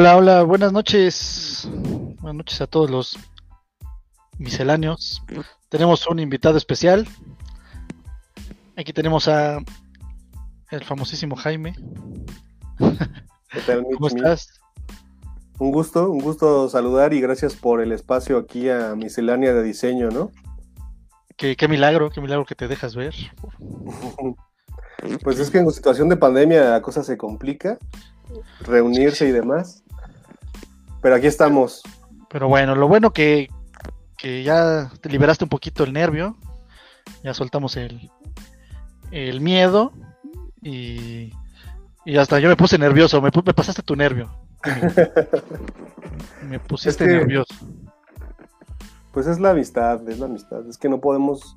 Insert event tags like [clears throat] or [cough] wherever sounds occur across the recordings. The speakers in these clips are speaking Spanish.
Hola, hola, buenas noches. Buenas noches a todos los misceláneos. Tenemos un invitado especial. Aquí tenemos a el famosísimo Jaime. ¿Qué tal, Mitch? [laughs] ¿Cómo estás? Un gusto, un gusto saludar y gracias por el espacio aquí a Miscelánea de Diseño, ¿no? Qué, qué milagro, qué milagro que te dejas ver. [laughs] Pues es que en situación de pandemia la cosa se complica, reunirse y demás. Pero aquí estamos. Pero bueno, lo bueno que, que ya te liberaste un poquito el nervio. Ya soltamos el, el miedo. Y, y hasta yo me puse nervioso. Me, me pasaste tu nervio. Me [laughs] pusiste Es que- nervioso. Pues es la amistad, es la amistad. Es que no podemos,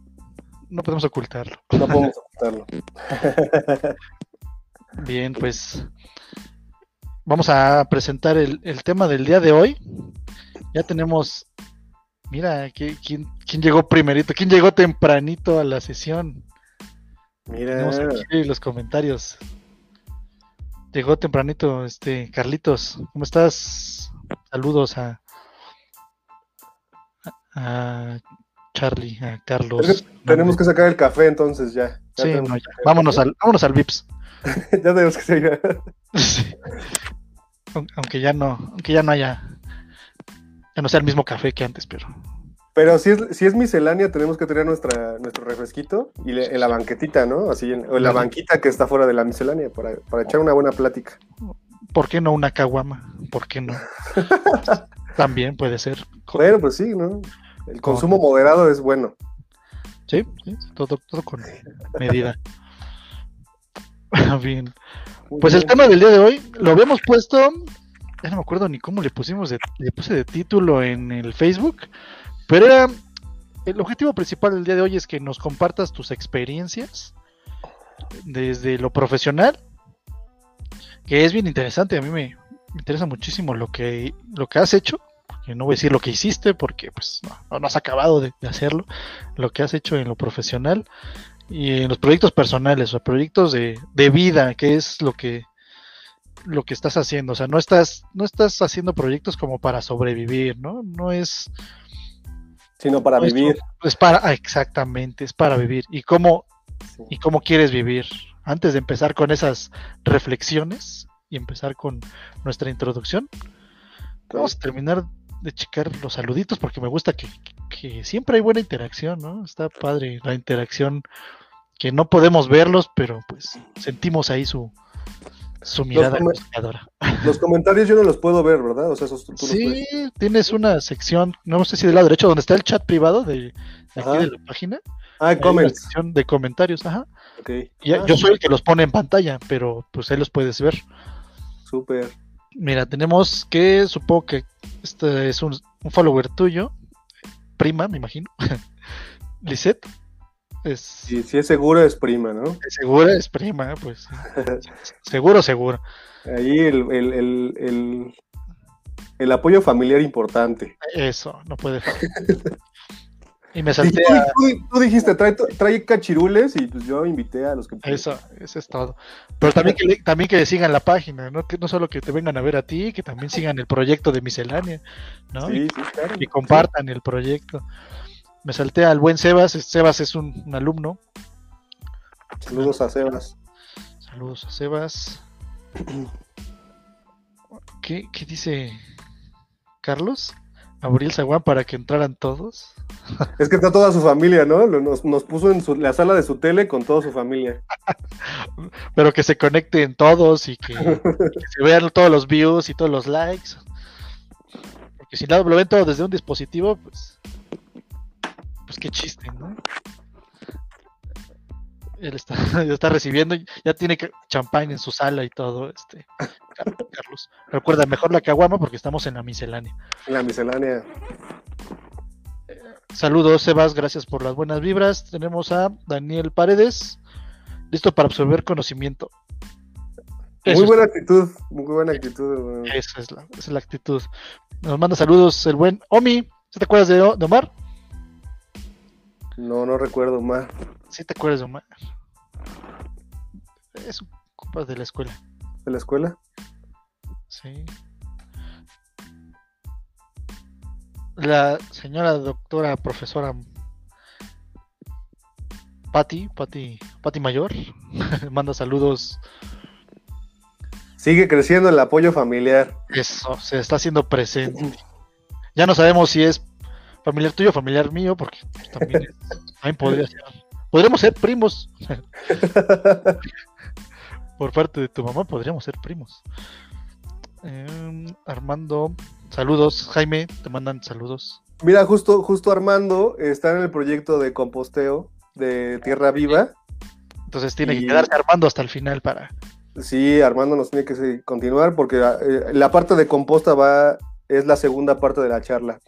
No podemos ocultarlo. no podemos ocultarlo. [laughs] Bien, pues vamos a presentar el, el tema del día de hoy. Ya tenemos, mira, ¿qui- ¿quién, quién llegó primerito? ¿Quién llegó tempranito a la sesión? Mira, Tenemos aquí los comentarios. Llegó tempranito, este, Carlitos, ¿cómo estás? Saludos a, a Charlie, a Carlos. Tenemos que sacar el café entonces ya. Ya Sí, no, ya. vámonos al, vámonos al Vips. [laughs] ya tenemos que sacar. Sí. [laughs] Aun- Aunque ya no, aunque ya no haya, ya no sea el mismo café que antes, pero Pero si es, si es miscelánea, tenemos que tener nuestra, nuestro refresquito y le- en la banquetita, ¿no? Así, en, o en la banquita que está fuera de la miscelánea para, para echar una buena plática. ¿por qué no una caguama? ¿Por qué no? [laughs] También puede ser. Bueno, pues sí, ¿no? El consumo moderado es bueno. Sí, sí, todo, todo con medida. [laughs] Bien. Pues el tema del día de hoy lo habíamos puesto, ya no me acuerdo ni cómo le pusimos, de- le puse de título en el Facebook, pero era, el objetivo principal del día de hoy es que nos compartas tus experiencias desde lo profesional, que es bien interesante, a mí me, me interesa muchísimo lo que, lo que has hecho, que no voy a decir lo que hiciste porque pues no, no has acabado de, de hacerlo, lo que has hecho en lo profesional y en los proyectos personales o proyectos de, de vida, que es lo que lo que estás haciendo, o sea, no estás no estás haciendo proyectos como para sobrevivir, ¿no? No es Sino para no vivir. es para ah, exactamente, es para vivir y cómo Sí. y cómo quieres vivir. Antes de empezar con esas reflexiones y empezar con nuestra introducción, vamos a terminar de checar los saluditos porque me gusta que, que siempre hay buena interacción, ¿no? Está padre la interacción que no podemos verlos, pero pues sentimos ahí su, su mirada buscadora. Los comentarios yo no los puedo ver, ¿verdad? O sea, esos los Sí, puedes- tienes una sección, no sé si del lado derecho, donde está el chat privado de, de aquí de la página. Ah, una comments. sección de comentarios, ajá. Ok. Y Ah, yo soy el que los pone en pantalla, pero pues ahí los puedes ver. Súper. Mira, tenemos que, supongo que este es un, un follower tuyo, prima, me imagino. [laughs] Lisette. Es Si, si es seguro, es prima, ¿no? segura, es prima, pues. [laughs] seguro, seguro. Ahí el, el, el, el, el apoyo familiar importante. Eso, no puede. [laughs] Y me Y salté tú, a. tú- tú dijiste, trae, trae cachirules y pues yo invité a los que... Eso, eso es todo. Pero también que, también que sigan la página, ¿no? Que no solo que te vengan a ver a ti, que también sigan el proyecto de miscelánea, ¿no? Sí, sí, claro. y compartan el proyecto. Me salté al buen Sebas. Sebas es un, un alumno. Saludos a Sebas. Saludos a Sebas. [clears throat] ¿Qué, qué dice Carlos? Abrí el zaguán para que entraran todos. Es que está toda su familia, ¿no? Nos, nos puso en su- la sala de su tele con toda su familia. [laughs] Pero que se conecten todos y que, que se vean todos los views y todos los likes. Porque si lo lo ven todo desde un dispositivo, pues. Qué chiste, ¿no? Él está, [laughs] recibiendo, ya tiene champán en su sala y todo, este. Car- Carlos. Recuerda, mejor la caguama porque estamos en la miscelánea. La miscelánea. Saludos, Sebas, gracias por las buenas vibras. Tenemos a Daniel Paredes, listo para absorber conocimiento. Eso Muy buena actitud, muy buena actitud. Esa es, la, esa es la actitud. Nos manda saludos el buen Omi. ¿Sí te acuerdas de, de Omar? No, no recuerdo Omar. Sí te acuerdas de Omar. Es un compa de la escuela. ¿De la escuela? Sí. La señora doctora profesora Patti, Patti, Patti Mayor, [laughs] manda saludos. Sigue creciendo el apoyo familiar. Eso, se está haciendo presente. Ya no sabemos si es familiar tuyo familiar mío, porque también, también podría ser. Podríamos ser primos. [laughs] Por parte de tu mamá podríamos ser primos. Em, Armando, saludos. Jaime, te mandan saludos. Mira, justo, justo Armando está en el proyecto de composteo de Tierra Viva. Entonces tiene Y- que quedarse Armando hasta el final para. Sí, Armando nos tiene que continuar porque eh, la parte de composta va es la segunda parte de la charla.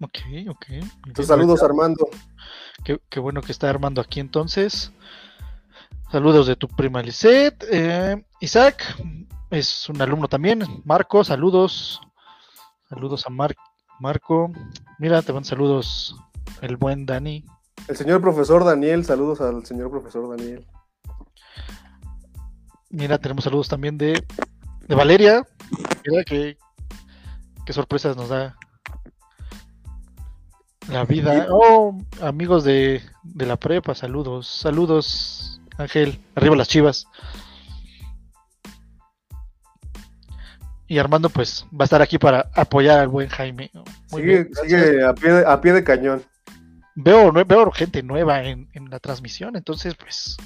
Ok, ok. Entonces, saludos Armando. Qué, qué bueno que está Armando aquí entonces. Saludos de tu prima Lisette. Eh, Isaac es un alumno también. Marco, saludos. Saludos a Mar- Marco. Mira, te van saludos el buen Dani. El señor profesor Daniel, saludos al señor profesor Daniel. Mira, tenemos saludos también de, de Valeria. Mira qué, qué sorpresas nos da la vida. Oh, amigos de, de la prepa, saludos. Saludos, Ángel. Arriba las chivas. Y Armando, pues, va a estar aquí para apoyar al buen Jaime. Muy Sigue, bien, sigue a pie, de, a pie de cañón. Veo, veo gente nueva en, en la transmisión, entonces pues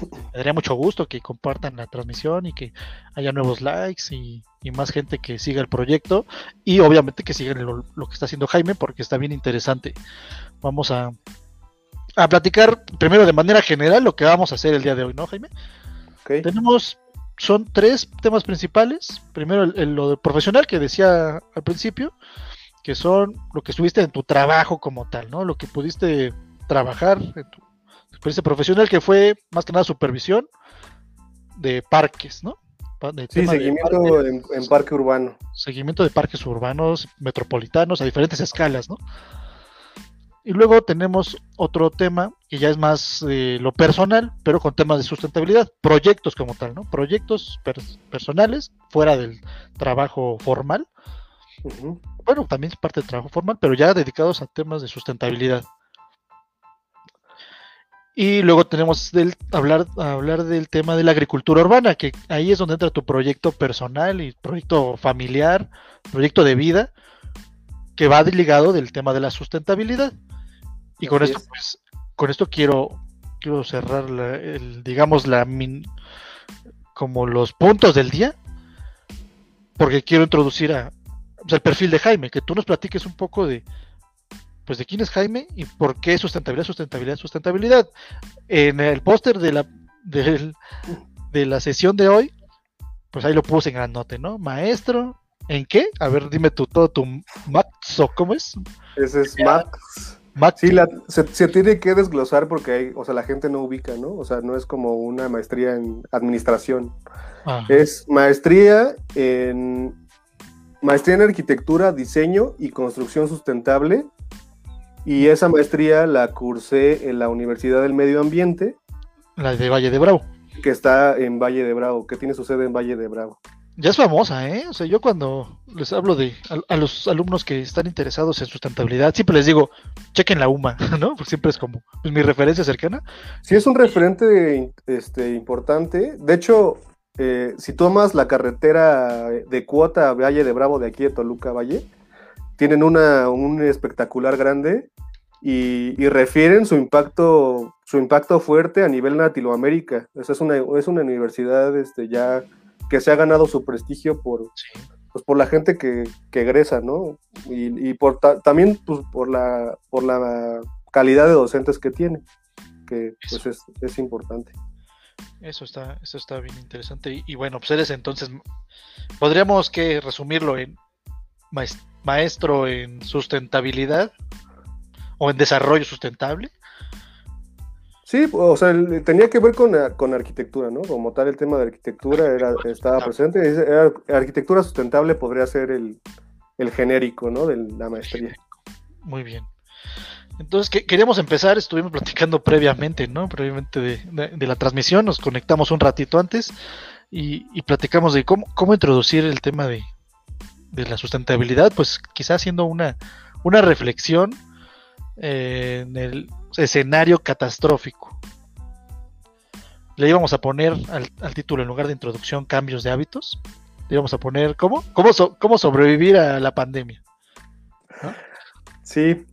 me daría mucho gusto que compartan la transmisión y que haya nuevos likes y, y más gente que siga el proyecto y obviamente que sigan lo, lo que está haciendo Jaime porque está bien interesante. Vamos a, a platicar primero de manera general lo que vamos a hacer el día de hoy, ¿no, Jaime? Tenemos, son tres temas principales. Primero, el, el- lo de profesional que decía al principio, que son lo que estuviste en tu trabajo como tal, ¿no? Lo que pudiste trabajar en tu experiencia profesional, que fue más que nada supervisión de parques, ¿no? De Sí, de seguimiento en, en parque urbano. seguimiento de parques urbanos, metropolitanos, a diferentes escalas, ¿no? Y luego tenemos otro tema que ya es más eh, lo personal, pero con temas de sustentabilidad, proyectos como tal, ¿no? Proyectos per- personales fuera del trabajo formal, bueno, también es parte del trabajo formal, pero ya dedicados a temas de sustentabilidad. Y luego tenemos del, hablar, hablar del tema de la agricultura urbana, que ahí es donde entra tu proyecto personal y proyecto familiar, proyecto de vida, que va ligado del tema de la sustentabilidad. Y con esto, es. pues, con esto quiero, quiero cerrar la- el, digamos, la min- como los puntos del día, porque quiero introducir a, el perfil de Jaime, que tú nos platiques un poco de, pues de quién es Jaime y por qué sustentabilidad, sustentabilidad, sustentabilidad. En el póster de la, de la sesión de hoy, pues ahí lo puse en grandote, ¿no? Maestro, ¿en qué? A ver, dime tú todo tu maxo, ¿cómo es? Ese es Max. Max, Sí, la- se, se tiene que desglosar porque hay, o sea, la gente no ubica, ¿no? O sea, no es como una maestría en administración. Ajá. Es maestría en maestría en arquitectura, diseño y construcción sustentable. Y esa maestría la cursé en la Universidad del Medio Ambiente, la de Valle de Bravo. que está en Valle de Bravo, que tiene su sede en Valle de Bravo. Ya es famosa, ¿eh? O sea, yo cuando les hablo de a, a los alumnos que están interesados en sustentabilidad, siempre les digo, chequen la UMA, [laughs] ¿no? Porque siempre es como pues, mi referencia cercana. Sí, es un referente este, importante. De hecho, eh, si tomas la carretera de cuota a Valle de Bravo de aquí de Toluca Valle, tienen una, un espectacular grande y, y refieren su impacto, su impacto fuerte a nivel Latinoamérica. Esa es una, es una universidad este, ya que se ha ganado su prestigio por, Sí. pues, por la gente que, que egresa, ¿no? Y, y por ta- también pues, por, la, por la calidad de docentes que tiene, que pues, es, es importante. Eso está, eso está bien interesante. Y, y bueno, pues eres entonces, podríamos que resumirlo en maestro en sustentabilidad o en desarrollo sustentable. Sí, o sea, tenía que ver con, con arquitectura, ¿no? Como tal, el tema de arquitectura era, estaba presente. Era- arquitectura sustentable podría ser el, el genérico, ¿no? De la maestría. Muy bien. Entonces, que, queríamos empezar, estuvimos platicando previamente, ¿no? Previamente de, de- de la transmisión, nos conectamos un ratito antes y, y platicamos de cómo, cómo introducir el tema de, de la sustentabilidad, pues quizás haciendo una, una reflexión eh, en el escenario catastrófico. Le íbamos a poner al, título en lugar de introducción cambios de hábitos. Le íbamos a poner cómo, cómo, cómo sobrevivir a la pandemia. Sí.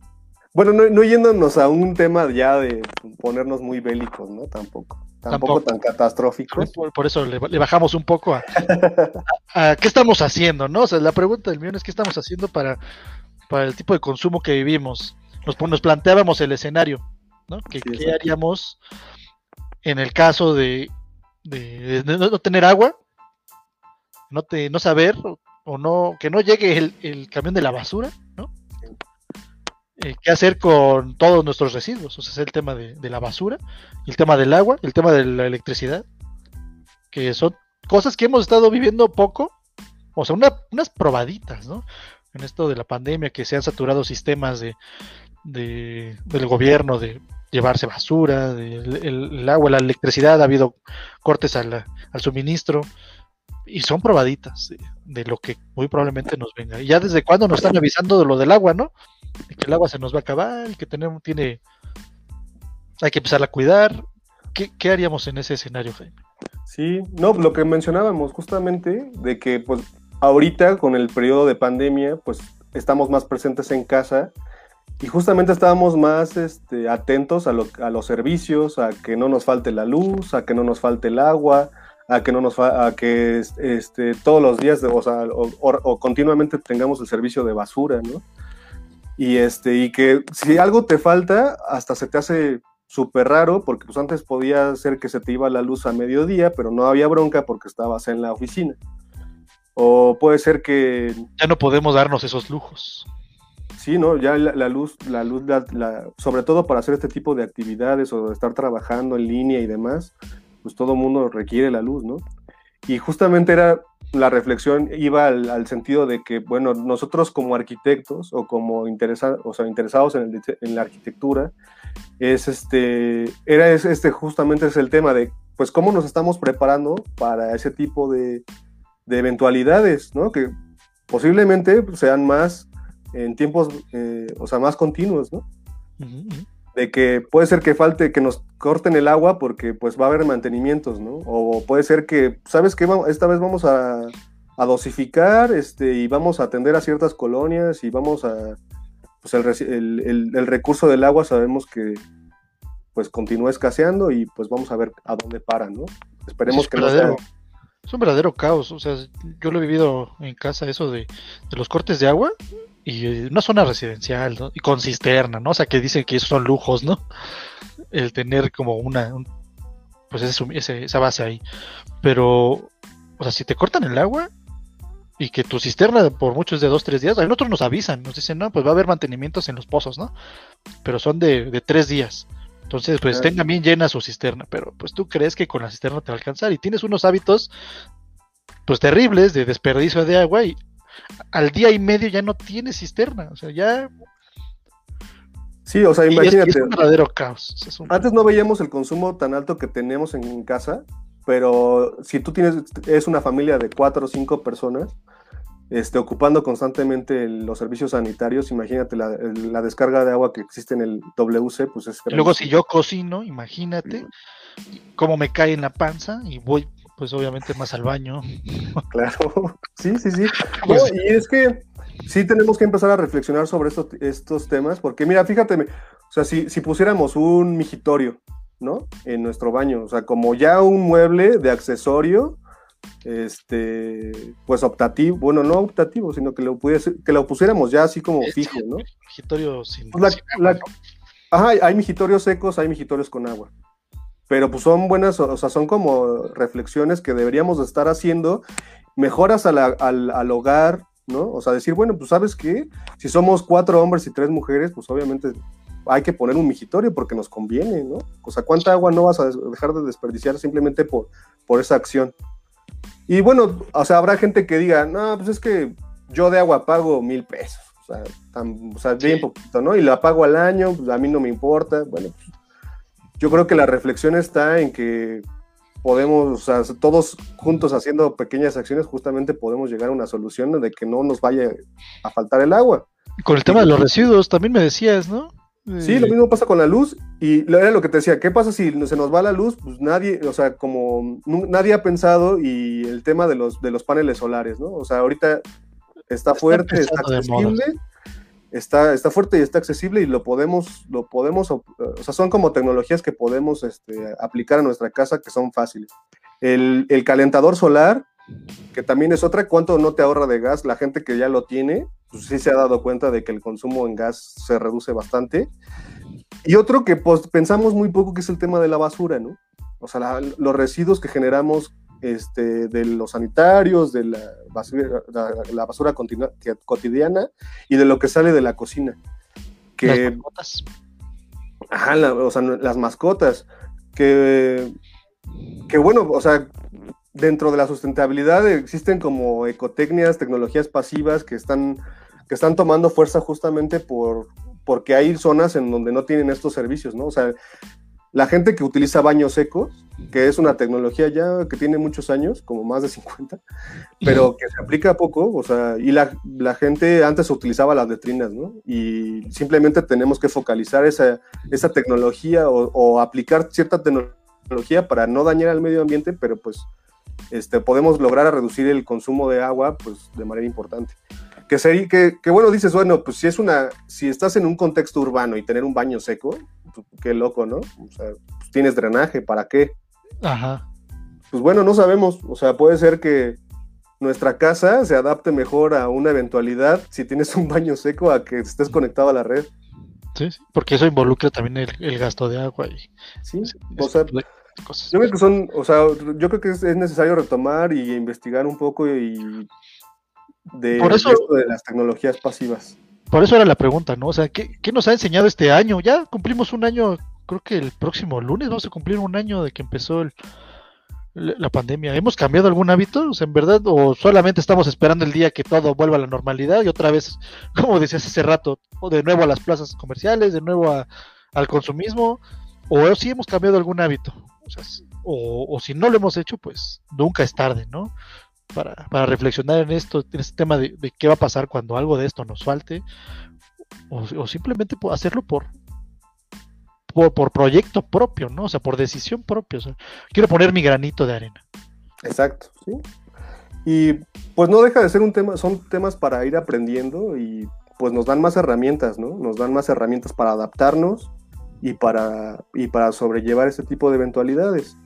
Bueno, no, yéndonos a un tema ya de ponernos muy bélicos, ¿no? Tampoco. Tampoco, tan catastrófico. Por, eso le, bajamos un poco a, qué estamos haciendo, ¿no? O sea, la pregunta del millón es qué estamos haciendo para, para el tipo de consumo que vivimos. Nos, nos planteábamos el escenario, ¿no? ¿Qué, haríamos en el caso de, no, tener agua? No, te, no saber o no que no llegue el, el camión de la basura, ¿no? Eh, qué hacer con todos nuestros residuos. O sea, es el tema de, la basura, el tema del agua, el tema de la electricidad, que son cosas que hemos estado viviendo poco, o sea, unas probaditas, ¿no? En esto de la pandemia, que se han saturado sistemas de, del gobierno de llevarse basura, el, agua, la electricidad, ha habido cortes al suministro, y son probaditas de, lo que muy probablemente nos venga. Y ya desde cuándo nos están avisando de lo del agua, ¿no? De que el agua se nos va a acabar, que tenemos, tiene, hay que empezar a cuidar. ¿Qué, haríamos en ese escenario, Jaime? Sí, no, lo que mencionábamos justamente, de que pues ahorita con el periodo de pandemia, pues estamos más presentes en casa y justamente estábamos más este, atentos a, a los servicios, a que no nos falte la luz, a que no nos falte el agua, a que no nos a que este, todos los días o, sea, o, continuamente tengamos el servicio de basura, ¿no? Y este y que si algo te falta hasta se te hace súper raro porque pues antes podía ser que se te iba la luz a mediodía, pero no había bronca porque estabas en la oficina. O puede ser que ya no podemos darnos esos lujos. Sí, no, ya la, luz, la luz, sobre todo para hacer este tipo de actividades o estar trabajando en línea y demás, pues todo mundo requiere la luz, ¿no? Y justamente era la reflexión iba al, sentido de que, bueno, nosotros como arquitectos o como interesados, o sea, interesados en, la arquitectura, es este, era este justamente es el tema de, pues, cómo nos estamos preparando para ese tipo de, eventualidades, ¿no? Que posiblemente sean más en tiempos, eh, o sea, más continuos, ¿no? De que puede ser que falte que nos corten el agua porque pues va a haber mantenimientos, ¿no? O puede ser que, ¿sabes qué? Esta vez vamos a, dosificar este, y vamos a atender a ciertas colonias y vamos a, pues el, el, recurso del agua sabemos que pues continúa escaseando y pues vamos a ver a dónde para, ¿no? Esperemos que no sea... Es un verdadero caos, o sea, yo lo he vivido en casa eso de, de los cortes de agua y una zona residencial, ¿no? Y con cisterna, ¿no? O sea, que dicen que esos son lujos, ¿no? El tener como una, pues ese, esa base ahí. Pero, o sea, si te cortan el agua y que tu cisterna por muchos de dos, tres días, a nosotros nos avisan, nos dicen, no, pues va a haber mantenimientos en los pozos, ¿no? Pero son de, de tres días. Entonces, pues tenga bien llena su cisterna, pero pues tú crees que con la cisterna te va a alcanzar y tienes unos hábitos pues terribles de desperdicio de agua y al día y medio ya no tiene cisterna, o sea, ya... Sí, o sea, imagínate. Es, un verdadero caos. Antes no veíamos el consumo tan alto que tenemos en casa, pero si tú tienes, es una familia de cuatro o cinco personas, este, ocupando constantemente los servicios sanitarios, imagínate la, descarga de agua que existe en el WC, pues es... Luego si yo cocino, imagínate cómo me cae en la panza y voy pues obviamente más al baño. [laughs] Claro, sí, sí, sí. [laughs] Y es que sí tenemos que empezar a reflexionar sobre estos, estos temas, porque mira, fíjate, o sea, si, si pusiéramos un migitorio, ¿no? En nuestro baño, o sea, como ya un mueble de accesorio, este, pues optativo, bueno, no optativo, sino que lo, pudiese, que lo pusiéramos ya así como fijo, ¿no? Migitorio sin, pues Ajá, hay migitorios secos, hay migitorios con agua pero pues son buenas, o sea, son como reflexiones que deberíamos estar haciendo, mejoras al, al, hogar, ¿no? O sea, decir, bueno, pues sabes qué, si somos cuatro hombres y tres mujeres, pues obviamente hay que poner un migitorio porque nos conviene, ¿no? O sea, ¿cuánta agua no vas a dejar de desperdiciar simplemente por, por esa acción? Y bueno, o sea, habrá gente que diga, no, pues es que yo de agua pago mil pesos, o sea, o sea bien poquito, ¿no? Y la pago al año, pues a mí no me importa, bueno, pues yo creo que la reflexión está en que podemos, o sea, todos juntos haciendo pequeñas acciones, justamente podemos llegar a una solución de que no nos vaya a faltar el agua. Con el tema de los residuos, también me decías, ¿no? Sí, lo mismo pasa con la luz. Y era lo que te decía, ¿qué pasa si se nos va la luz? Pues nadie, o sea, como nadie ha pensado y el tema de los, de los paneles solares, ¿no? O sea, ahorita está fuerte, está, accesible, está, está fuerte y está accesible y lo podemos, lo podemos, o sea, son como tecnologías que podemos este, aplicar a nuestra casa que son fáciles. El, el calentador solar, que también es otra, ¿cuánto no te ahorra de gas? La gente que ya lo tiene, pues sí se ha dado cuenta de que el consumo en gas se reduce bastante. Y otro que pues, pensamos muy poco, que es el tema de la basura, ¿no? O sea, los residuos que generamos este, de los sanitarios, de la basura, la, basura cotidiana y de lo que sale de la cocina. Que, las mascotas. Ajá, o sea, las mascotas. Que, que bueno, o sea, dentro de la sustentabilidad existen como ecotecnias, tecnologías pasivas que están, que están tomando fuerza justamente por, porque hay zonas en donde no tienen estos servicios, ¿no? O sea, la gente que utiliza baños secos, que es una tecnología ya que tiene muchos años, como más de 50, [laughs] pero que se aplica poco, o sea, y la, la gente antes utilizaba las letrinas, ¿no? Y simplemente tenemos que focalizar esa, esa tecnología o, o aplicar cierta tecnología para no dañar al medio ambiente, pero pues este, podemos lograr reducir el consumo de agua pues, de manera importante. Que, sería, que, que, bueno, dices, bueno, pues si es una, si estás en un contexto urbano y tener un baño seco, pues, qué loco, ¿no? O sea, pues tienes drenaje, ¿para qué? Ajá. Pues bueno, no sabemos, o sea, puede ser que nuestra casa se adapte mejor a una eventualidad si tienes un baño seco a que estés conectado a la red. Sí, sí porque eso involucra también el, gasto de agua. Y, sí, o sea, yo creo que son, o sea, yo creo que es, necesario retomar y investigar un poco y de, de las tecnologías pasivas. Por eso era la pregunta, ¿no? O sea, ¿qué, ¿qué, nos ha enseñado este año? Ya cumplimos un año, creo que el próximo lunes vamos a cumplir un año de que empezó el, la pandemia. ¿Hemos cambiado algún hábito? O sea, en verdad, o solamente estamos esperando el día que todo vuelva a la normalidad y otra vez, [laughs] como decías hace rato, de nuevo a las plazas comerciales, de nuevo a, al consumismo, o si hemos cambiado algún hábito. O, si no lo hemos hecho, pues nunca es tarde, ¿no? Para, reflexionar en esto, en este tema de, qué va a pasar cuando algo de esto nos falte, o, simplemente hacerlo por, por, proyecto propio, ¿no? O sea, por decisión propia. quiero poner mi granito de arena. Exacto, sí. Y pues no deja de ser un tema, son temas para ir aprendiendo y pues nos dan más herramientas, ¿no? Nos dan más herramientas para adaptarnos y para, y para sobrellevar ese tipo de eventualidades.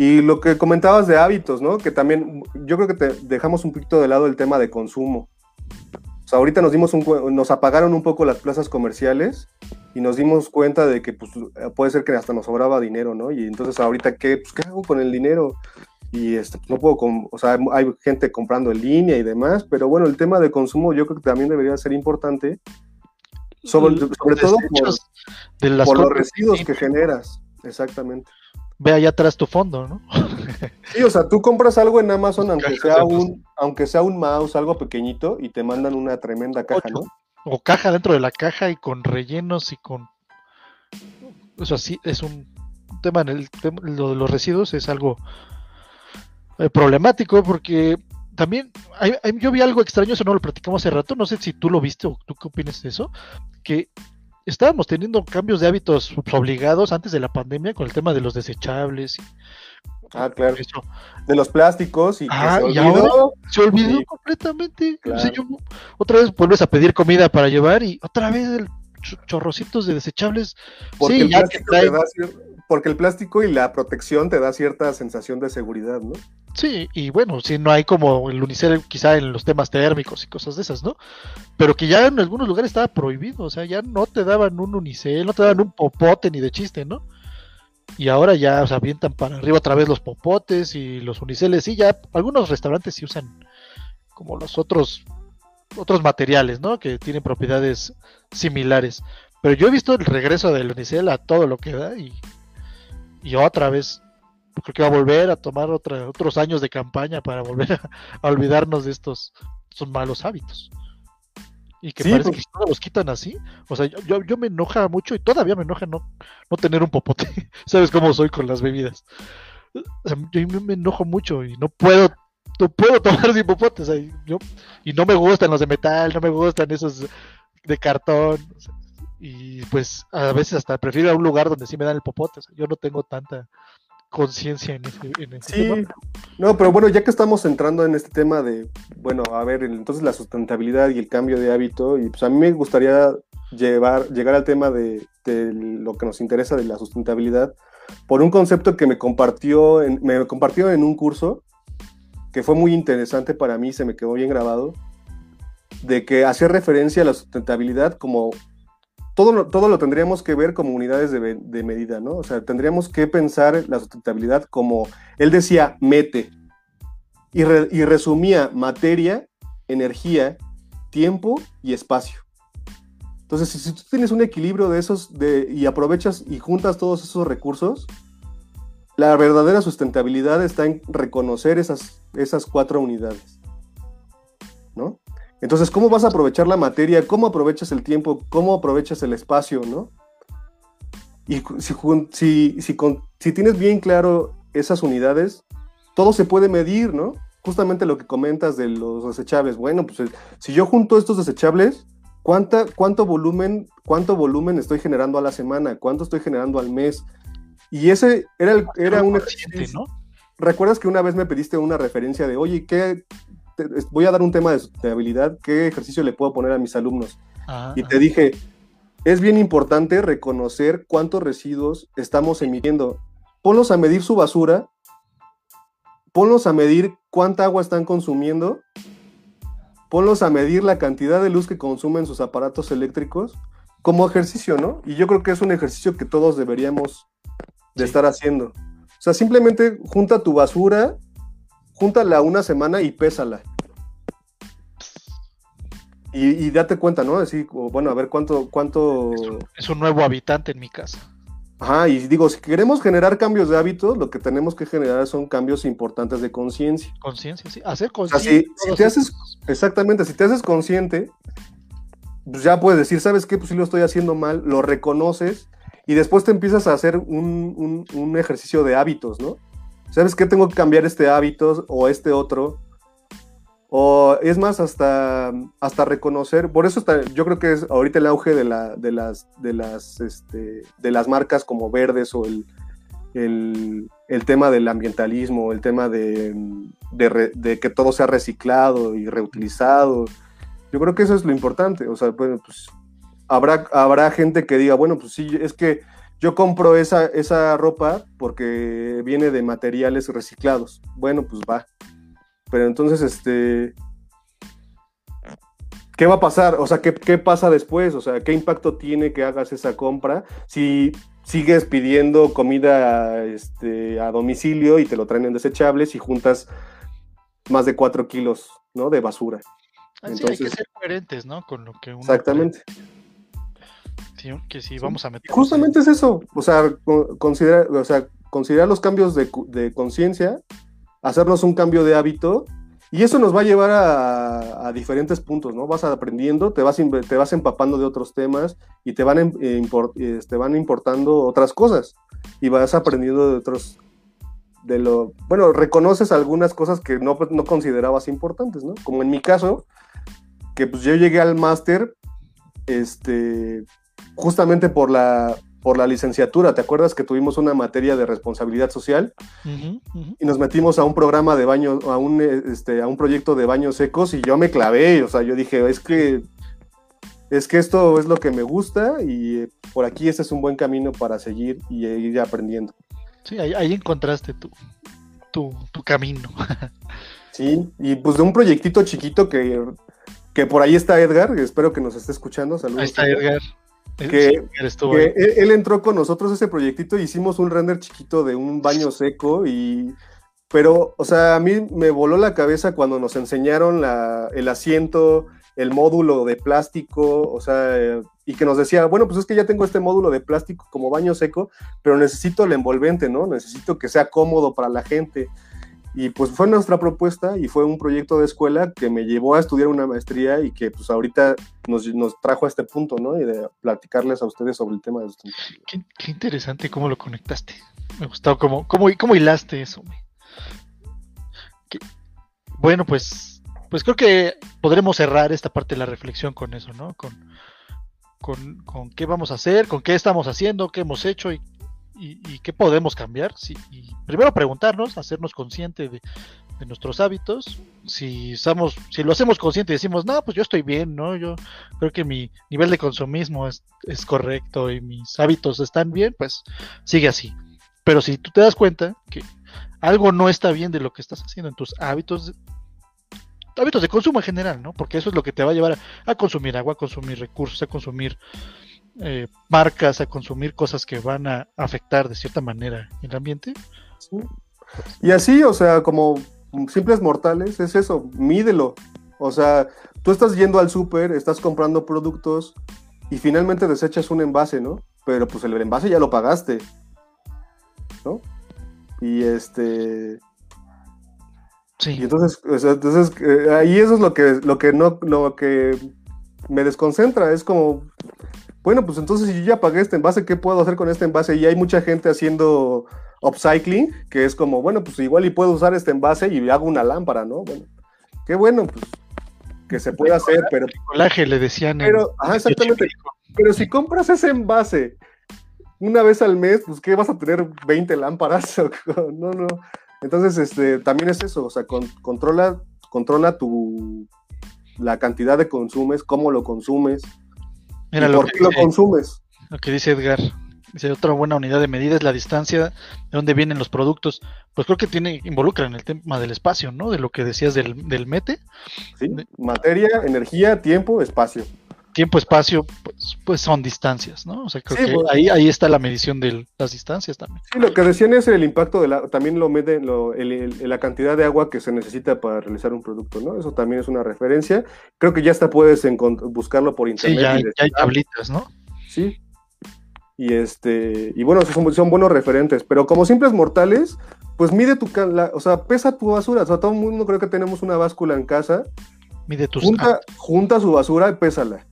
Y lo que comentabas de hábitos, ¿no? Que también yo creo que te dejamos un poquito de lado el tema de consumo. O sea, ahorita nos dimos un, nos apagaron un poco las plazas comerciales y nos dimos cuenta de que pues, puede ser que hasta nos sobraba dinero, ¿no? Y entonces ahorita qué, pues, ¿qué hago con el dinero? Y este, no puedo, o sea, hay gente comprando en línea y demás, pero bueno, el tema de consumo yo creo que también debería ser importante sobre, sobre todo por, los residuos que generas, exactamente. Ve allá atrás tu fondo, ¿no? sí, o sea, tú compras algo en Amazon, aunque sea un, aunque sea un mouse, algo pequeñito, y te mandan una tremenda caja, ¿no? O caja dentro de la caja y con rellenos y con. O sea, sí, es un tema en el tema, lo de los residuos es algo eh, problemático porque también yo vi algo extraño, eso no lo platicamos hace rato, no sé si tú lo viste o tú qué opinas de eso, que estábamos teniendo cambios de hábitos obligados antes de la pandemia con el tema de los desechables. ah, claro. De los plásticos y, ah, se, olvidó, se olvidó completamente. otra vez vuelves a pedir comida para llevar y otra vez el chorrocitos de desechables. Porque, el porque el plástico y la protección te da cierta sensación de seguridad, ¿no? Sí, y bueno, si no hay como el unicel quizá en los temas térmicos y cosas de esas, ¿no? Pero que ya en algunos lugares estaba prohibido, o sea, ya no te daban un unicel, no te daban un popote ni de chiste, ¿no? Y ahora ya se avientan para arriba otra vez los popotes y los uniceles, sí, ya algunos restaurantes sí usan como los otros otros materiales, ¿no? Que tienen propiedades similares. Pero yo he visto el regreso del unicel a todo lo que da y, y otra vez creo que va a volver a tomar otra, otros años de campaña para volver [laughs] a, olvidarnos de estos, malos hábitos. Y que parece que no los quitan así. O sea, yo, yo, me enoja mucho y todavía me enoja no, no tener un popote. [laughs] ¿Sabes cómo soy con las bebidas? yo me enojo mucho y no puedo no puedo tomar [laughs] sin popote. yo, y no me gustan los de metal, no me gustan esos de cartón. Y pues a veces hasta prefiero a un lugar donde sí me dan el popote. yo no tengo tanta conciencia en ese, en sí. No, pero bueno, ya que estamos entrando en este tema de, bueno, a ver, entonces la sustentabilidad y el cambio de hábito, y pues a mí me gustaría llevar, llegar al tema de, lo que nos interesa de la sustentabilidad por un concepto que me compartió, en, me compartió en un curso que fue muy interesante para mí, se me quedó bien grabado, de que hacía referencia a la sustentabilidad como todo lo, todo lo tendríamos que ver como unidades de, medida, ¿no? O sea, tendríamos que pensar la sustentabilidad como, él decía, mete, y, y resumía materia, energía, tiempo y espacio. Entonces, si, tú tienes un equilibrio de esos de, y aprovechas y juntas todos esos recursos, la verdadera sustentabilidad está en reconocer esas, esas cuatro unidades. Entonces, ¿cómo vas a aprovechar la materia? ¿Cómo aprovechas el tiempo? ¿Cómo aprovechas el espacio? ¿no? Y si, si, si, si tienes bien claro esas unidades, todo se puede medir, ¿no? Justamente lo que comentas de los desechables. Bueno, pues si yo junto estos desechables, ¿Cuánta, cuánto, volumen, ¿Cuánto volumen estoy generando a la semana? ¿Cuánto estoy generando al mes? Y ese era, el, era un. ¿no? ¿Recuerdas que una vez me pediste una referencia de, oye, ¿qué, voy a dar un tema de sustentabilidad, ¿qué ejercicio le puedo poner a mis alumnos? Ah, y te dije, es bien importante reconocer cuántos residuos estamos emitiendo. Ponlos a medir su basura, ponlos a medir cuánta agua están consumiendo ponlos a medir la cantidad de luz que consumen sus aparatos eléctricos como ejercicio, ¿no? Y yo creo que es un ejercicio que todos deberíamos de estar haciendo. O sea, simplemente junta tu basura, júntala una semana y pésala. Y, date cuenta, ¿no? Así, bueno, a ver cuánto... cuánto... es un nuevo habitante en mi casa. Ajá, y digo, si queremos generar cambios de hábitos, lo que tenemos que generar son cambios importantes de conciencia. Conciencia, sí, hacer conciencia. si, te haces, exactamente, si te haces consciente, pues ya puedes decir, ¿sabes qué? Pues si lo estoy haciendo mal, lo reconoces y después te empiezas a hacer un, un ejercicio de hábitos, ¿no? ¿Sabes qué? Tengo que cambiar este hábito o este otro o es más, hasta, hasta reconocer, por eso está, yo creo que es ahorita el auge de, la, de, las, de, las, este, de las marcas como verdes o el, el, tema del ambientalismo, el tema de, de, que todo sea reciclado y reutilizado. Yo creo que eso es lo importante. O sea, pues, habrá, habrá gente que diga, bueno, pues sí, es que yo compro esa, esa ropa porque viene de materiales reciclados. Bueno, pues va. Pero entonces, este, ¿qué va a pasar? O sea, ¿qué, pasa después? O sea, ¿qué impacto tiene que hagas esa compra si sigues pidiendo comida este, a domicilio y te lo traen en desechables y juntas más de 4 kilos ¿no? de basura? Así hay que ser coherentes, ¿no? Con lo que uno Exactamente. que si vamos a meter. Justamente es eso. O sea, considerar, o sea, considerar los cambios de, de conciencia hacernos un cambio de hábito y eso nos va a llevar a, diferentes puntos, ¿no? Vas aprendiendo, te vas, te vas empapando de otros temas y te van, em, eh, te van importando otras cosas y vas aprendiendo de otros, de lo, bueno, reconoces algunas cosas que no, no considerabas importantes, ¿no? Como en mi caso, que pues yo llegué al máster, este, justamente por la, por la licenciatura. ¿Te acuerdas que tuvimos una materia de responsabilidad social? Y nos metimos a un programa de baño, a un, este, a un proyecto de baños secos y yo me clavé, o sea, yo dije, es que, es que esto es lo que me gusta y por aquí este es un buen camino para seguir y ir aprendiendo. Sí, ahí, encontraste tu, tu, tu camino. [laughs] sí, y pues de un proyectito chiquito que, que por ahí está Edgar, espero que nos esté escuchando. Saludos. Ahí está Edgar que, él, entró con nosotros ese proyectito, hicimos un render chiquito de un baño seco y... Pero, o sea, a mí me voló la cabeza cuando nos enseñaron el asiento, el módulo de plástico, o sea, y que nos decía, bueno, pues es que ya tengo este módulo de plástico como baño seco, pero necesito el envolvente, ¿no? Necesito que sea cómodo para la gente. Y pues fue nuestra propuesta y fue un proyecto de escuela que me llevó a estudiar una maestría y que pues ahorita nos, trajo a este punto, ¿no? Y de platicarles a ustedes sobre el tema de esto. Qué, interesante cómo lo conectaste. Me gustó cómo, cómo, cómo hilaste eso. Bueno, pues, pues creo que podremos cerrar esta parte de la reflexión con eso, ¿no? Con, con, con, qué vamos a hacer, con qué estamos haciendo, qué hemos hecho y, y, qué podemos cambiar. Sí, y primero preguntarnos, hacernos consciente de, nuestros hábitos. Si, estamos, si lo hacemos consciente y decimos, no, pues yo estoy bien, ¿no? Yo creo que mi nivel de consumismo es, es correcto y mis hábitos están bien, pues sigue así. Pero si tú te das cuenta que algo no está bien de lo que estás haciendo en tus hábitos hábitos de consumo en general, ¿no? Porque eso es lo que te va a llevar a, consumir agua, a consumir recursos, a consumir eh, marcas, a consumir cosas que van a afectar de cierta manera el ambiente. Y así, o sea, como simples mortales, es eso, mídelo. O sea, tú estás yendo al súper, estás comprando productos y finalmente desechas un envase, ¿no? Pero pues el envase ya lo pagaste, ¿no? Y este y entonces, entonces eh, ahí eso es lo que, lo que no, lo que me desconcentra, es como, bueno, pues entonces si yo ya pagué este envase, ¿qué puedo hacer con este envase? Y hay mucha gente haciendo upcycling, que es como, bueno, pues igual y puedo usar este envase y hago una lámpara, ¿no? Bueno, qué bueno, pues que se puede hacer, pero... Colaje le decían. Pero, ajá, exactamente. Pero si compras ese envase una vez al mes, pues ¿qué vas a tener 20 lámparas? [laughs] no, no. Entonces, este, también es eso, o sea, controla, controla tu, la cantidad de consumes, cómo lo consumes, Mira, lo por qué lo consumes. Lo que dice Edgar, dice otra buena unidad de medida es la distancia de donde vienen los productos. Pues creo que tiene, involucra en el tema del espacio, ¿no? De lo que decías del, del mete. Sí, materia, energía, tiempo, espacio tiempo, espacio, pues, pues son distancias, ¿no? O sea, creo que pues. ahí, ahí está la medición de las distancias también. Sí, lo que decían es el impacto de la, también lo miden lo, la cantidad de agua que se necesita para realizar un producto, ¿no? Eso también es una referencia. Creo que ya hasta puedes buscarlo por internet. Sí, ya, hay tablitas, ¿no? Sí. Y este, y bueno, son, son buenos referentes, pero como simples mortales, pues mide tu, o sea, pesa tu basura. O sea, todo el mundo creo que tenemos una báscula en casa. Mide tus junta, junta su basura y pésala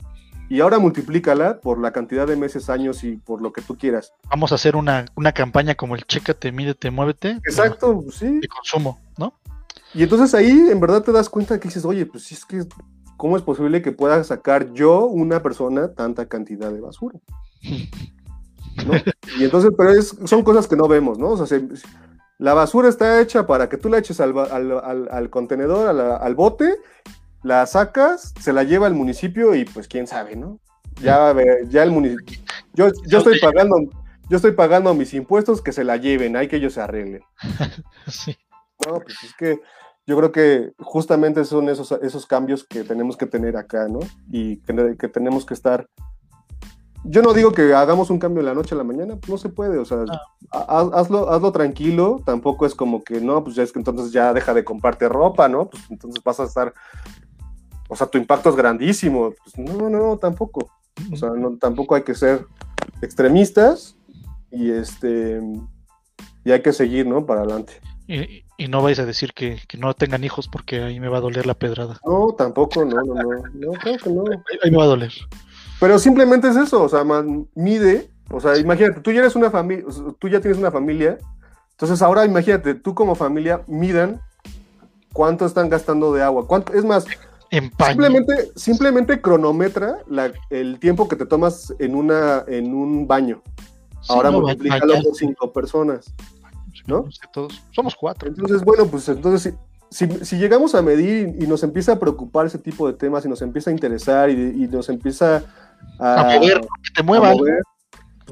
y ahora multiplícala por la cantidad de meses, años y por lo que tú quieras. Vamos a hacer una, campaña como el chécate, mídete, muévete. Exacto, sí. De consumo, ¿no? Y entonces ahí en verdad te das cuenta que dices, oye, pues sí es que, ¿cómo es posible que pueda sacar yo, una persona, tanta cantidad de basura? [laughs] Y entonces, pero es, son cosas que no vemos, ¿no? O sea, la basura está hecha para que tú la eches al, al, contenedor, al bote, la sacas, se la lleva al municipio y pues quién sabe, ¿no? Ya, ya el municipio. Yo, yo estoy pagando, yo estoy pagando mis impuestos que se la lleven, hay que ellos se arreglen. [laughs] sí. No, pues es que yo creo que justamente son esos, esos cambios que tenemos que tener acá, ¿no? Y que, que tenemos que estar. Yo no digo que hagamos un cambio en la noche a la mañana, no se puede, o sea, ah. hazlo, hazlo tranquilo, tampoco es como que no, pues ya es que entonces ya deja de comprarte ropa, ¿no? Pues entonces vas a estar o sea, tu impacto es grandísimo. Pues no, no, no, tampoco. O sea, no, tampoco hay que ser extremistas y este y hay que seguir, ¿no? Para adelante. Y, no vais a decir que, no tengan hijos porque ahí me va a doler la pedrada. No, tampoco, no, no, no, no, creo que no. Ahí, me va a doler. Pero simplemente es eso, o sea, mide, o sea, imagínate, tú ya eres una familia, tú ya tienes una familia, entonces ahora imagínate, tú como familia midan cuánto están gastando de agua, cuánto, es más, Simplemente, simplemente cronometra el tiempo que te tomas en, una, en un baño. Ahora multiplícalo por cinco personas. ¿No? Todos, somos cuatro. Entonces, bueno, pues entonces si, llegamos a medir y nos empieza a preocupar ese tipo de temas y nos empieza a interesar y, nos empieza a, mover, que te mueva. Pues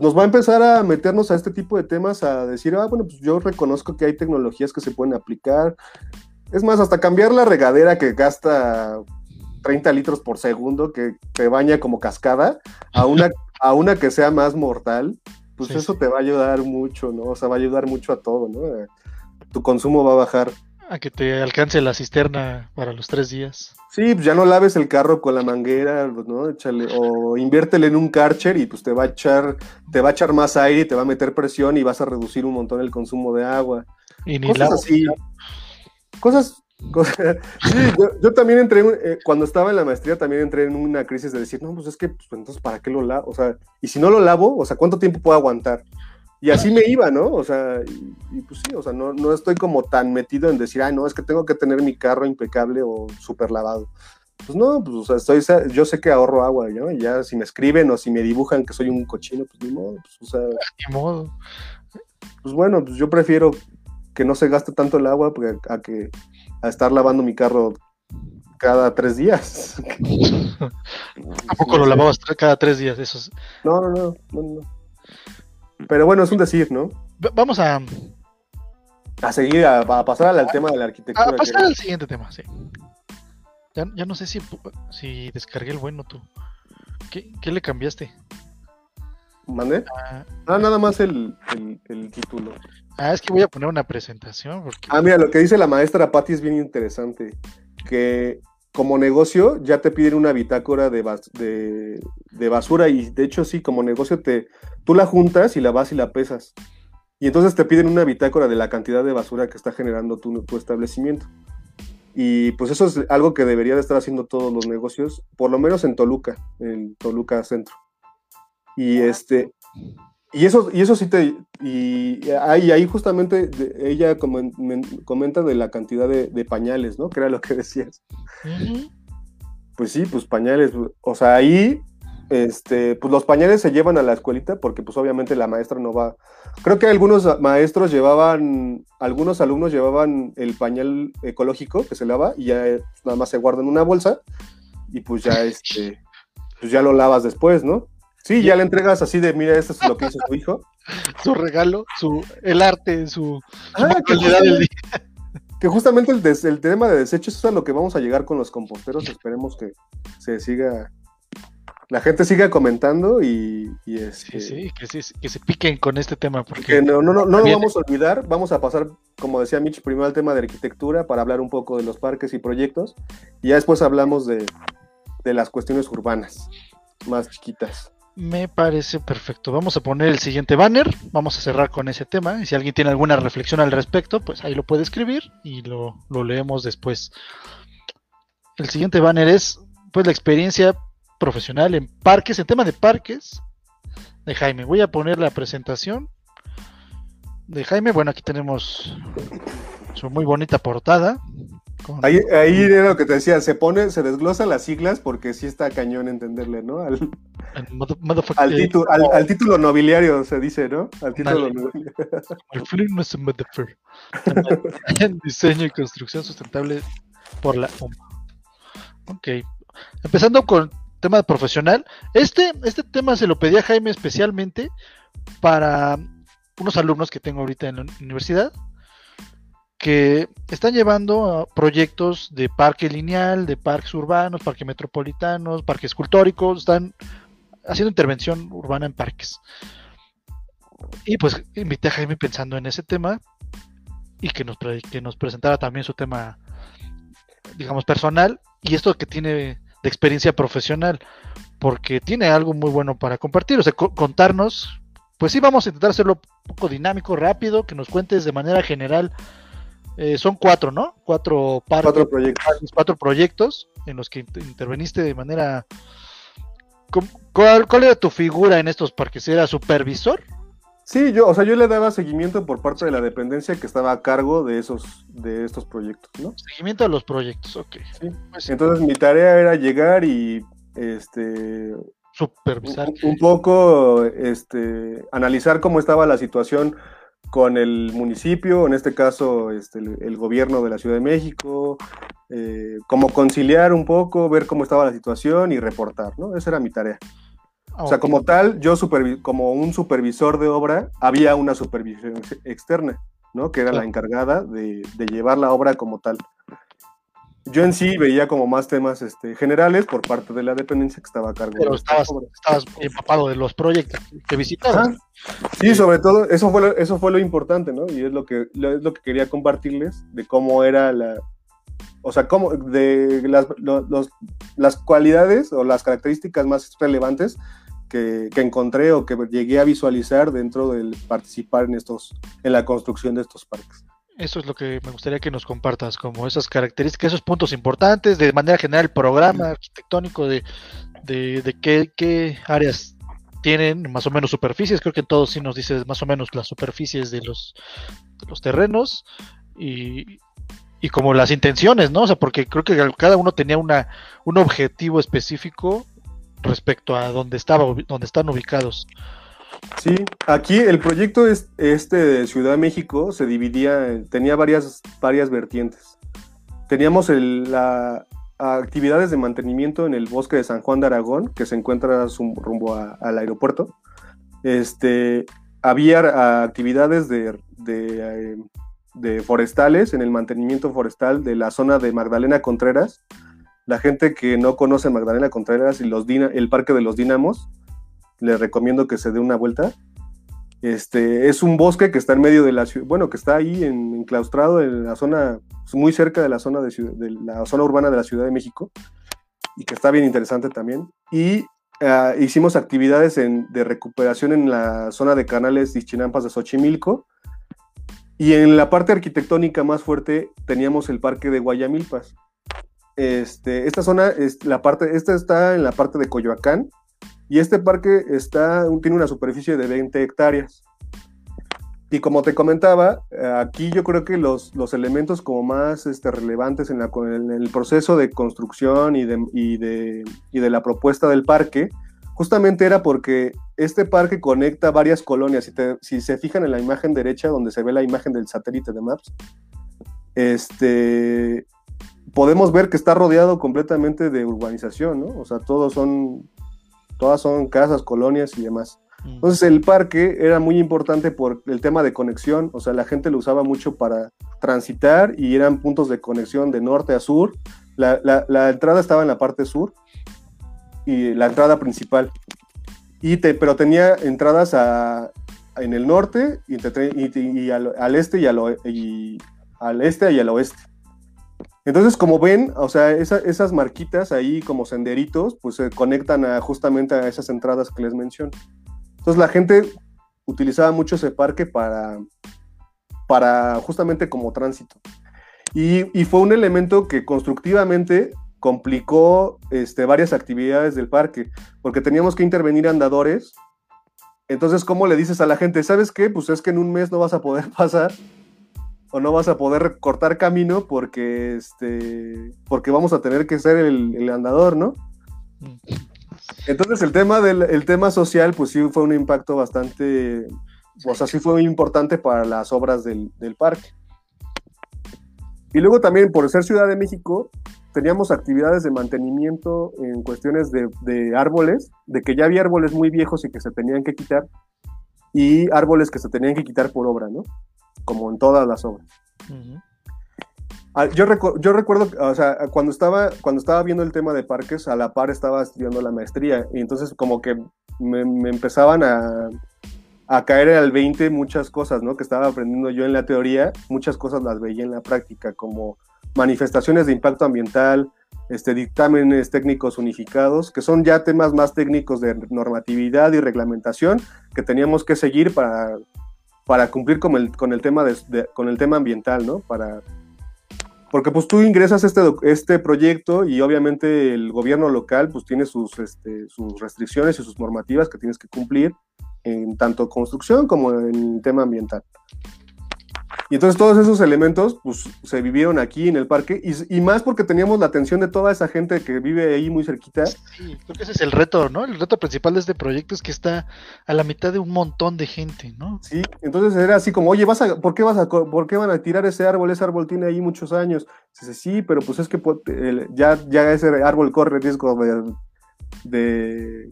nos va a empezar a meternos a este tipo de temas, a decir, ah, bueno, pues yo reconozco que hay tecnologías que se pueden aplicar, es más, hasta cambiar la regadera que gasta 30 litros por segundo, que te baña como cascada, a una, a una que sea más mortal, pues eso te va a ayudar mucho, ¿no? O sea, va a ayudar mucho a todo, ¿no? Tu consumo va a bajar. A que te alcance la cisterna para los tres días. Sí, pues ya no laves el carro con la manguera, ¿no? Échale, o inviértele en un karcher y pues te va a echar, te va a echar más aire y te va a meter presión y vas a reducir un montón el consumo de agua. Y ni Cosas así cosas [laughs] sí, yo, también entré, eh, cuando estaba en la maestría, también entré en una crisis de decir, no, pues es que, pues entonces, ¿para qué lo lavo? O sea, y si no lo lavo, o sea, ¿cuánto tiempo puedo aguantar? Y así me iba, ¿no? O sea, y, pues sí, o sea, no, estoy como tan metido en decir, ay, no, es que tengo que tener mi carro impecable o súper lavado. Pues no, pues o sea, estoy, yo sé que ahorro agua, ¿no? Y ya si me escriben o si me dibujan que soy un cochino, pues ni modo, pues, o sea, Ni modo. pues bueno, pues yo prefiero que no se gaste tanto el agua porque a que a estar lavando mi carro cada tres días. ¿A poco lo lavabas cada tres días? Eso es- No, no, no, no, no. Pero bueno, es un decir, ¿no? Vamos a, A seguir, a, a pasar al, al tema de la arquitectura. a que- pasar al siguiente tema, sí. Ya, ya no sé si, si descargué el bueno tú. ¿Qué, qué le cambiaste? ¿Mandé? Ah, Ah, nada más el, el- el título. ah, es que voy a poner una presentación porque Ah, mira, lo que dice la maestra Patti es bien interesante. Que como negocio ya te piden una bitácora de, bas- de, de basura y de hecho sí, como negocio te, tú la juntas y la vas y la pesas. Y entonces te piden una bitácora de la cantidad de basura que está generando tu, tu establecimiento. Y pues eso es algo que debería de estar haciendo todos los negocios, por lo menos en Toluca, en Toluca Centro. Y este, y eso, y eso sí te. Y ahí, ahí justamente ella comen- men- comenta de la cantidad de, de pañales, ¿no? Que era lo que [laughs] decías. Pues sí, pues pañales. O sea, ahí, este, pues los pañales se llevan a la escuelita porque, pues obviamente la maestra no va. Creo que algunos maestros llevaban, algunos alumnos llevaban el pañal ecológico que se lava y ya eh, nada más se guarda en una bolsa y pues ya, este, pues ya lo lavas después, ¿no? Sí, ya le entregas así de, mira, esto es lo que hizo tu hijo. [laughs] su regalo, su el arte, su, Ah, manualidad del día. Que justamente el, des- el tema de desechos es a lo que vamos a llegar con los composteros. Esperemos que se siga, la gente siga comentando y, y este, Sí, sí, que, sí, que se piquen con este tema porque que no, no, no, lo vamos a olvidar. Vamos a pasar, como decía Mitch, primero al tema de arquitectura para hablar un poco de los parques y proyectos y ya después hablamos de, de las cuestiones urbanas más chiquitas. Me parece perfecto. Vamos a poner el siguiente banner, vamos a cerrar con ese tema y si alguien tiene alguna reflexión al respecto, pues ahí lo puede escribir y lo, lo leemos después. El siguiente banner es pues la experiencia profesional en parques, en tema de parques de Jaime. Voy a poner la presentación de Jaime. Bueno, aquí tenemos su muy bonita portada. Con- Ahí, ahí era lo que te decía, se pone, se desglosan las siglas porque sí está cañón entenderle, ¿no? Al, mother- al, eh, título, al, al título nobiliario se dice, ¿no? Al título Dale. nobiliario. [laughs] El film es un motherfucker. En [laughs] diseño y construcción sustentable por la OMA. Ok. Empezando con tema profesional. Este, este tema se lo pedí a Jaime especialmente para unos alumnos que tengo ahorita en la universidad que están llevando proyectos de parque lineal, de parques urbanos, parques metropolitanos, parques escultóricos, están haciendo intervención urbana en parques. Y pues invité a Jaime pensando en ese tema y que nos, que nos presentara también su tema, digamos, personal y esto que tiene de experiencia profesional, porque tiene algo muy bueno para compartir, o sea, co- contarnos, pues sí, vamos a intentar hacerlo un poco dinámico, rápido, que nos cuentes de manera general. Eh, son cuatro, ¿no? Cuatro parques, Cuatro proyectos. cuatro proyectos en los que inter- interveniste de manera... ¿Cómo- ¿Cuál, ¿Cuál era tu figura en estos parques? ¿Era supervisor? Sí, yo, o sea, yo le daba seguimiento por parte de la dependencia que estaba a cargo de esos, de estos proyectos, ¿no? Seguimiento a los proyectos, ok. Sí. Pues sí, Entonces mi tarea era llegar y este supervisar. un, un poco este analizar cómo estaba la situación con el municipio, en este caso este, el, el gobierno de la Ciudad de México, eh, como conciliar un poco, ver cómo estaba la situación y reportar, ¿no? Esa era mi tarea. O sea, como tal, yo como un supervisor de obra, había una supervisión ex- externa, ¿no? Que era la encargada de, de llevar la obra como tal. Yo en sí veía como más temas este, generales por parte de la dependencia que estaba a cargo Pero estabas, empapado de los proyectos que visitabas. Ajá. Sí, sobre todo, eso fue, lo, eso fue lo importante, ¿no? Y es lo que, lo, es lo que quería compartirles, de cómo era la, o sea, cómo, de las, lo- los- las cualidades o las características más relevantes que, que encontré o que llegué a visualizar dentro del participar en estos, en la construcción de estos parques. Eso es lo que me gustaría que nos compartas, como esas características, esos puntos importantes, de manera general, el programa arquitectónico, de, de, qué, qué áreas tienen más o menos superficies. Creo que en todos sí nos dices más o menos las superficies de los, de los terrenos y, y como las intenciones, ¿no? O sea, porque creo que cada uno tenía una, un objetivo específico respecto a dónde estaba, dónde están ubicados. Sí, aquí el proyecto este de Ciudad de México se dividía, tenía varias, varias vertientes. Teníamos la, actividades de mantenimiento en el bosque de San Juan de Aragón, que se encuentra rumbo al aeropuerto. Este, había actividades de, de, de, forestales en el mantenimiento forestal de la zona de Magdalena Contreras. La gente que no conoce Magdalena Contreras y los el Parque de los Dínamos, les recomiendo que se dé una vuelta. Este, es un bosque que está en medio de la ciudad, bueno, que está ahí en, enclaustrado en la zona, muy cerca de la zona, de, la zona urbana de la Ciudad de México y que está bien interesante también. Y ah, hicimos actividades de recuperación en la zona de canales Chinampas de Xochimilco. Y en la parte arquitectónica más fuerte teníamos el parque de Guayamilpas. Este, esta zona, la parte, esta está en la parte de Coyoacán, y este parque está, tiene una superficie de 20 hectáreas. Y como te comentaba, aquí yo creo que los, los elementos como más este, relevantes en, el proceso de construcción y de, y, de, y de, la propuesta del parque, justamente era porque este parque conecta varias colonias. Si, si, se fijan en la imagen derecha, donde se ve la imagen del satélite de Maps, este, podemos ver que está rodeado completamente de urbanización, ¿no? O sea, todos son todas son casas, colonias y demás. Mm. Entonces el parque era muy importante por el tema de conexión, o sea, la gente lo usaba mucho para transitar y eran puntos de conexión de norte a sur. La, entrada estaba en la parte sur y la entrada principal. Y te, pero tenía entradas en el norte y, al, este y al este y al oeste. Entonces, como ven, o sea, esas marquitas ahí como senderitos, pues se conectan justamente a esas entradas que les menciono. Entonces, la gente utilizaba mucho ese parque para, para justamente como tránsito. Y, fue un elemento que constructivamente complicó este, varias actividades del parque, porque teníamos que intervenir andadores. Entonces, ¿cómo le dices a la gente? ¿Sabes qué? Pues es que en un mes no vas a poder [laughs] pasar o no vas a poder cortar camino porque este porque vamos a tener que ser el, andador, ¿no? Entonces el tema del el tema social, pues sí fue un impacto bastante, o sea, sí fue muy importante para las obras del, parque. Y luego también, por ser Ciudad de México, teníamos actividades de mantenimiento en cuestiones de, de, árboles, de que ya había árboles muy viejos y que se tenían que quitar, y árboles que se tenían que quitar por obra, ¿no? Como en todas las obras. Ah, yo, yo recuerdo, o sea, cuando estaba, cuando estaba viendo el tema de parques, a la par estaba estudiando la maestría y entonces como que me, empezaban a, a, caer al 20 muchas cosas, ¿no? Que estaba aprendiendo yo en la teoría, muchas cosas las veía en la práctica, como manifestaciones de impacto ambiental, este, dictámenes técnicos unificados, que son ya temas más técnicos de normatividad y reglamentación que teníamos que seguir para para cumplir con el, con el, tema, de, con el tema ambiental, ¿no? Para, porque pues tú ingresas este, este proyecto y obviamente el gobierno local pues tiene sus, este, sus restricciones y sus normativas que tienes que cumplir en tanto construcción como en tema ambiental. Y entonces todos esos elementos pues, se vivieron aquí en el parque y, más porque teníamos la atención de toda esa gente que vive ahí muy cerquita. Sí, creo que ese es el reto, ¿no? El reto principal de este proyecto es que está a la mitad de un montón de gente, ¿no? Sí, entonces era así como, oye, vas a, ¿por, qué vas a, ¿por qué van a tirar ese árbol? Ese árbol tiene ahí muchos años. Dice, sí, pero pues es que pues, ya, ya ese árbol corre riesgo de,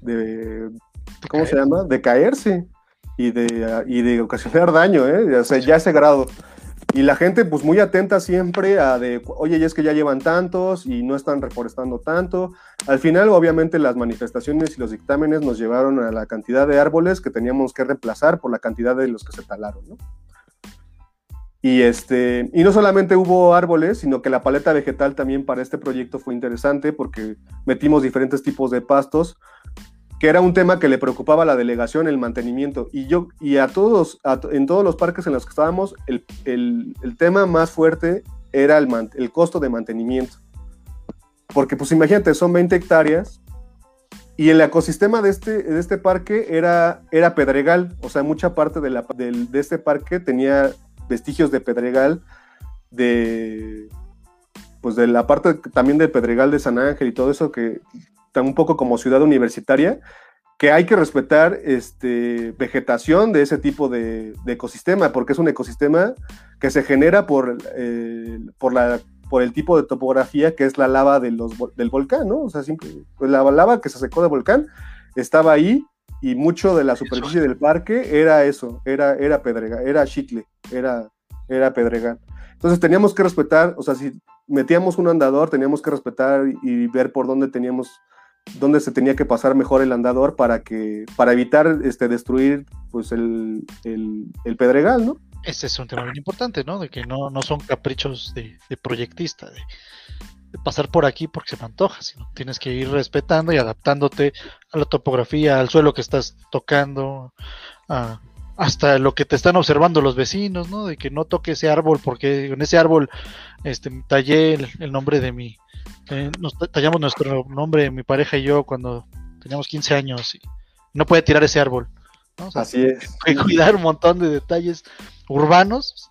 de ¿cómo se llama? De caerse y de, y de ocasionar daño, ¿eh? O sea, ya ese grado. Y la gente, pues muy atenta siempre a de, oye, ya es que ya llevan tantos y no están reforestando tanto. Al final, obviamente, las manifestaciones y los dictámenes nos llevaron a la cantidad de árboles que teníamos que reemplazar por la cantidad de los que se talaron, ¿no? Y, este, y no solamente hubo árboles, sino que la paleta vegetal también para este proyecto fue interesante porque metimos diferentes tipos de pastos que era un tema que le preocupaba a la delegación, el mantenimiento. Y yo, y a todos, en todos los parques en los que estábamos, el, tema más fuerte era el, el, costo de mantenimiento. Porque, pues imagínate, son 20 hectáreas y el ecosistema de este, de este parque era, era pedregal. O sea, mucha parte de, la, de este parque tenía vestigios de pedregal de, pues de la parte también del Pedregal de San Ángel y todo eso, que está un poco como ciudad universitaria, que hay que respetar este, vegetación de ese tipo de, ecosistema, porque es un ecosistema que se genera por, eh, por, la, por el tipo de topografía que es la lava de los, del volcán, ¿no? O sea, simple, pues la lava que se secó del volcán estaba ahí y mucho de la superficie del parque era eso, era, era pedrega, era chicle, era, era pedregal. Entonces teníamos que respetar, o sea, si metíamos un andador, teníamos que respetar y ver por dónde teníamos dónde se tenía que pasar mejor el andador para que para evitar este destruir pues el, el, pedregal, ¿no? Ese es un tema bien importante, ¿no? De que no, no son caprichos de, proyectista, de, pasar por aquí porque se me antoja, sino tienes que ir respetando y adaptándote a la topografía, al suelo que estás tocando, hasta lo que te están observando los vecinos, ¿no? De que no toque ese árbol porque en ese árbol este, tallé el nombre de mi, nos tallamos nuestro nombre, mi pareja y yo, cuando teníamos 15 años y no puede tirar ese árbol. Así es. [laughs] Hay que cuidar un montón de detalles urbanos.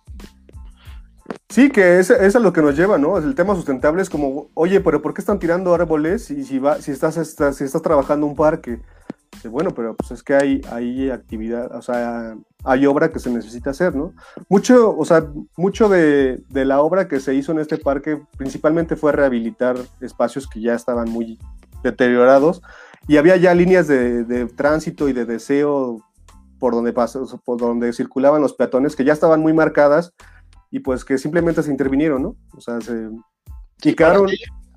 Sí, que es, es, a lo que nos lleva, ¿no? El tema sustentable es como, oye, pero ¿por qué están tirando árboles y si, va, si, estás, estás, si estás trabajando un parque? Bueno, pero pues es que hay, hay actividad, o sea, hay obra que se necesita hacer, ¿no? Mucho, o sea, mucho de, la obra que se hizo en este parque principalmente fue rehabilitar espacios que ya estaban muy deteriorados y había ya líneas de, tránsito y de deseo por donde pasó, por donde circulaban los peatones que ya estaban muy marcadas y pues que simplemente se intervinieron, ¿no? O sea, se... Y ¿Para,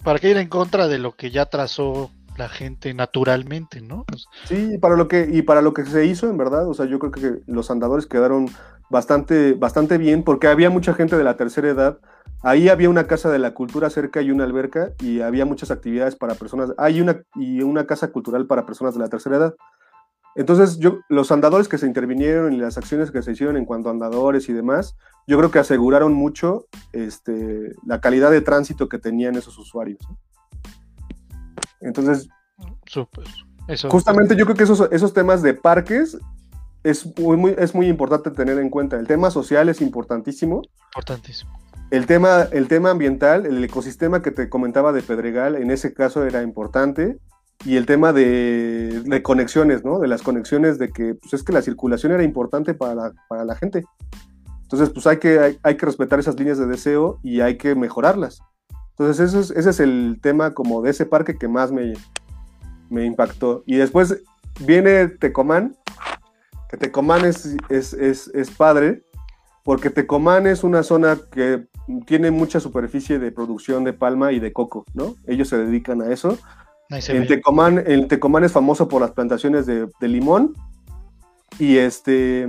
¿Para qué ir en contra de lo que ya trazó la gente naturalmente, ¿no? Pues, sí, para lo que, y para lo que se hizo, en verdad, o sea, yo creo que los andadores quedaron bastante, bastante bien, porque había mucha gente de la tercera edad. Ahí había una casa de la cultura cerca y una alberca, y había muchas actividades para personas. Hay una y una casa cultural para personas de la tercera edad. Entonces, yo, los andadores que se intervinieron y las acciones que se hicieron en cuanto a andadores y demás, yo creo que aseguraron mucho este, la calidad de tránsito que tenían esos usuarios. Entonces, justamente yo creo que esos, esos temas de parques es muy, es muy importante tener en cuenta. El tema social es importantísimo. Importantísimo. El tema, el tema ambiental, el ecosistema que te comentaba de Pedregal, en ese caso era importante. Y el tema de, conexiones, ¿no? De las conexiones de que, pues es que la circulación era importante para la, gente. Entonces, pues hay que, hay que respetar esas líneas de deseo y hay que mejorarlas. Entonces, es, ese es el tema como de ese parque que más me, me impactó. Y después viene Tecomán, que Tecomán es, es, es, padre, porque Tecomán es una zona que tiene mucha superficie de producción de palma y de coco, ¿no? Ellos se dedican a eso. El Tecomán, el Tecomán es famoso por las plantaciones de, de, limón y este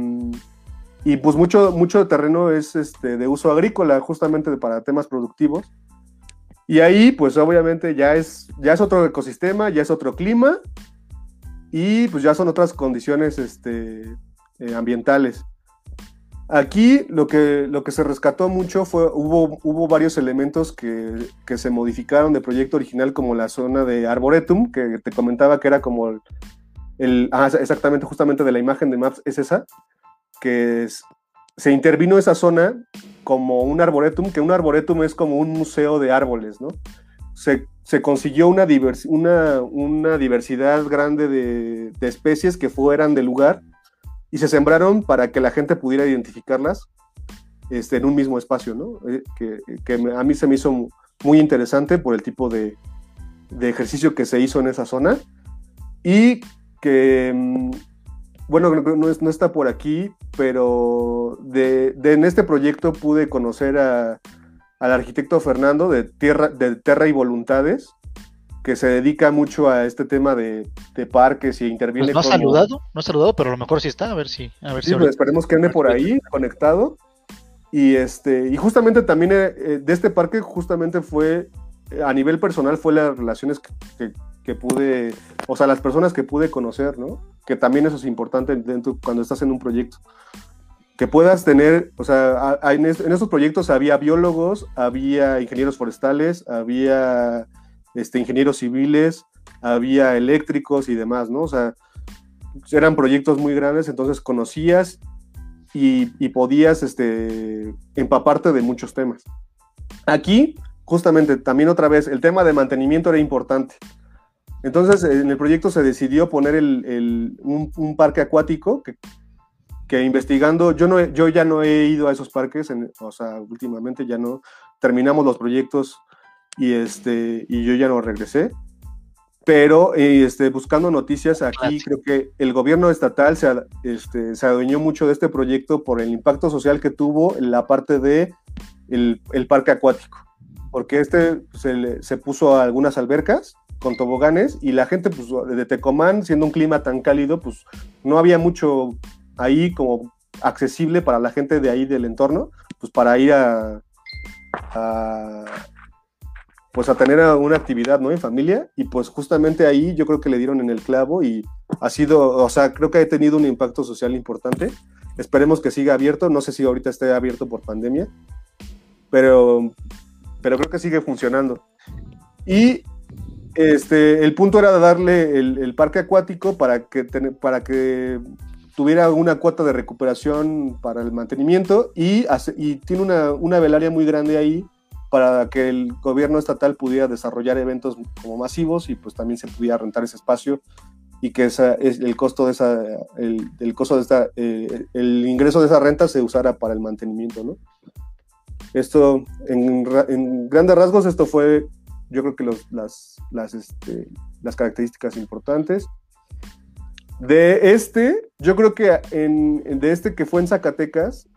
y pues mucho mucho terreno es este de uso agrícola justamente para temas productivos y ahí, pues obviamente ya es, ya es otro ecosistema, ya es otro clima y pues ya son otras condiciones este, eh, ambientales. Aquí lo que, lo que se rescató mucho fue, hubo, hubo varios elementos que, que, se modificaron del proyecto original, como la zona de Arboretum, que te comentaba que era como el, el ah, exactamente, justamente de la imagen de Maps es esa, que es, se intervino esa zona como un arboretum, que un arboretum es como un museo de árboles, ¿no? Se, consiguió una, una, una, diversidad grande de, especies que fueran del lugar y se sembraron para que la gente pudiera identificarlas este, en un mismo espacio, ¿no? Eh, que, que, a mí se me hizo muy interesante por el tipo de, de ejercicio que se hizo en esa zona y que mm, bueno, no, no, está por aquí, pero de, en este proyecto pude conocer a, al arquitecto Fernando de Tierra, de Terra y Voluntades, que se dedica mucho a este tema de, parques y interviene. Pues no ha saludado, no ha saludado, pero a lo mejor sí está, a ver si. A ver sí, pues esperemos que ande por ahí conectado. Y este, y justamente también eh, eh, de este parque, justamente fue a nivel personal, fue las relaciones que, que pude, o sea, las personas que pude conocer, ¿no? Que también eso es importante dentro, cuando estás en un proyecto. Que puedas tener, o sea, en, esos proyectos había biólogos, había ingenieros forestales, había este, ingenieros civiles, había eléctricos y demás, ¿no? O sea, eran proyectos muy grandes, entonces conocías y, y podías este, empaparte de muchos temas. Aquí, justamente, también otra vez, el tema de mantenimiento era importante. Entonces, en el proyecto se decidió poner un, parque acuático que, que, investigando, yo, no, yo ya no he ido a esos parques, o sea, últimamente ya no, terminamos los proyectos y, este, y yo ya no regresé. Pero este, buscando noticias aquí, creo que el gobierno estatal se, este, se adueñó mucho de este proyecto por el impacto social que tuvo en la parte de el, parque acuático. Porque este se, se puso a algunas albercas con toboganes y la gente pues, de Tecomán, siendo un clima tan cálido, pues no había mucho ahí como accesible para la gente de ahí del entorno, pues para ir a, pues a tener una actividad, ¿no? En familia y pues justamente ahí yo creo que le dieron en el clavo y ha sido, o sea, creo que ha tenido un impacto social importante. Esperemos que siga abierto, no sé si ahorita esté abierto por pandemia, pero, pero creo que sigue funcionando. Y este, el punto era darle el, parque acuático para que, para que tuviera una cuota de recuperación para el mantenimiento y, y tiene una, una, velaria muy grande ahí para que el gobierno estatal pudiera desarrollar eventos como masivos y pues también se pudiera rentar ese espacio y que esa, el costo de esa, el, costo de esta, eh, el ingreso de esa renta se usara para el mantenimiento, ¿no? Esto, en, en grandes rasgos, esto fue yo creo que las, las, este, las características importantes. De este, yo creo que en, de este que fue en Zacatecas,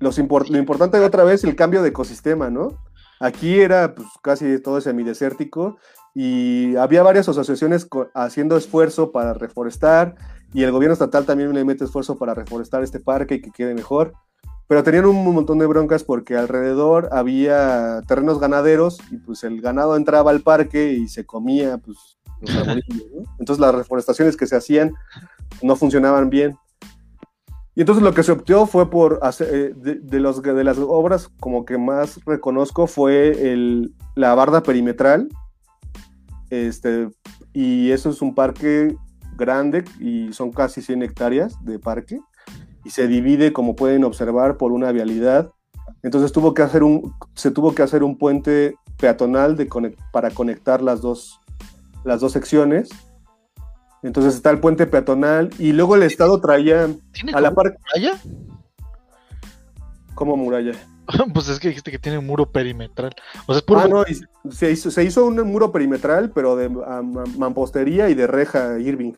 los lo importante otra vez el cambio de ecosistema, ¿no? Aquí era pues, casi todo semidesértico y había varias asociaciones haciendo esfuerzo para reforestar y el gobierno estatal también le mete esfuerzo para reforestar este parque y que quede mejor. Pero tenían un montón de broncas porque alrededor había terrenos ganaderos y pues el ganado entraba al parque y se comía pues los [laughs] arbolillos, ¿no? Entonces las reforestaciones que se hacían no funcionaban bien. Y entonces lo que se optó fue por hacer, eh, de, los, de las obras como que más reconozco fue el, la barda perimetral. Este, y eso es un parque grande y son casi 100 hectáreas de parque y se divide, como pueden observar, por una vialidad. Entonces tuvo que hacer un, se tuvo que hacer un puente peatonal de para conectar las dos, las dos secciones. Entonces está el puente peatonal y luego el Estado traía a la par... muralla? ¿Cómo muralla? [laughs] pues es que dijiste que tiene un muro perimetral. O sea, Ah, no, se, hizo, se hizo un muro perimetral, pero de mampostería y de reja Irving.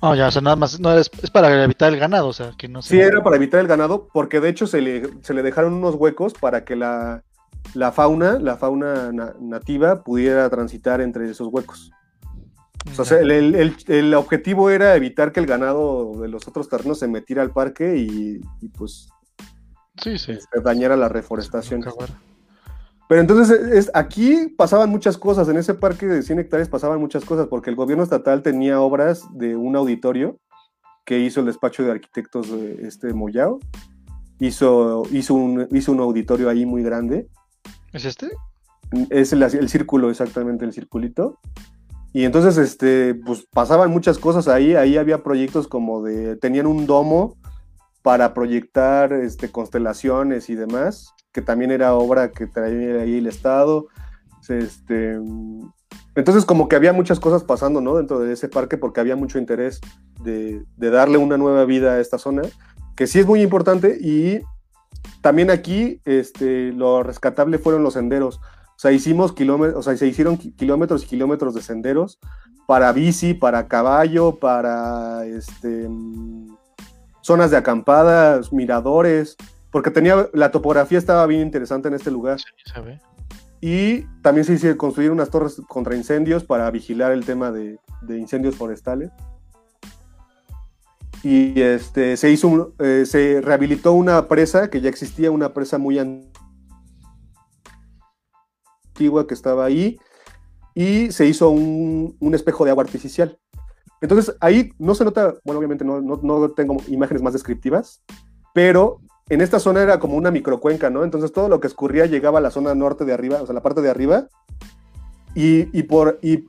Oh, ya, o sea, nada más, no, es, para evitar el ganado, o sea, que no Sí, era para evitar el ganado, porque de hecho se le, se le dejaron unos huecos para que la, fauna, la fauna nativa pudiera transitar entre esos huecos. O sea, el, objetivo era evitar que el ganado de los otros terrenos se metiera al parque y, pues sí, sí. Este, dañara la reforestación. Pero entonces es, aquí pasaban muchas cosas, en ese parque de 100 hectáreas pasaban muchas cosas, porque el gobierno estatal tenía obras de un auditorio que hizo el despacho de arquitectos de este Moyao, hizo, hizo, un, hizo un auditorio ahí muy grande. ¿Es este? Es el, el círculo, exactamente, el circulito. Y entonces, este, pues pasaban muchas cosas ahí, ahí había proyectos como de, tenían un domo para proyectar este, constelaciones y demás, que también era obra que traía ahí el Estado. Este, entonces como que había muchas cosas pasando ¿no? dentro de ese parque porque había mucho interés de, darle una nueva vida a esta zona, que sí es muy importante y también aquí este, lo rescatable fueron los senderos. O sea, hicimos kilómetros, o sea, se hicieron kilómetros y kilómetros de senderos para bici, para caballo, para este, zonas de acampadas, miradores, porque tenía, la topografía estaba bien interesante en este lugar. Y también se hizo construir unas torres contra incendios para vigilar el tema de, incendios forestales. Y este, se hizo eh, se rehabilitó una presa que ya existía, una presa muy antigua que estaba ahí, y se hizo un, espejo de agua artificial. Entonces ahí no se nota, bueno, obviamente no, no, no tengo imágenes más descriptivas, pero en esta zona era como una microcuenca, ¿no? Entonces todo lo que escurría llegaba a la zona norte de arriba, o sea, la parte de arriba, y, por, y,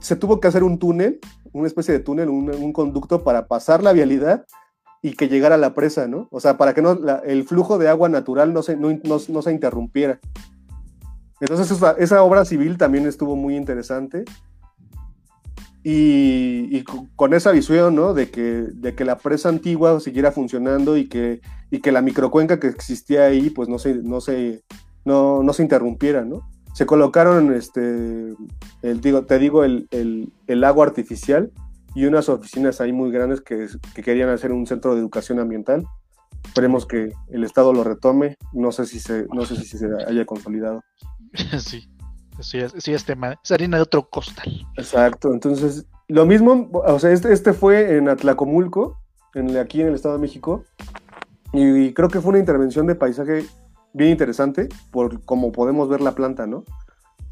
se tuvo que hacer un túnel, una especie de túnel, un, conducto para pasar la vialidad y que llegara a la presa, ¿no? O sea, para que no, el flujo de agua natural no se, no, no, se interrumpiera. Entonces esa, obra civil también estuvo muy interesante. Y, con esa visión, ¿no? De que, de que la presa antigua siguiera funcionando y que, y que la microcuenca que existía ahí, pues no se, no se, no, no se interrumpiera, ¿no? Se colocaron, este, el, digo, te digo, el, el, el agua artificial y unas oficinas ahí muy grandes que, querían hacer un centro de educación ambiental. Esperemos que el Estado lo retome. No sé si se, no sé si se haya consolidado. [laughs] Sí, sí es, sí es tema, es harina de otro costal. Exacto, entonces lo mismo, o sea, este, este fue en Atlacomulco, aquí en el Estado de México, y, creo que fue una intervención de paisaje bien interesante, por como podemos ver la planta, ¿no?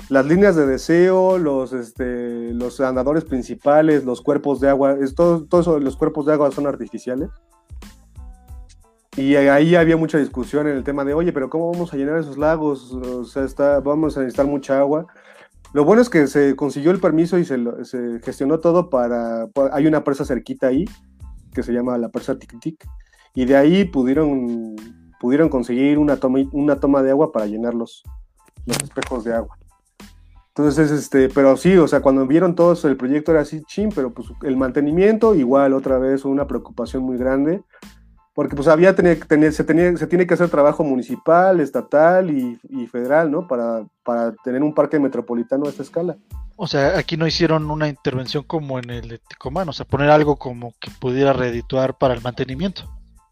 las líneas de deseo, los, este, los andadores principales, los cuerpos de agua, es todo los cuerpos de agua son artificiales. Y ahí había mucha discusión en el tema de, oye, pero ¿cómo vamos a llenar esos lagos? O sea, está, vamos a necesitar mucha agua. Lo bueno es que se consiguió el permiso y se, se gestionó todo para... Hay una presa cerquita ahí, que se llama la presa Tic Tic, y de ahí pudieron, pudieron conseguir una toma, una toma de agua para llenar los, los espejos de agua. Entonces, este, pero sí, o sea, cuando vieron todos el proyecto era así, chin, pero pues el mantenimiento, igual otra vez una preocupación muy grande, porque pues había tener, se, tenía, se tiene que hacer trabajo municipal, estatal y, federal, ¿no? Para, para tener un parque metropolitano a esta escala. O sea, aquí no hicieron una intervención como en el de Ticomán, o sea, poner algo como que pudiera redituar para el mantenimiento.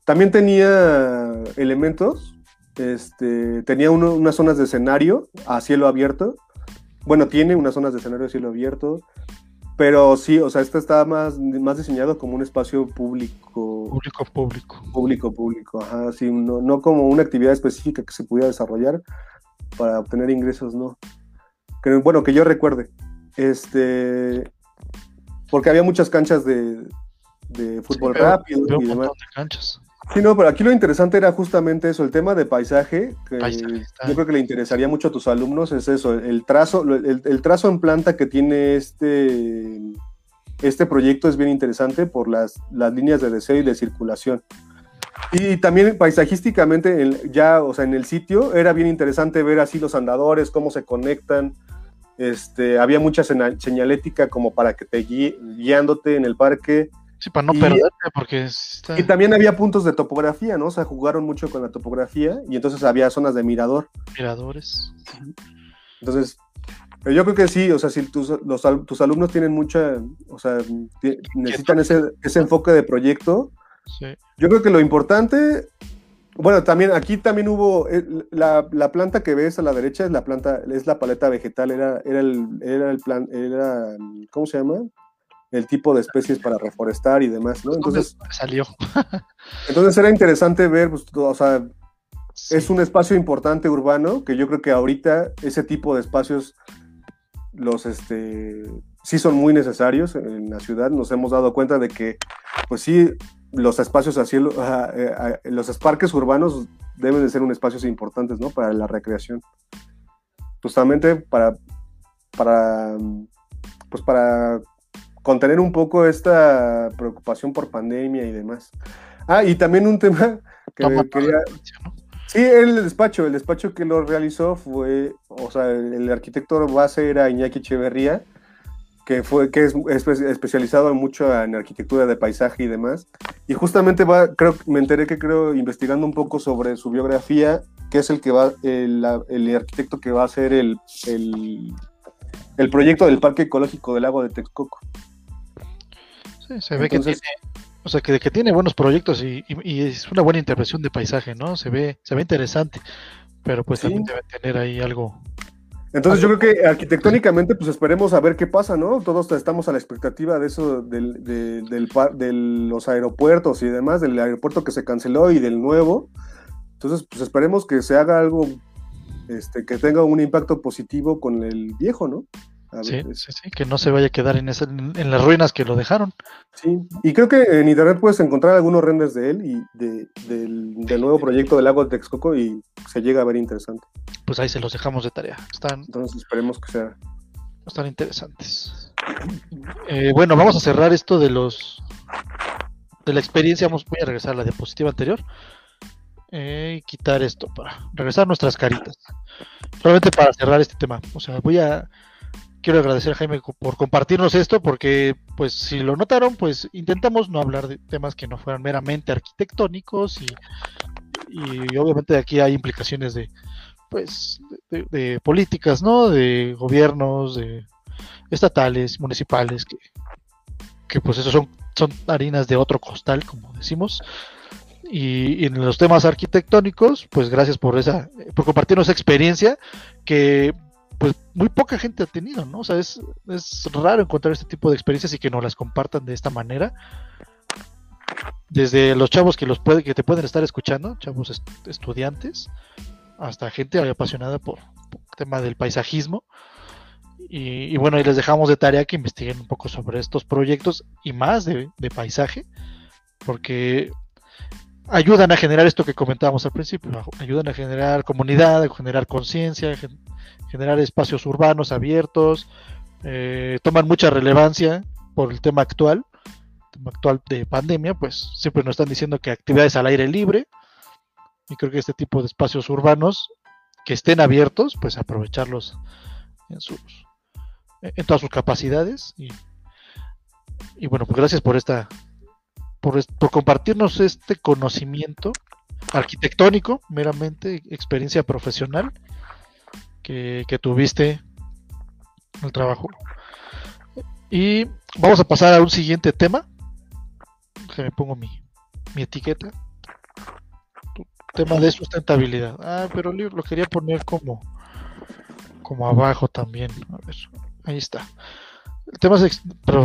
También tenía elementos, este, tenía unas zonas de escenario a cielo abierto, bueno, tiene unas zonas de escenario de cielo abierto, pero sí, o sea, este está más, más diseñado como un espacio público. Público, público. Público, público, ajá, sí, no, no como una actividad específica que se pudiera desarrollar para obtener ingresos, no. Que, bueno, que yo recuerde. Este. Porque había muchas canchas de, de fútbol rápido y demás. De canchas. Sí, no, pero aquí lo interesante era justamente eso, el tema de paisaje, que yo creo que le interesaría mucho a tus alumnos, es eso, el trazo, el, trazo en planta que tiene este, este proyecto es bien interesante por las, las líneas de deseo y de circulación. Y también paisajísticamente, ya, o sea, en el sitio era bien interesante ver así los andadores, cómo se conectan, este, había mucha señalética como para que te guíe, guiándote en el parque, Sí, para no perderte, porque... Y también había puntos de topografía, ¿no? O sea, jugaron mucho con la topografía y entonces había zonas de mirador. Miradores. Entonces, yo creo que sí, o sea, si tus, tus alumnos tienen mucha, o sea, necesitan ese, ese enfoque de proyecto, sí. yo creo que lo importante, bueno, también aquí también hubo, eh, la, la, planta que ves a la derecha es la planta, es la paleta vegetal, era, era, el, era el plan, era, ¿cómo se llama? el tipo de especies para reforestar y demás, ¿no? Entonces salió. [laughs] entonces era interesante ver, pues, o sea, es un espacio importante urbano que yo creo que ahorita ese tipo de espacios los, este, sí son muy necesarios en la ciudad. Nos hemos dado cuenta de que, pues sí, los espacios así, eh, los parques urbanos deben de ser un espacios importantes, ¿no? Para la recreación. Justamente para, para, pues para contener un poco esta preocupación por pandemia y demás. Ah, y también un tema que quería... Sí, el despacho, el despacho que lo realizó fue, o sea, el, arquitecto base era Iñaki Echeverría, que fue que es, especializado mucho en arquitectura de paisaje y demás. Y justamente va, creo, me enteré que creo investigando un poco sobre su biografía, que es el que va, el, el arquitecto que va a hacer el, el, el proyecto del Parque Ecológico del Lago de Texcoco se ve que tiene, o sea, que, que tiene buenos proyectos y, es una buena intervención de paisaje, ¿no? Se ve, se ve interesante, pero pues también debe tener ahí algo. Entonces yo creo que arquitectónicamente pues esperemos a ver qué pasa, ¿no? Todos estamos a la expectativa de eso, del, de, del, de los aeropuertos y demás, del aeropuerto que se canceló y del nuevo. Entonces pues esperemos que se haga algo este, que tenga un impacto positivo con el viejo, ¿no? Sí, sí, sí, que no se vaya a quedar en, en, las ruinas que lo dejaron. Sí, y creo que en internet puedes encontrar algunos renders de él y de, del, nuevo proyecto del lago de Texcoco y se llega a ver interesante. Pues ahí se los dejamos de tarea. Están, Entonces esperemos que sea. Están interesantes. Eh, bueno, vamos a cerrar esto de los de la experiencia, vamos, voy a regresar a la diapositiva anterior eh, y quitar esto para regresar nuestras caritas. Solamente para cerrar este tema. O sea, voy a quiero agradecer a Jaime por compartirnos esto, porque pues si lo notaron, pues intentamos no hablar de temas que no fueran meramente arquitectónicos y, y obviamente aquí hay implicaciones de pues de, políticas, ¿no? De gobiernos, de estatales, municipales, que, que pues eso son, son harinas de otro costal, como decimos. Y, en los temas arquitectónicos, pues gracias por esa, por compartirnos esa experiencia que pues muy poca gente ha tenido, ¿no? O sea, es, raro encontrar este tipo de experiencias y que nos las compartan de esta manera. Desde los chavos que los puede, que te pueden estar escuchando, chavos estudiantes, hasta gente apasionada por, el tema del paisajismo. Y, bueno, les dejamos de tarea que investiguen un poco sobre estos proyectos y más de paisaje, porque ayudan a generar esto que comentábamos al principio, ayudan a generar comunidad, a generar conciencia, generar espacios urbanos abiertos, eh, toman mucha relevancia por el tema actual, tema actual de pandemia, pues siempre nos están diciendo que actividades al aire libre, y creo que este tipo de espacios urbanos que estén abiertos, pues aprovecharlos en sus en todas sus capacidades y, y bueno, pues gracias por esta por, compartirnos este conocimiento arquitectónico, meramente experiencia profesional que, tuviste en el trabajo. Y vamos a pasar a un siguiente tema. Me pongo mi, mi etiqueta. Tema de sustentabilidad. Ah, pero lo quería poner como, como abajo también. A ver, ahí está temas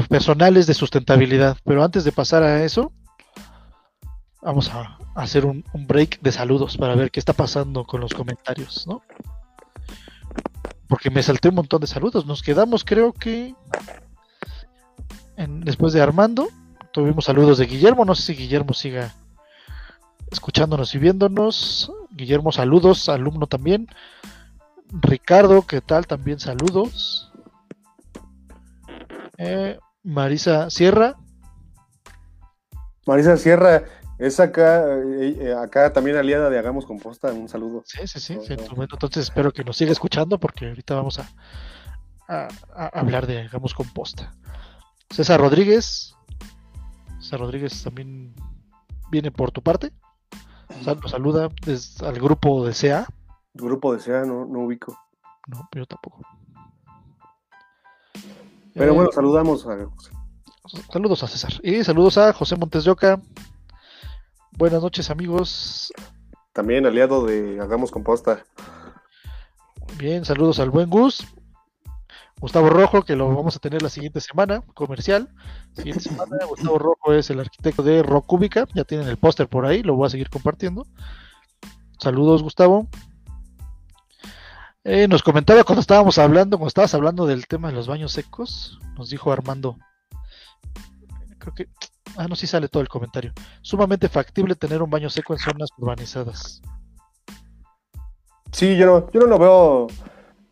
personales de sustentabilidad. Pero antes de pasar a eso, vamos a hacer un, break de saludos para ver qué está pasando con los comentarios, ¿no? Porque me salté un montón de saludos. Nos quedamos, creo que, después de Armando, tuvimos saludos de Guillermo. No sé si Guillermo siga escuchándonos y viéndonos. Guillermo, saludos, alumno también. Ricardo, ¿qué tal? También saludos. Eh, Marisa Sierra. Marisa Sierra es acá, eh, eh, acá también aliada de Hagamos Composta. Un saludo. Sí, sí, sí. entonces espero que nos siga escuchando porque ahorita vamos a, hablar de Hagamos Composta. César Rodríguez. César Rodríguez también viene por tu parte. Nos saluda al grupo de. Grupo de no, no ubico. No, yo tampoco. Pero bueno, eh, saludamos a José. Saludos a César. Y saludos a José Montes de Oca. Buenas noches, amigos. También aliado de Hagamos Composta. Bien, saludos al buen Gus. Gustavo Rojo, que lo vamos a tener la siguiente semana, comercial. Siguiente semana, [laughs] Gustavo Rojo es el arquitecto de Rocúbica. Ya tienen el póster por ahí, lo voy a seguir compartiendo. Saludos, Gustavo. Eh, nos comentaba cuando estábamos hablando, cuando estabas hablando del tema de los baños secos, nos dijo Armando, creo que, ah, no, sí sale todo el comentario, sumamente factible tener un baño seco en zonas urbanizadas. Sí, yo no, yo no lo veo,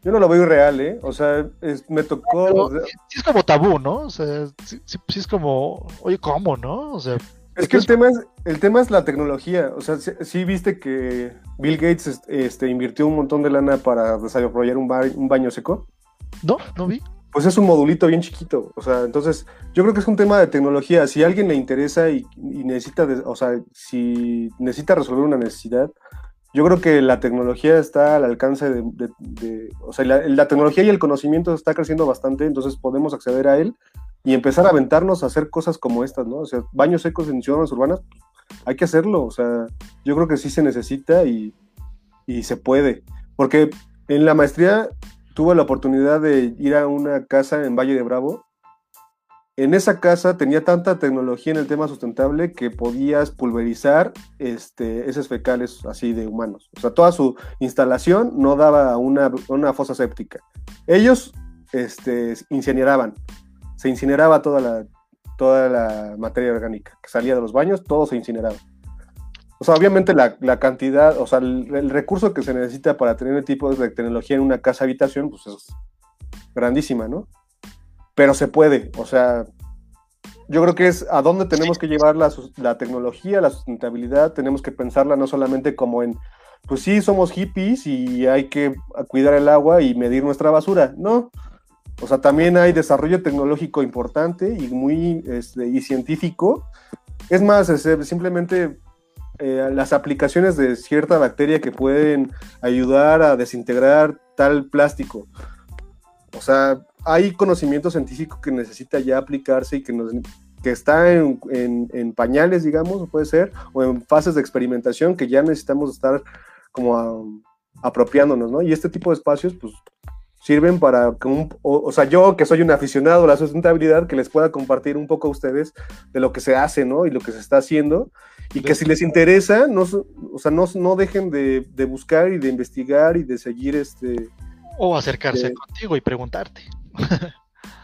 yo no lo veo irreal, ¿eh? O sea, me tocó... sí, es como tabú, ¿no? O sea, sí, sí, es como, oye, ¿cómo, no? O sea, es que el tema es, el tema es la tecnología. O sea, sí, viste que Bill Gates este, invirtió un montón de lana para desarrollar un, un baño seco. No, no vi. Pues es un modulito bien chiquito. O sea, entonces yo creo que es un tema de tecnología. Si a alguien le interesa y, necesita, o sea, si necesita resolver una necesidad, yo creo que la tecnología está al alcance de, o sea, la, tecnología y el conocimiento está creciendo bastante, entonces podemos acceder a él y empezar a aventarnos a hacer cosas como estas, ¿no? O sea, baños secos en ciudades urbanas, hay que hacerlo, o sea, yo creo que sí se necesita y, se puede, porque en la maestría tuve la oportunidad de ir a una casa en Valle de Bravo. En esa casa tenía tanta tecnología en el tema sustentable que podías pulverizar este, esos fecales así de humanos. O sea, toda su instalación no daba una, una fosa séptica. Ellos este, incineraban se incineraba toda la, toda la materia orgánica que salía de los baños, todo se incineraba. O sea, obviamente la, cantidad, o sea, el, recurso que se necesita para tener el tipo de tecnología en una casa habitación, pues es grandísima, ¿no? Pero se puede, o sea, yo creo que es a dónde tenemos que llevar la, la, tecnología, la sustentabilidad, tenemos que pensarla no solamente como en, pues sí, somos hippies y hay que cuidar el agua y medir nuestra basura, no. O sea, también hay desarrollo tecnológico importante y muy este, y científico. Es más, simplemente eh, las aplicaciones de cierta bacteria que pueden ayudar a desintegrar tal plástico. O sea, hay conocimiento científico que necesita ya aplicarse y que, nos, que está en, en, pañales, digamos, puede ser, o en fases de experimentación que ya necesitamos estar como apropiándonos, ¿no? Y este tipo de espacios, pues, sirven para, que o, sea, yo que soy un aficionado a la sustentabilidad, que les pueda compartir un poco a ustedes de lo que se hace, ¿no? Y lo que se está haciendo, y que si les interesa, no, o sea, no, no dejen de, de buscar y de investigar y de seguir este... O acercarse contigo y preguntarte. [laughs]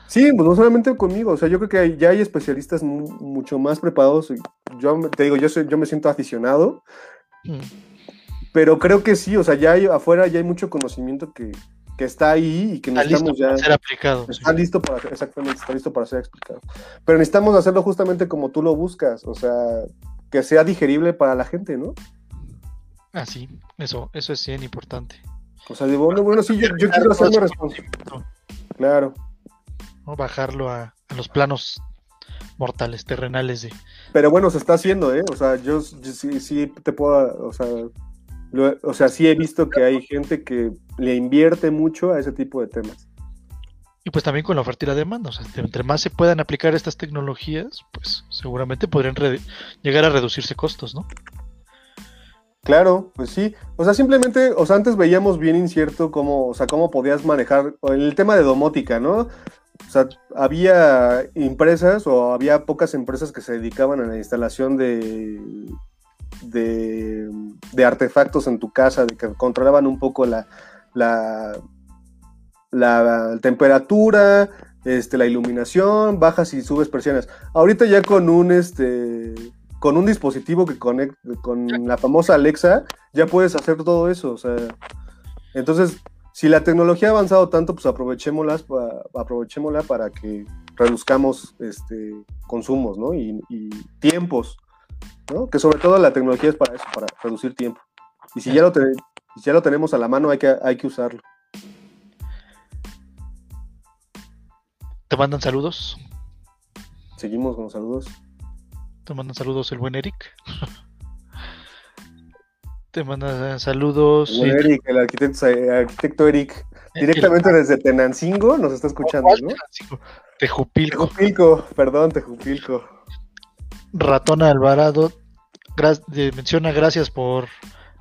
Sí, pues no solamente conmigo, o sea, yo creo que ya hay especialistas mucho más preparados. Yo te digo, yo, soy, yo me siento aficionado, mm. pero creo que sí, o sea, ya hay, afuera ya hay mucho conocimiento que, está ahí y que necesitamos ya. ser aplicado. Está listo para, exactamente, está listo para ser explicado. Pero necesitamos hacerlo justamente como tú lo buscas, o sea, que sea digerible para la gente, ¿no? Ah, sí, eso, eso es bien importante. O sea, digo, bueno, bueno sí, yo, yo quiero hacerme responsable. Claro. Bajarlo a, los planos mortales, terrenales de... Pero bueno, se está haciendo, ¿eh? O sea, yo, sí, sí, te puedo, o sea, o sea, sí he visto que hay gente que le invierte mucho a ese tipo de temas. Y pues también con la oferta y la demanda, o sea, entre más se puedan aplicar estas tecnologías, pues seguramente podrían llegar a reducirse costos, ¿no? Claro, pues sí. O sea, simplemente, o sea, antes veíamos bien incierto cómo, o sea, cómo podías manejar el tema de domótica, ¿no? O sea, había empresas o había pocas empresas que se dedicaban a la instalación de, de, artefactos en tu casa, de que controlaban un poco la, la, temperatura, este, la iluminación, bajas y subes presiones. Ahorita ya con un este con un dispositivo que conecta con la famosa Alexa, ya puedes hacer todo eso. O sea, entonces, si la tecnología ha avanzado tanto, pues aprovechémosla, aprovechémosla para que reduzcamos este, consumos, ¿no? Y, tiempos, ¿no? Que sobre todo la tecnología es para eso, para reducir tiempo. Y si ya lo, ya lo tenemos a la mano, hay que, hay que usarlo. ¿Te mandan saludos? Seguimos con los saludos. Te mandan saludos el buen Eric. [laughs] Te manda saludos. El Eric, el arquitecto, Eric. Directamente desde Tenancingo nos está escuchando, ¿no? Tejupilco. Tejupilco, perdón, Tejupilco. Ratona Alvarado menciona gracias por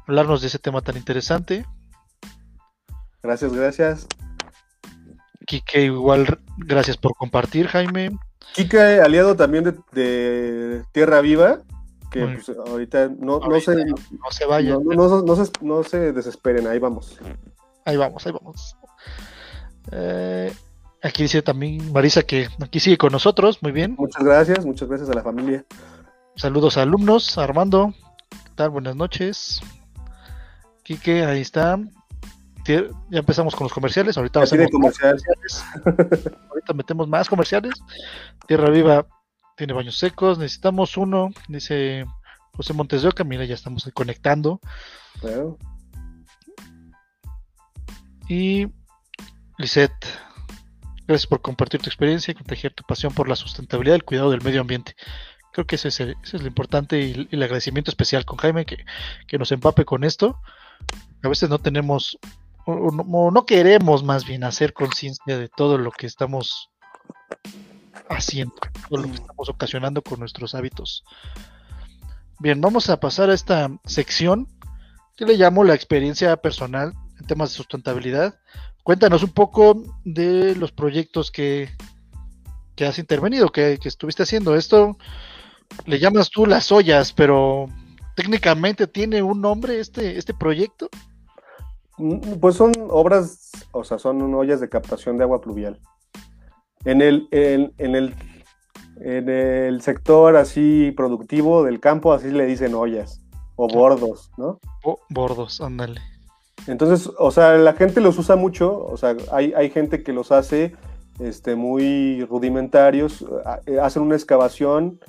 hablarnos de ese tema tan interesante. Gracias, gracias. Quique, igual, gracias por compartir, Jaime. Kika, aliado también de, Tierra Viva, que pues, ahorita no, no, se, no se vayan. No, se, desesperen, ahí vamos. Ahí vamos, ahí vamos. Eh, aquí dice también Marisa que aquí sigue con nosotros, muy bien. Muchas gracias, muchas gracias a la familia. Saludos a alumnos, Armando, ¿qué tal? Buenas noches. Quique, ahí está ya empezamos con los comerciales, ahorita comerciales. ahorita metemos más comerciales. Tierra Viva tiene baños secos, necesitamos uno, dice José Montes de Oca, mira, ya estamos conectando. Y Lisette, gracias por compartir tu experiencia y contagiar tu pasión por la sustentabilidad y el cuidado del medio ambiente. Creo que ese es, es lo importante y, el agradecimiento especial con Jaime que, que nos empape con esto. A veces no tenemos o, no, queremos más bien hacer conciencia de todo lo que estamos haciendo, todo lo que estamos ocasionando con nuestros hábitos. Bien, vamos a pasar a esta sección que le llamo la experiencia personal en temas de sustentabilidad. Cuéntanos un poco de los proyectos que, que has intervenido, que, que estuviste haciendo. Esto le llamas tú las ollas, pero técnicamente tiene un nombre este, este proyecto. Mm, pues son obras, o sea, son ollas de captación de agua pluvial. En el, en, el, en el sector así productivo del campo, así le dicen ollas o bordos, ¿no? bordos, ándale. Entonces, o sea, la gente los usa mucho, o sea, hay, hay gente que los hace este, muy rudimentarios, eh, hacen una excavación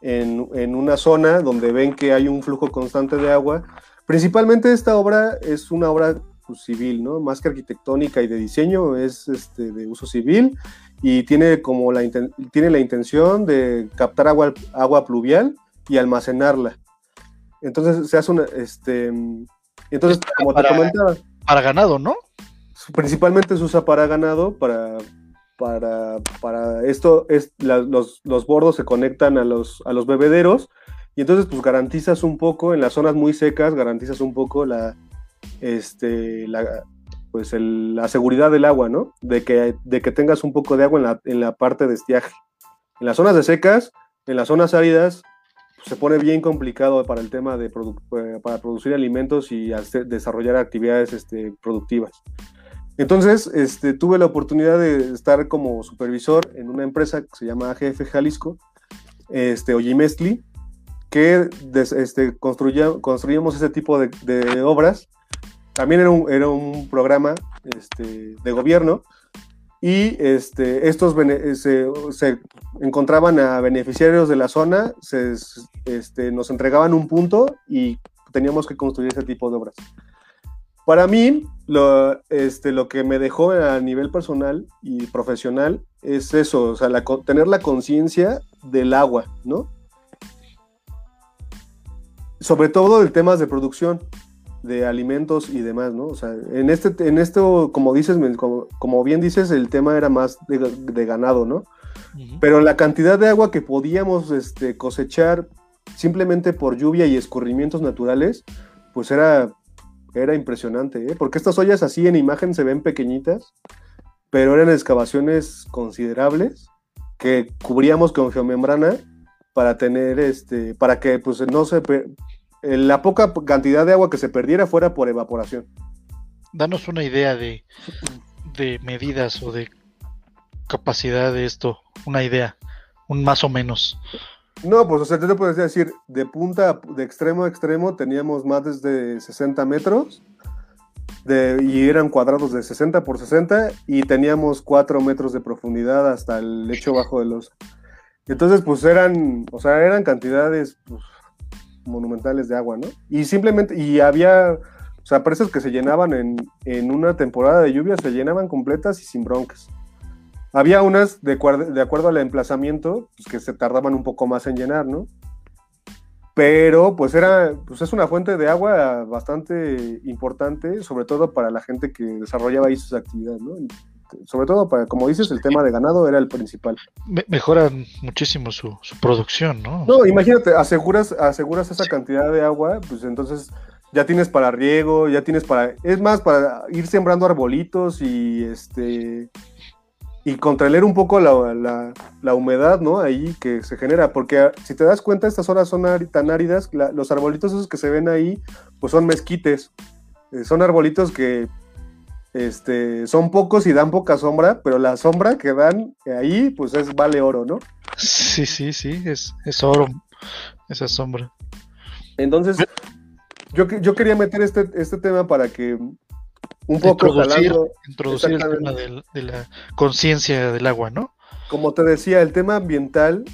en, en, una zona donde ven que hay un flujo constante de agua. Principalmente esta obra es una obra pues, civil, ¿no? Más que arquitectónica y de diseño, es este, de uso civil y tiene como la, tiene la intención de captar agua, agua pluvial y almacenarla. Entonces se hace una, este, entonces, como te comentaba. Para ganado, ¿no? Principalmente se usa para ganado, para, para, para esto, es, los, los, bordos se conectan a los, a los bebederos y entonces pues garantizas un poco, en las zonas muy secas, garantizas un poco la, este, la, pues la seguridad del agua, ¿no? De que, de que tengas un poco de agua en la, en la parte de estiaje. En las zonas de secas, en las zonas áridas, se pone bien complicado para el tema de eh, para producir alimentos y desarrollar actividades este, productivas. Entonces, este, tuve la oportunidad de estar como supervisor en una empresa que se llama AGF Jalisco, este, Ojimestli, que este, construíamos ese tipo de, obras. También era un, era un programa este, de gobierno y este, estos se, se, encontraban a beneficiarios de la zona, se, este, nos entregaban un punto y teníamos que construir ese tipo de obras. Para mí, lo, este, lo que me dejó a nivel personal y profesional es eso, o sea, tener la conciencia del agua, ¿no? Sobre todo el temas de producción de alimentos y demás, ¿no? O sea, en este, en esto, como dices, como, bien dices, el tema era más de, ganado, ¿no? Pero la cantidad de agua que podíamos este, cosechar simplemente por lluvia y escurrimientos naturales, pues era, era impresionante, ¿eh? Porque estas ollas así en imagen se ven pequeñitas, pero eran excavaciones considerables que cubríamos con geomembrana para tener este, para que pues no se la poca cantidad de agua que se perdiera fuera por evaporación. Danos una idea [laughs] de, medidas o de capacidad de esto, una idea, un más o menos. No, pues o sea, te puedes decir, de punta, de extremo a extremo, teníamos más de 60 metros de, y eran cuadrados de 60 por 60 y teníamos 4 metros de profundidad hasta el lecho bajo de los... Entonces, pues eran, o sea, eran cantidades pues, monumentales de agua, ¿no? Y simplemente, y había, o sea, presas que se llenaban en, en una temporada de lluvia, se llenaban completas y sin broncas. Había unas, de, de acuerdo al emplazamiento, pues, que se tardaban un poco más en llenar, ¿no? Pero pues era, pues es una fuente de agua bastante importante, sobre todo para la gente que desarrollaba ahí sus actividades, ¿no? Sobre todo para, como dices, el tema de ganado era el principal. mejoran muchísimo su, producción, ¿no? No, imagínate, aseguras, aseguras esa cantidad de agua, pues entonces ya tienes para riego, ya tienes para, es más, para ir sembrando arbolitos y este y contraer un poco la, humedad, ¿no? Ahí que se genera, porque si te das cuenta, estas horas son tan áridas, los arbolitos esos que se ven ahí, pues son mezquites, eh, son arbolitos que este, son pocos y dan poca sombra, pero la sombra que dan ahí, pues es vale oro, ¿no? Sí, sí, sí, es, es oro esa sombra. Entonces, yo, yo quería meter este, este tema para que un poco introducir, introducir el tema de la conciencia del agua, ¿no? Como te decía, el tema ambiental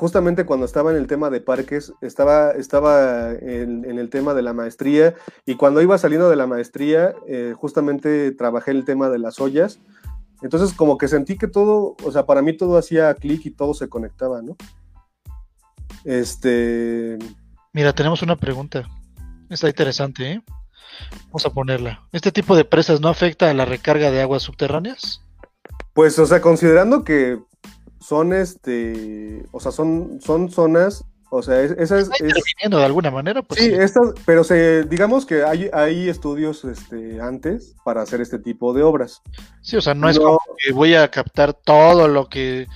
justamente cuando estaba en el tema de parques, estaba, estaba en, el tema de la maestría y cuando iba saliendo de la maestría, eh, justamente trabajé el tema de las ollas. Entonces como que sentí que todo, o sea, para mí todo hacía clic y todo se conectaba, ¿no? Este... Mira, tenemos una pregunta. Está interesante, ¿eh? Vamos a ponerla. ¿Este tipo de presas no afecta a la recarga de aguas subterráneas? Pues, o sea, considerando que son este, o sea, son, son zonas, o sea, esas... Es, de alguna manera, pues. Sí, Estas, pero se, digamos que hay, hay estudios este, antes para hacer este tipo de obras. Sí, o sea, no, es como que voy a captar todo lo que...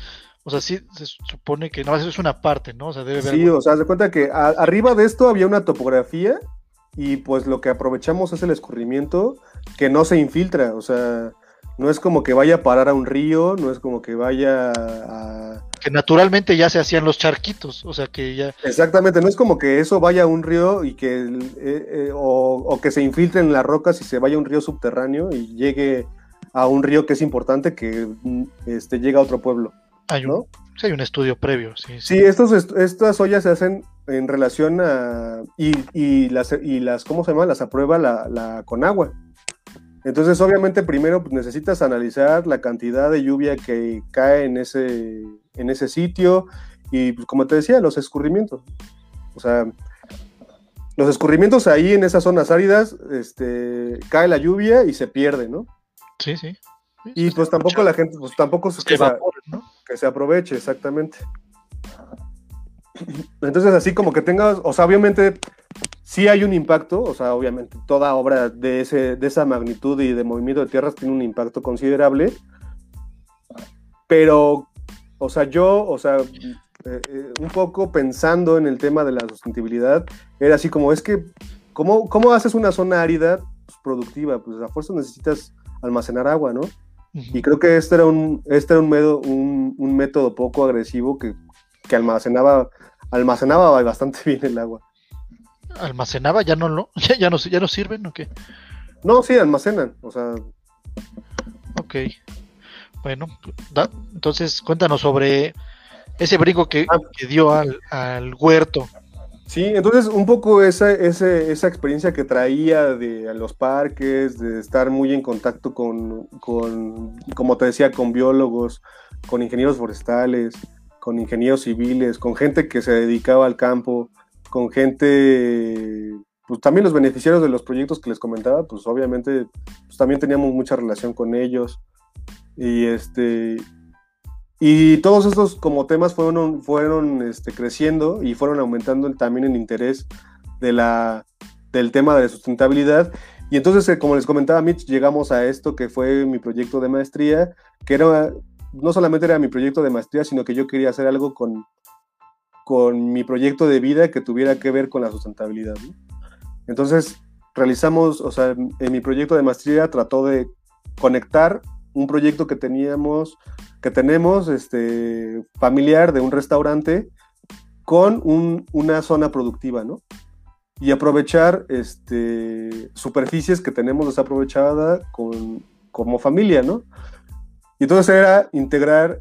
O sea, sí se supone que no, eso es una parte, ¿no? O sea, debe haber Sí, o sea, se cuenta que arriba de esto había una topografía y pues lo que aprovechamos es el escurrimiento que no se infiltra, o sea, no es como que vaya a parar a un río, no es como que vaya a... Que naturalmente ya se hacían los charquitos, o sea que ya... Exactamente, no es como que eso vaya a un río y que... Eh, eh, o, que se infiltre en las rocas y se vaya a un río subterráneo y llegue a un río que es importante que mm, este, llega a otro pueblo. Hay un, ¿no? sí, hay un estudio previo, sí. Sí, estos, est- estas ollas se hacen en relación a. Y, y las, y las, ¿cómo se llama? Las aprueba la, la Conagua. Entonces, obviamente, primero pues, necesitas analizar la cantidad de lluvia que cae en ese, en ese sitio y, pues, como te decía, los escurrimientos. O sea, los escurrimientos ahí en esas zonas áridas, este, cae la lluvia y se pierde, ¿no? Sí, sí. Sí, Y pues tampoco la gente, pues tampoco se, que, se- ¿no? que se aproveche, exactamente. Entonces, así como que tengas, o sea, obviamente sí hay un impacto, o sea, obviamente toda obra de, ese, de esa magnitud y de movimiento de tierras tiene un impacto considerable, pero, o sea, yo, o sea, eh, eh, un poco pensando en el tema de la sustentabilidad, era así como, es que, ¿cómo, cómo haces una zona árida pues, productiva? Pues a fuerza necesitas almacenar agua, ¿no? Y creo que este era un, este era un, medo- un, un método poco agresivo que, que almacenaba, almacenaba [laughs] bastante bien el agua. Almacenaba, ya no lo, [laughs] ya, ya no, ya no sirven, ¿o qué? No, sí, almacenan. O sea, Ok. Bueno, da- entonces cuéntanos sobre ese brinco que, Ah. que dio al, al huerto. sí, entonces un poco esa, ese- esa experiencia que traía de a los parques, de estar muy en contacto con, con, como te decía, con biólogos, con ingenieros forestales, con ingenieros civiles, con gente que se dedicaba al campo, con gente, pues también los beneficiarios de los proyectos que les comentaba, pues obviamente pues, también teníamos mucha relación con ellos. Y este y todos estos como temas fueron, fueron este, creciendo y fueron aumentando el- también el interés de la, del tema de la sustentabilidad. Y entonces, eh, como les comentaba Mitch, llegamos a esto que fue mi proyecto de maestría, que era, no solamente era mi proyecto de maestría, sino que yo quería hacer algo con, con mi proyecto de vida que tuviera que ver con la sustentabilidad. Entonces, realizamos, o sea, en mi proyecto de maestría trató de conectar un proyecto que teníamos, que tenemos, este, familiar de un restaurante con un- una zona productiva, ¿no? Y aprovechar este, superficies que tenemos desaprovechada con, como familia, ¿no? Y entonces era integrar,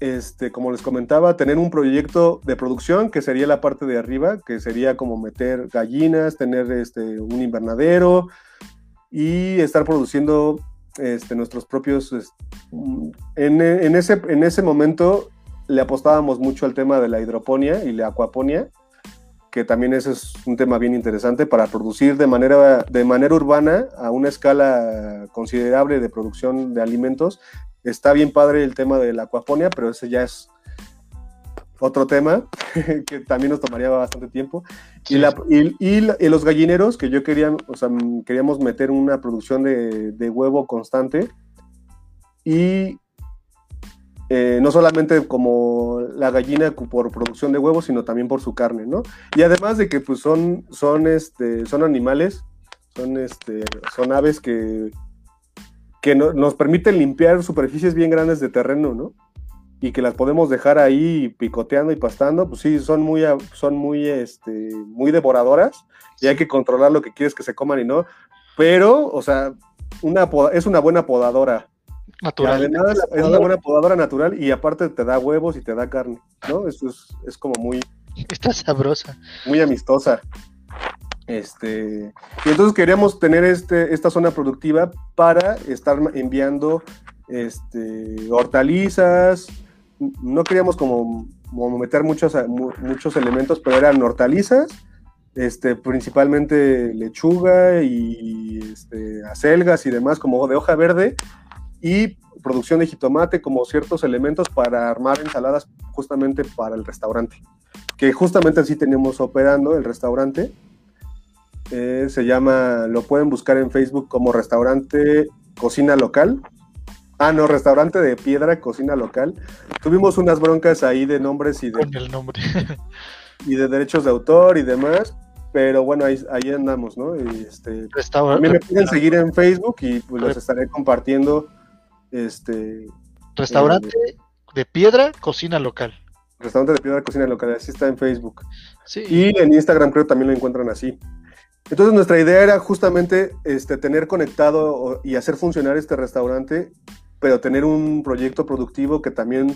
este, como les comentaba, tener un proyecto de producción que sería la parte de arriba, que sería como meter gallinas, tener este, un invernadero y estar produciendo este, nuestros propios... En, en ese, en ese momento le apostábamos mucho al tema de la hidroponía y la acuaponía, que también ese es un tema bien interesante para producir de manera, de manera urbana a una escala considerable de producción de alimentos. Está bien padre el tema de la acuaponía, pero ese ya es otro tema [laughs] que también nos tomaría bastante tiempo. Y, Sí, la- y- y la- y los gallineros, que yo quería, o sea, mm, queríamos meter una producción de, de huevo constante y eh, no solamente como la gallina por producción de huevos, sino también por su carne, ¿no? Y además de que pues son, son, este, son animales, son, este, son aves que, que no- nos permiten limpiar superficies bien grandes de terreno, ¿no? Y que las podemos dejar ahí picoteando y pastando, pues sí, son muy, son muy, este, muy devoradoras y hay que controlar lo que quieres que se coman y no. Pero, o sea, una, es una buena podadora. Natural. además es una buena podadora natural y aparte te da huevos y te da carne, ¿no? Eso es, es como muy, Está sabrosa. muy amistosa. Este, y entonces queríamos tener este, esta zona productiva para estar enviando este, hortalizas. No queríamos como, como meter muchos, mu- muchos elementos, pero eran hortalizas, este, principalmente lechuga y este, acelgas y demás, como de hoja verde, y producción de jitomate como ciertos elementos para armar ensaladas justamente para el restaurante. Que justamente así tenemos operando el restaurante. Eh, se llama, lo pueden buscar en Facebook como restaurante cocina local. Ah, no, restaurante de piedra, cocina local. Tuvimos unas broncas ahí de nombres y de, Con el nombre. y de derechos de autor y demás, pero bueno, ahí, ahí andamos, ¿no? Y este, también me pueden seguir en Facebook y pues los estaré compartiendo. Este, Restaurante de piedra, cocina local. restaurante de piedra cocina local, así está en Facebook. Sí. Y en Instagram creo también lo encuentran así. Entonces nuestra idea era justamente este, tener conectado y hacer funcionar este restaurante, pero tener un proyecto productivo que también,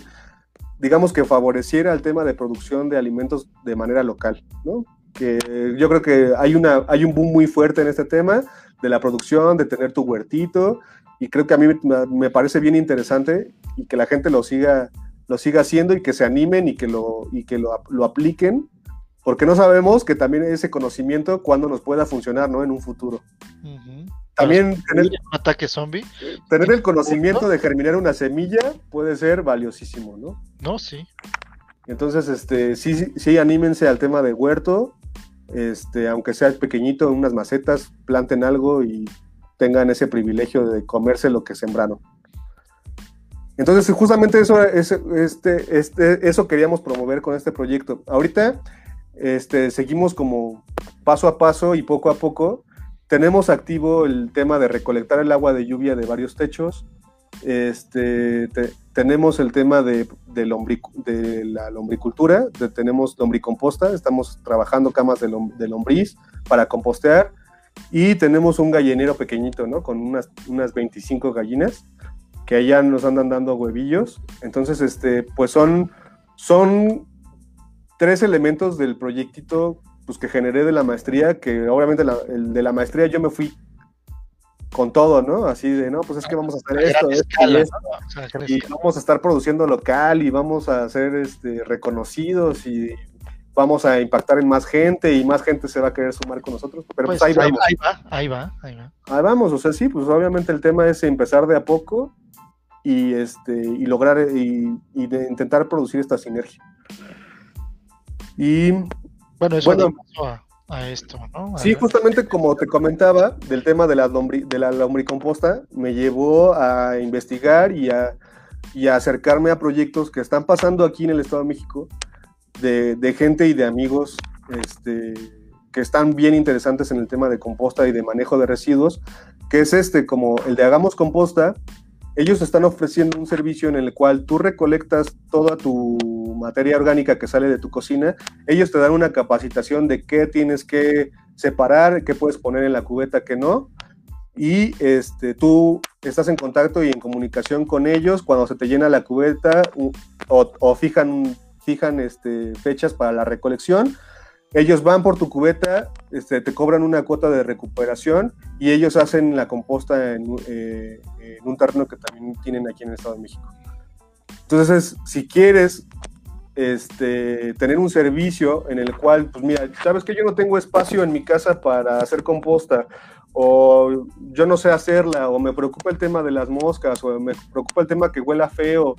digamos que favoreciera el tema de producción de alimentos de manera local, ¿no? Que yo creo que hay, una, hay un boom muy fuerte en este tema de la producción, de tener tu huertito, y creo que a mí me parece bien interesante y que la gente lo siga, lo siga haciendo y que se animen y que lo, y que lo, lo apliquen porque no sabemos que también ese conocimiento cuando nos pueda funcionar, ¿no? En un futuro. También tener, un ataque zombie. Tener el conocimiento de germinar una semilla puede ser valiosísimo, ¿no? No, sí. Entonces, este, sí, sí, anímense al tema de huerto, este, aunque sea pequeñito, unas macetas, planten algo y tengan ese privilegio de comerse lo que sembraron. Entonces, justamente eso, este, este, eso queríamos promover con este proyecto. Ahorita este, seguimos como paso a paso y poco a poco. Tenemos activo el tema de recolectar el agua de lluvia de varios techos. Este, tenemos el tema de, de, la lombricultura, tenemos lombricomposta, estamos trabajando camas de, lombriz para compostear y tenemos un gallinero pequeñito, ¿no? Con unas, unas 25 gallinas que allá nos andan dando huevillos. Entonces, este, pues son, son tres elementos del proyectito pues, que generé de la maestría, que obviamente el de la maestría yo me fui con todo, ¿no? Así de, no, pues es que vamos a hacer esto, esto y esto, y vamos a estar produciendo local y vamos a ser este, reconocidos y vamos a impactar en más gente y más gente se va a querer sumar con nosotros. Pero pues, pues ahí, vamos. ahí va, ahí va, ahí va. Ahí vamos, o sea, sí, pues obviamente el tema es empezar de a poco y, este, y lograr y, y de intentar producir esta sinergia. Y bueno, eso bueno, a, esto, ¿no? sí, justamente como te comentaba, del tema de la, de la lombricomposta, me llevó a investigar y a, y a acercarme a proyectos que están pasando aquí en el Estado de México, de, de gente y de amigos este, que están bien interesantes en el tema de composta y de manejo de residuos, que es este, como el de Hagamos Composta, ellos están ofreciendo un servicio en el cual tú recolectas toda tu materia orgánica que sale de tu cocina. Ellos te dan una capacitación de qué tienes que separar, qué puedes poner en la cubeta, qué no. Y este, tú estás en contacto y en comunicación con ellos cuando se te llena la cubeta o, fijan, fijan este, fechas para la recolección ellos van por tu cubeta, este, te cobran una cuota de recuperación y ellos hacen la composta en, eh, un terreno que también tienen aquí en el Estado de México. Entonces, si quieres este, tener un servicio en el cual, pues mira, sabes que yo no tengo espacio en mi casa para hacer composta, o yo no sé hacerla, o me preocupa el tema de las moscas, o me preocupa el tema que huela feo,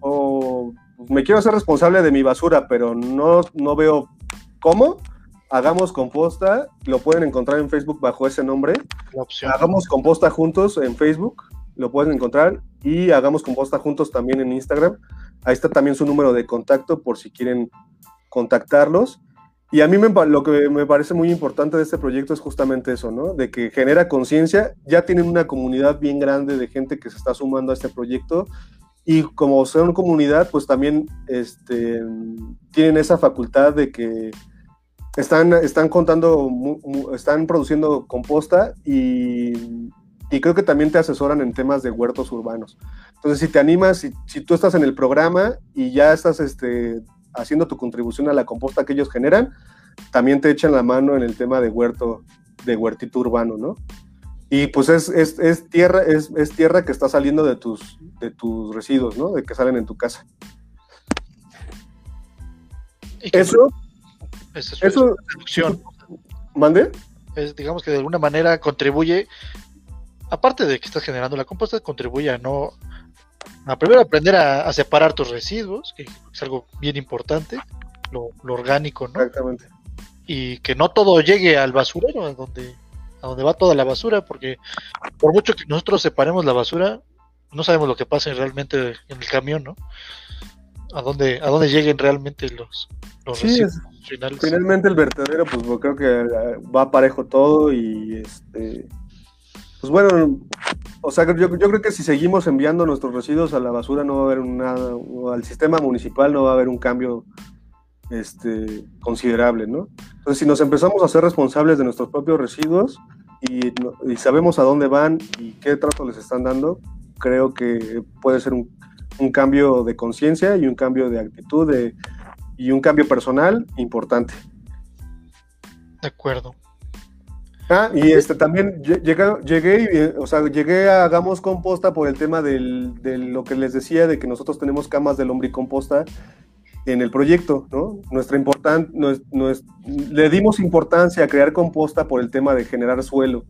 o pues, me quiero hacer responsable de mi basura, pero no, no veo ¿Cómo? Hagamos composta, lo pueden encontrar en Facebook bajo ese nombre. Hagamos composta juntos en Facebook, lo pueden encontrar. Y hagamos composta juntos también en Instagram. Ahí está también su número de contacto por si quieren contactarlos. Y a mí lo que me parece muy importante de este proyecto es justamente eso, ¿no? De que genera conciencia. Ya tienen una comunidad bien grande de gente que se está sumando a este proyecto y como son comunidad, pues también este, tienen esa facultad de que están, están contando, están produciendo composta y, y, creo que también te asesoran en temas de huertos urbanos. Entonces, si te animas, si, si tú estás en el programa y ya estás este, haciendo tu contribución a la composta que ellos generan, también te echan la mano en el tema de huerto, de huertito urbano, ¿no? Y pues es, es, es tierra, es, es, tierra que está saliendo de tus, de tus residuos, ¿no? De que salen en tu casa. Eso, eso, eso reducción. ¿Mande? Es, digamos que de alguna manera contribuye, aparte de que estás generando la composta, contribuye a no, a primero aprender a, separar tus residuos, que es algo bien importante, lo, lo orgánico, ¿no? Exactamente. Y que no todo llegue al basurero, donde a donde va toda la basura, porque por mucho que nosotros separemos la basura, no sabemos lo que pasa realmente en el camión, ¿no? A dónde, a dónde lleguen realmente los, los sí, finales. Finalmente el vertedero, pues creo que eh, va parejo todo y este pues bueno, o sea, yo, yo, creo que si seguimos enviando nuestros residuos a la basura no va a haber nada, al sistema municipal no va a haber un cambio este, considerable, ¿no? Entonces, si nos empezamos a ser responsables de nuestros propios residuos y, sabemos a dónde van y qué trato les están dando, creo que puede ser un, cambio de conciencia y un cambio de actitud y un cambio personal importante. De acuerdo. Ah, y este también llegué, llegué, o sea, llegué a Hagamos Composta por el tema de lo que les decía, de que nosotros tenemos camas de lombricomposta en el proyecto, ¿no? Nuestra important, le dimos importancia a crear composta por el tema de generar suelo.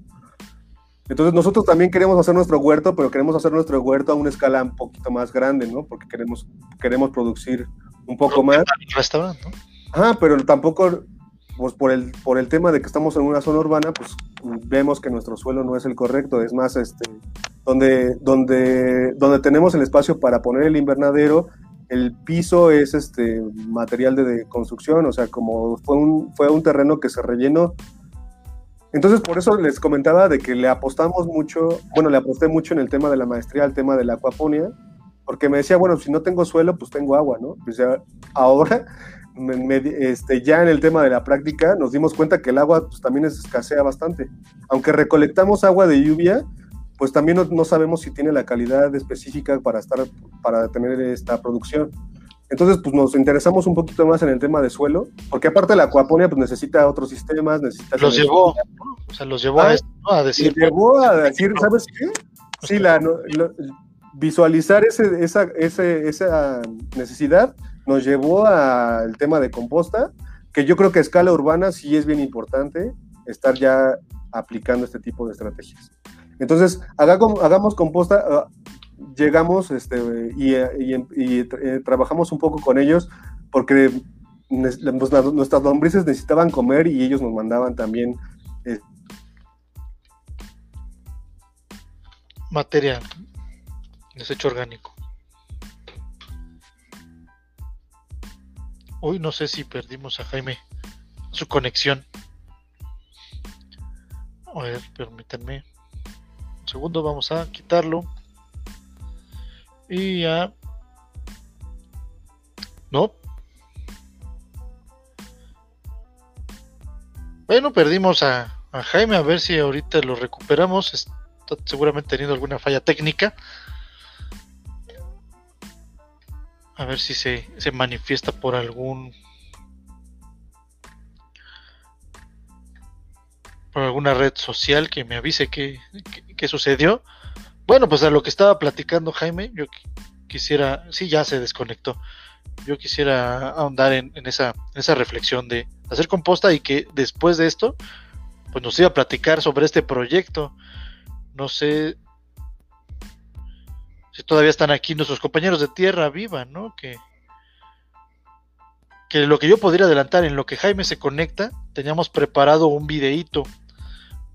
Entonces nosotros también queremos hacer nuestro huerto, pero queremos hacer nuestro huerto a una escala un poquito más grande, ¿no? Porque queremos, queremos producir un poco más. Restaurante, ¿no? Ah, pero tampoco pues por el, por el tema de que estamos en una zona urbana, pues vemos que nuestro suelo no es el correcto, es más, este, donde, donde, donde tenemos el espacio para poner el invernadero, el piso es este material de, construcción, o sea, como fue un, fue un terreno que se rellenó. Entonces, por eso les comentaba de que le apostamos mucho, bueno, le aposté mucho en el tema de la maestría, al tema de la acuaponia, porque me decía, bueno, si no tengo suelo, pues tengo agua, ¿no? Pues ahora este, ya en el tema de la práctica nos dimos cuenta que el agua pues, también escasea bastante. Aunque recolectamos agua de lluvia, pues también no, sabemos si tiene la calidad específica para, estar, para tener esta producción. Entonces, pues nos interesamos un poquito más en el tema de suelo, porque aparte la acuaponia pues necesita otros sistemas, necesita... Los llevó, o sea, los llevó a, ah, a decir... llevó a decir, ¿sabes qué? Sí, la, visualizar ese, esa, ese, esa necesidad nos llevó al tema de composta, que yo creo que a escala urbana sí es bien importante estar ya aplicando este tipo de estrategias. Entonces, hagamos composta, ah, llegamos este, y, eh, trabajamos un poco con ellos porque pues, nuestras lombrices necesitaban comer y ellos nos mandaban también eh, material, desecho orgánico. Uy, no sé si perdimos a Jaime su conexión. A ver, permítanme. Un segundo, vamos a quitarlo. Y ya. No. Bueno, perdimos a, a Jaime. A ver si ahorita lo recuperamos. Está seguramente teniendo alguna falla técnica. A ver si se, manifiesta por algún. por alguna red social que me avise qué sucedió. Bueno, pues a lo que estaba platicando Jaime, yo quisiera. Sí, ya se desconectó. Yo quisiera ahondar en, esa, en esa reflexión de hacer composta y que después de esto, pues nos iba a platicar sobre este proyecto. No sé todavía están aquí nuestros compañeros de Tierra Viva, ¿no? Que, que lo que yo podría adelantar en lo que Jaime se conecta, teníamos preparado un videíto,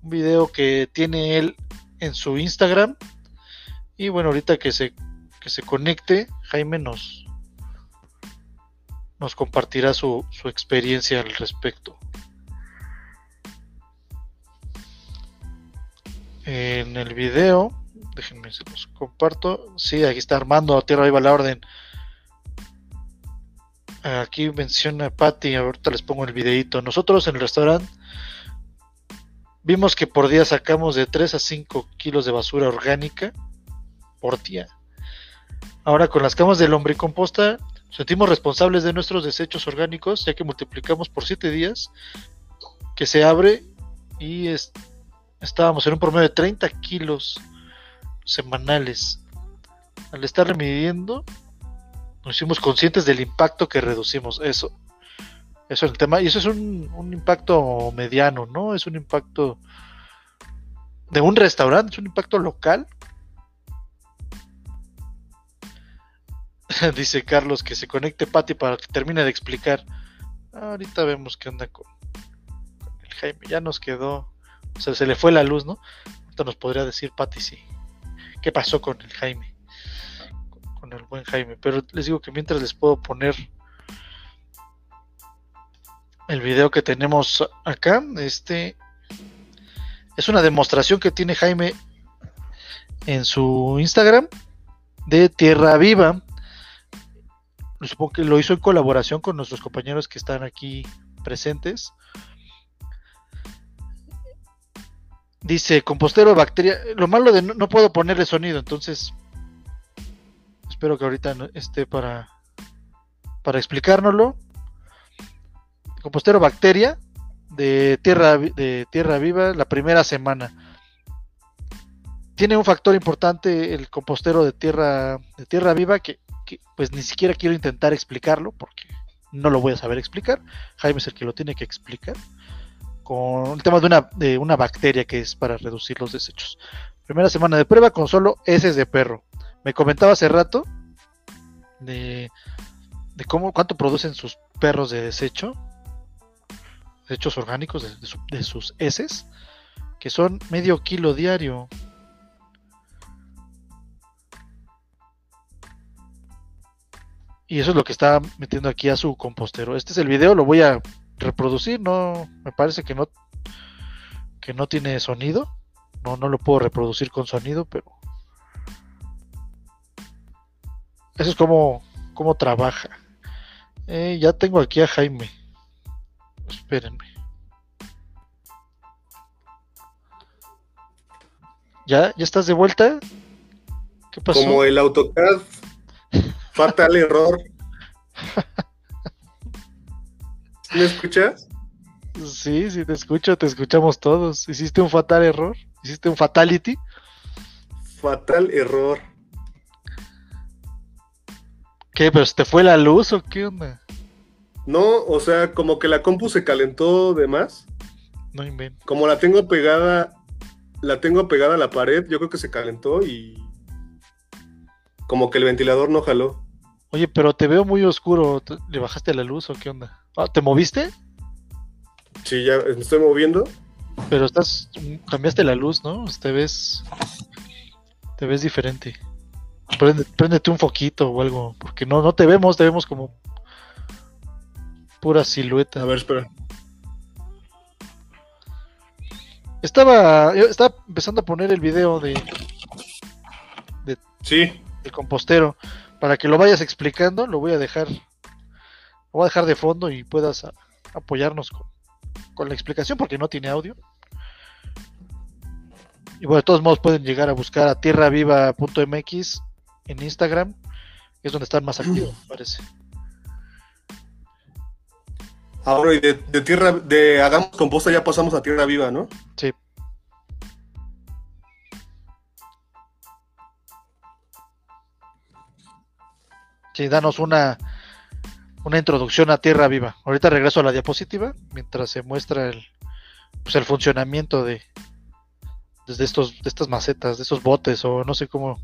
un video que tiene él en su Instagram. Y bueno, ahorita que se, que se conecte, Jaime nos, nos compartirá su, su experiencia al respecto. En el video Déjenme se los comparto. Sí, aquí está Armando, Tierra Viva la Orden. Aquí menciona Patty, ahorita les pongo el videito. Nosotros en el restaurante vimos que por día sacamos de 3 a 5 kilos de basura orgánica por día. Ahora con las camas de lombricomposta sentimos responsables de nuestros desechos orgánicos, ya que multiplicamos por 7 días que se abre y estábamos en un promedio de 30 kilos semanales. Al estar midiendo, nos hicimos conscientes del impacto que reducimos. Eso, eso es el tema. Y eso es un, un impacto mediano, ¿no? Es un impacto de un restaurante, es un impacto local. [laughs] Dice Carlos que se conecte Pati para que termine de explicar. Ahorita vemos qué onda con, el Jaime. Ya nos quedó. O sea, se le fue la luz, ¿no? Ahorita nos podría decir Pati si, qué pasó con el Jaime, con el buen Jaime. Pero les digo que mientras les puedo poner el video que tenemos acá, este es una demostración que tiene Jaime en su Instagram de Tierra Viva. supongo que lo hizo en colaboración con nuestros compañeros que están aquí presentes. Dice, compostero de bacteria. Lo malo de no, puedo ponerle sonido, entonces espero que ahorita esté para, para explicárnoslo. Compostero bacteria de tierra, de tierra viva la primera semana. Tiene un factor importante el compostero de tierra, de tierra viva que, pues ni siquiera quiero intentar explicarlo porque no lo voy a saber explicar. Jaime es el que lo tiene que explicar. Con el tema de una, de una bacteria que es para reducir los desechos. Primera semana de prueba con solo heces de perro. Me comentaba hace rato de, de cómo cuánto producen sus perros de desecho desechos orgánicos de, sus heces, que son medio kilo diario. Y eso es lo que está metiendo aquí a su compostero. Este es el video, lo voy a reproducir. No, me parece que no, que no tiene sonido. No, no lo puedo reproducir con sonido, pero eso es como, como trabaja. Eh, ya tengo aquí a Jaime. Espérenme. ¿Ya? ¿Ya estás de vuelta? ¿Qué pasó? Como el AutoCAD. Fatal error. [laughs] ¿Me escuchas? Sí, sí, te escucho, te escuchamos todos. ¿Hiciste un fatal error? ¿Hiciste un fatality? Fatal error. ¿Qué? ¿Pero se te fue la luz o qué onda? No, o sea, como que la compu se calentó de más. No invento. Como la tengo pegada, la tengo pegada a la pared, yo creo que se calentó y como que el ventilador no jaló. Oye, pero te veo muy oscuro. ¿Le bajaste la luz o qué onda? Ah, ¿Te moviste? Sí, ya me estoy moviendo. Pero estás. cambiaste la luz, ¿no? Te ves. Te ves diferente. préndete un foquito o algo. Porque no, no te vemos, te vemos como pura silueta. A ver, espera. Estaba, estaba empezando a poner el video de, de sí. el compostero para que lo vayas explicando. Lo voy a dejar, lo voy a dejar de fondo y puedas apoyarnos con, con la explicación porque no tiene audio. Y bueno, de todos modos pueden llegar a buscar a tierraviva.mx en Instagram, es donde están más activos, parece. Ahora, y de, tierra, de hagamos composta ya pasamos a tierra viva, ¿no? Sí. Sí, danos una, una introducción a tierra viva. Ahorita regreso a la diapositiva mientras se muestra el, pues el funcionamiento de, estos, de estas macetas, de estos botes o no sé cómo,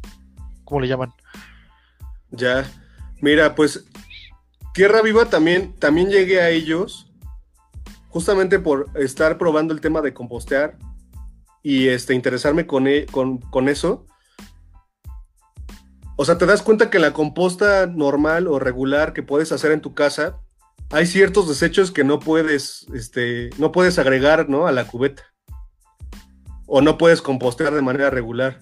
cómo le llaman. Ya, mira, pues Tierra Viva también, también llegué a ellos justamente por estar probando el tema de compostear y este, interesarme con, e, con, eso. O sea, te das cuenta que la composta normal o regular que puedes hacer en tu casa, hay ciertos desechos que no puedes, este, no puedes agregar ¿no? a la cubeta. O no puedes compostear de manera regular.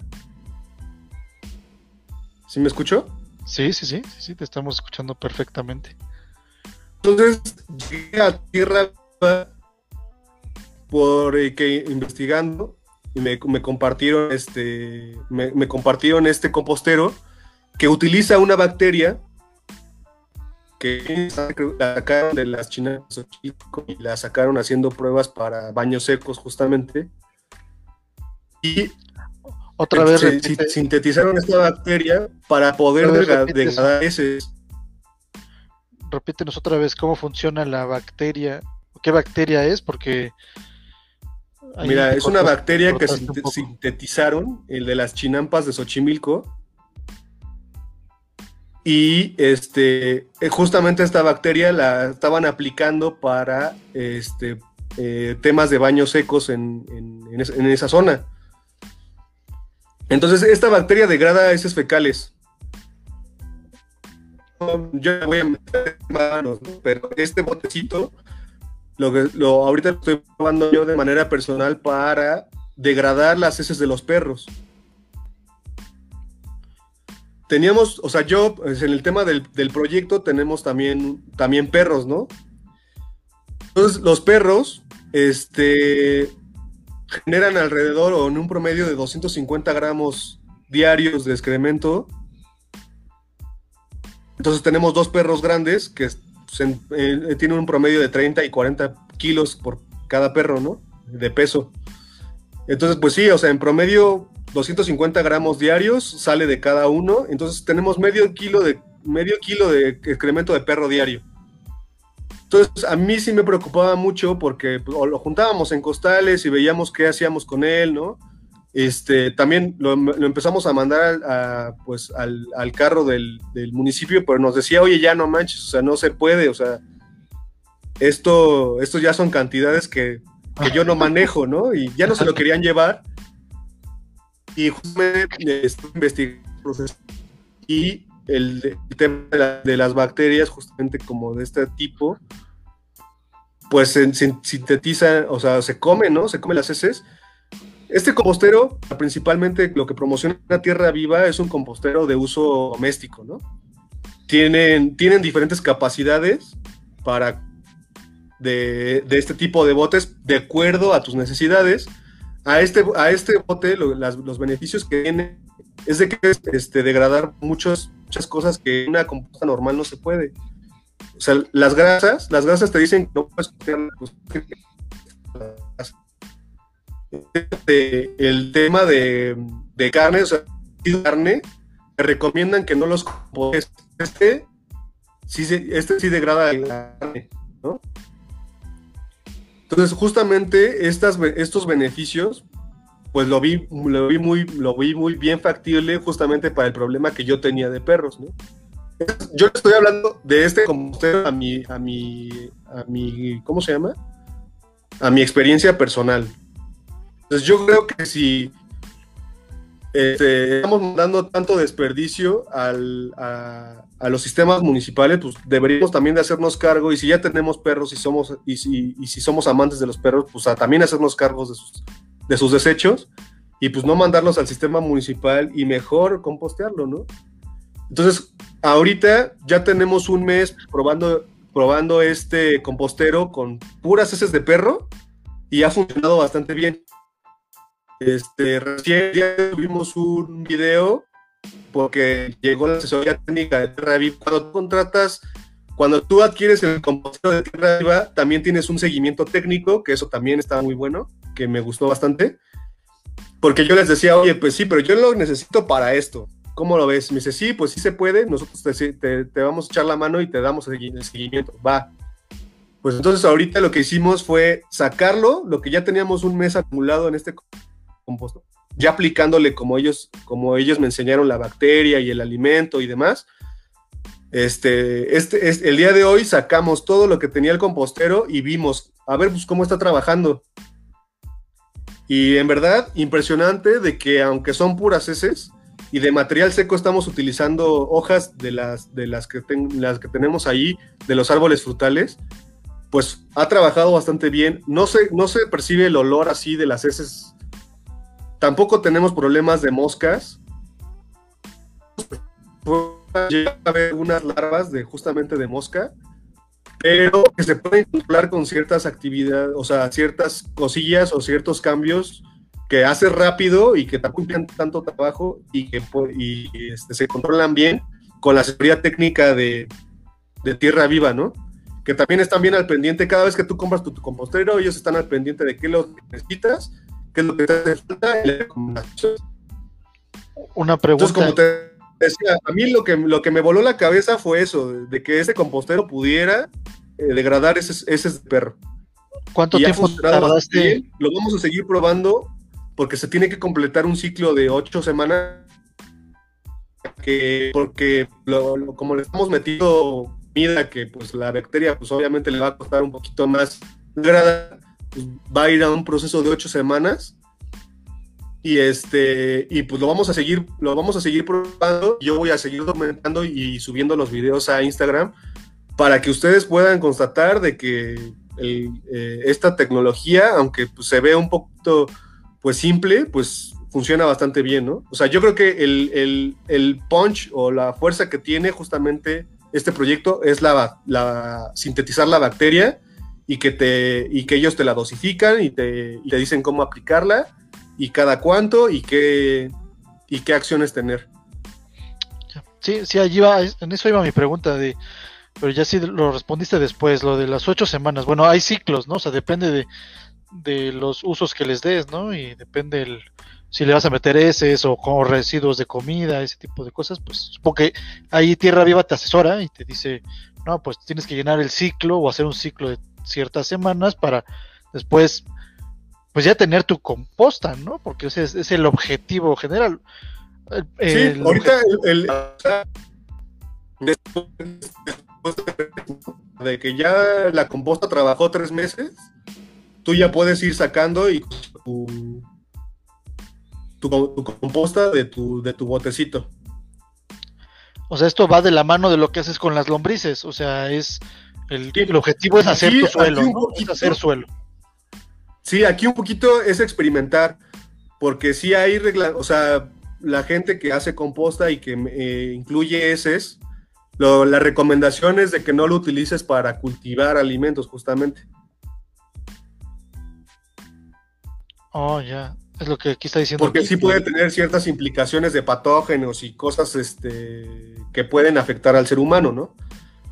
¿Sí me escucho? Sí, sí, sí, sí, te estamos escuchando perfectamente. Entonces llegué a tierra por eh, investigando y me, compartieron este me, compartieron este compostero que utiliza una bacteria que la sacaron de las chinas y la sacaron haciendo pruebas para baños secos justamente. Y otra vez sintetizaron esta bacteria para poder degradar ese repítenos otra vez cómo funciona la bacteria, qué bacteria es, porque... Mira, es una bacteria que sintetizaron, el de las chinampas de Xochimilco. Y este, eh, justamente esta bacteria la estaban aplicando para este, eh, temas de baños secos en, en esa zona. Entonces, esta bacteria degrada heces fecales yo voy a meter manos, pero este botecito, lo que lo, ahorita lo estoy probando yo de manera personal para degradar las heces de los perros. Teníamos, o sea, yo, pues, en el tema del, proyecto tenemos también, también perros, ¿no? Entonces, los perros, este, generan alrededor o en un promedio de 250 gramos diarios de excremento. Entonces tenemos dos perros grandes que tienen un promedio de 30 y 40 kilos por cada perro, ¿no? De peso. Entonces, pues sí, o sea, en promedio 250 gramos diarios sale de cada uno. Entonces tenemos medio kilo de, medio kilo de excremento de perro diario. Entonces, a mí sí me preocupaba mucho porque pues, lo juntábamos en costales y veíamos qué hacíamos con él, ¿no? Este, también lo, empezamos a mandar a, pues, al, carro del, municipio, pero nos decía, oye, ya no manches, o sea, no se puede, o sea, esto, esto ya son cantidades que, yo no manejo, ¿no? Y ya no se lo querían llevar. Y justamente estuve investigando el proceso y el, tema de, las bacterias, justamente como de este tipo, pues se, sintetiza, o sea, se come, ¿no? Se come las heces. Este compostero, principalmente lo que promociona la tierra viva, es un compostero de uso doméstico, ¿no? Tienen, tienen diferentes capacidades para de, este tipo de botes de acuerdo a tus necesidades. A este, a este bote, los beneficios que tiene es de que este, degradar muchos, muchas cosas que en una composta normal no se puede. O sea, las grasas, las grasas te dicen que no puedes este, el tema de, de carne, o sea, carne, te recomiendan que no los Este sí, este sí degrada la carne, ¿no? Entonces, justamente estos beneficios pues lo vi, lo vi muy, lo vi muy bien factible justamente para el problema que yo tenía de perros, ¿no? Yo estoy hablando de este compostero a mi, a mi, a mi, ¿cómo se llama? A mi experiencia personal. Entonces yo creo que si este, estamos dando tanto desperdicio al, a, a, los sistemas municipales, pues deberíamos también de hacernos cargo, y si ya tenemos perros y somos, y si, y si somos amantes de los perros, pues a también hacernos cargos de sus de sus desechos y pues no mandarlos al sistema municipal y mejor compostearlo, ¿no? Entonces, ahorita ya tenemos un mes probando, probando este compostero con puras heces de perro y ha funcionado bastante bien. Este, recién ya tuvimos un video porque llegó la asesoría técnica de Tierra Viva. Cuando tú contratas, cuando tú adquieres el compostero de Tierra Viva, también tienes un seguimiento técnico, que eso también está muy bueno que me gustó bastante, porque yo les decía, oye, pues sí, pero yo lo necesito para esto. ¿Cómo lo ves? Me dice, sí, pues sí se puede, nosotros te, vamos a echar la mano y te damos el seguimiento. Va. Pues entonces ahorita lo que hicimos fue sacarlo, lo que ya teníamos un mes acumulado en este composto, ya aplicándole como ellos, como ellos me enseñaron la bacteria y el alimento y demás. Este, este, este, el día de hoy sacamos todo lo que tenía el compostero y vimos, a ver, pues cómo está trabajando. Y en verdad, impresionante de que aunque son puras heces y de material seco estamos utilizando hojas de las, de las, que, las que tenemos ahí, de los árboles frutales, pues ha trabajado bastante bien. No se, no se percibe el olor así de las heces. Tampoco tenemos problemas de moscas. Llega haber unas larvas de justamente de mosca pero que se pueden controlar con ciertas actividades, o sea, ciertas cosillas o ciertos cambios que hace rápido y que tampoco tanto trabajo y que y, este, se controlan bien con la seguridad técnica de, tierra viva, ¿no? Que también están bien al pendiente, cada vez que tú compras tu, compostero, ellos están al pendiente de qué lo necesitas, qué es lo que te hace falta y Una pregunta. Entonces, como te decía, a mí lo que, lo que me voló la cabeza fue eso, de que ese compostero pudiera eh, degradar ese, ese perro. ¿Cuánto tiempo tardaste? Lo vamos a seguir probando porque se tiene que completar un ciclo de ocho semanas. Que, porque como le estamos metiendo comida que pues la bacteria pues obviamente le va a costar un poquito más degradar, va a ir a un proceso de ocho semanas y este, y pues lo vamos a seguir, lo vamos a seguir probando. Yo voy a seguir documentando y subiendo los videos a Instagram para que ustedes puedan constatar de que eh, esta tecnología, aunque pues, se ve un poquito pues simple, pues funciona bastante bien, ¿no? O sea, yo creo que el, el, punch o la fuerza que tiene justamente este proyecto es la, sintetizar la bacteria y que, te, y que ellos te la dosifican y te, te dicen cómo aplicarla y cada cuánto y qué, y qué acciones tener. Sí, sí, allí va, en eso iba mi pregunta de, pero ya sí lo respondiste después, lo de las ocho semanas. Bueno, hay ciclos, ¿no? O sea, depende de, de los usos que les des, ¿no? Y depende el, si le vas a meter heces o con residuos de comida, ese tipo de cosas, pues supongo que ahí Tierra Viva te asesora y te dice, no, pues tienes que llenar el ciclo o hacer un ciclo de ciertas semanas para después, pues ya tener tu composta, ¿no? Porque ese es, el objetivo general. sí, ahorita el, después de que ya la composta trabajó tres meses, tú ya puedes ir sacando y tu, tu, composta de tu, de tu botecito. O sea, esto va de la mano de lo que haces con las lombrices. O sea, es el, objetivo es hacer tu suelo, es hacer suelo. Sí, aquí un poquito es experimentar, porque sí hay reglas, o sea, la gente que hace composta y que eh, incluye heces, la recomendación es de que no lo utilices para cultivar alimentos, justamente. Oh, ya. Es lo que aquí está diciendo. Porque sí puede tener ciertas implicaciones de patógenos y cosas este, que pueden afectar al ser humano, ¿no?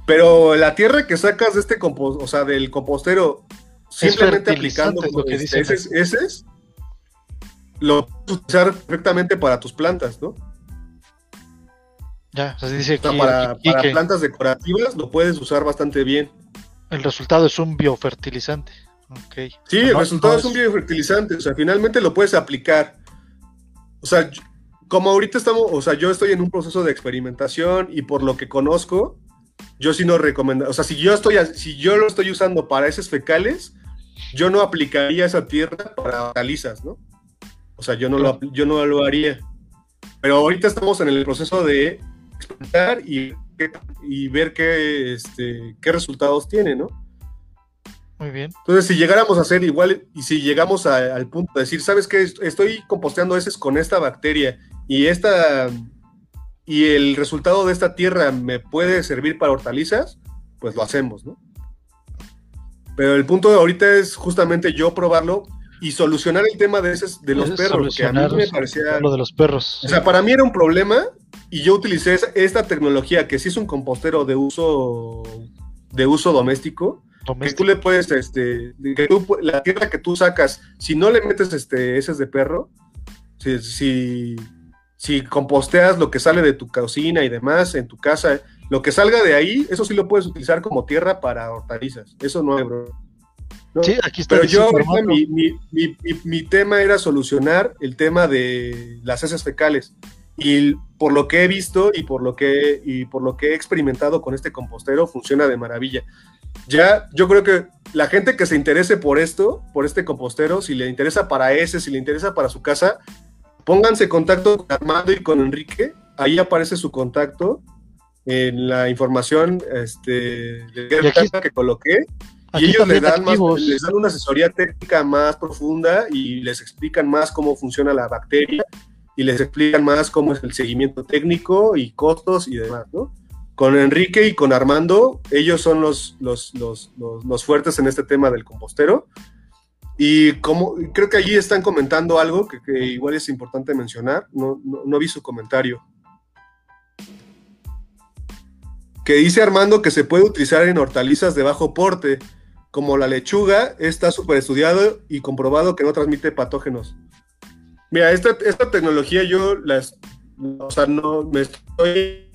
Pero la tierra que sacas de este compost, o sea, del compostero, simplemente aplicando lo que este, ese, lo puedes usar perfectamente para tus plantas, ¿no? Ya, o sea, dice que para, para plantas decorativas lo puedes usar bastante bien. El resultado es un biofertilizante. Sí, el resultado es un biofertilizante, o sea, finalmente lo puedes aplicar. O sea, como ahorita estamos, o sea, yo estoy en un proceso de experimentación y por lo que conozco, yo sí no recomiendo, o sea, si yo estoy, si yo lo estoy usando para heces fecales, yo no aplicaría esa tierra para hortalizas, ¿no? O sea, yo no, lo, yo no lo haría. Pero ahorita estamos en el proceso de experimentar y, y ver qué, este, qué resultados tiene, ¿no? Muy bien. Entonces, si llegáramos a hacer igual y si llegamos al punto de decir, ¿sabes qué? Estoy composteando heces con esta bacteria y esta y el resultado de esta tierra me puede servir para hortalizas, pues lo hacemos, ¿no? Pero el punto de ahorita es justamente yo probarlo y solucionar el tema de, esos, de los perros, que a mí me parecía... Lo de los perros. O sea, para mí era un problema y yo utilicé esta tecnología que sí es un compostero de uso, de uso doméstico, que tú le puedes, este, que la tierra que tú sacas, si no le metes este, heces de perro, si, si, composteas lo que sale de tu cocina y demás en tu casa, lo que salga de ahí, eso sí lo puedes utilizar como tierra para hortalizas. Eso no bro. Sí, aquí está. Pero yo, mi, mi, mi, mi, tema era solucionar el tema de las heces fecales. Y por lo que he visto y por lo que, y por lo que he experimentado con este compostero, funciona de maravilla ya yo creo que la gente que se interese por esto, por este compostero, si le interesa para ese, si le interesa para su casa, pónganse en contacto con Armando y con Enrique. Ahí aparece su contacto en la información este, que coloqué. Y ellos le dan, más, les dan una asesoría técnica más profunda y les explican más cómo funciona la bacteria y les explican más cómo es el seguimiento técnico y costos y demás, ¿no? con Enrique y con Armando, ellos son los, los, fuertes en este tema del compostero. Y como creo que allí están comentando algo que, igual es importante mencionar, no, vi su comentario. Que dice Armando que se puede utilizar en hortalizas de bajo porte, como la lechuga, está súper estudiado y comprobado que no transmite patógenos. Mira, esta, esta tecnología yo las, o sea, no me estoy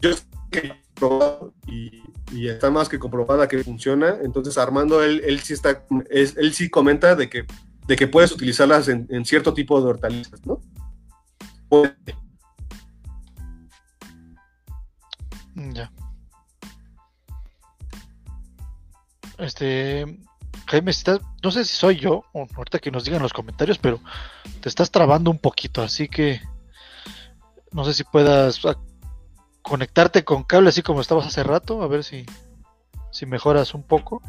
yo que probado y, está más que comprobada que funciona. Entonces, Armando, él, él sí está, él sí comenta de que, de que puedes utilizarlas en, cierto tipo de hortalizas, ¿no? Ya. Este, Jaime, no sé si soy yo, o ahorita que nos digan los comentarios, pero te estás trabando un poquito, así que no sé si puedas conectarte con cable así como estabas hace rato, a ver si, si mejoras un poco.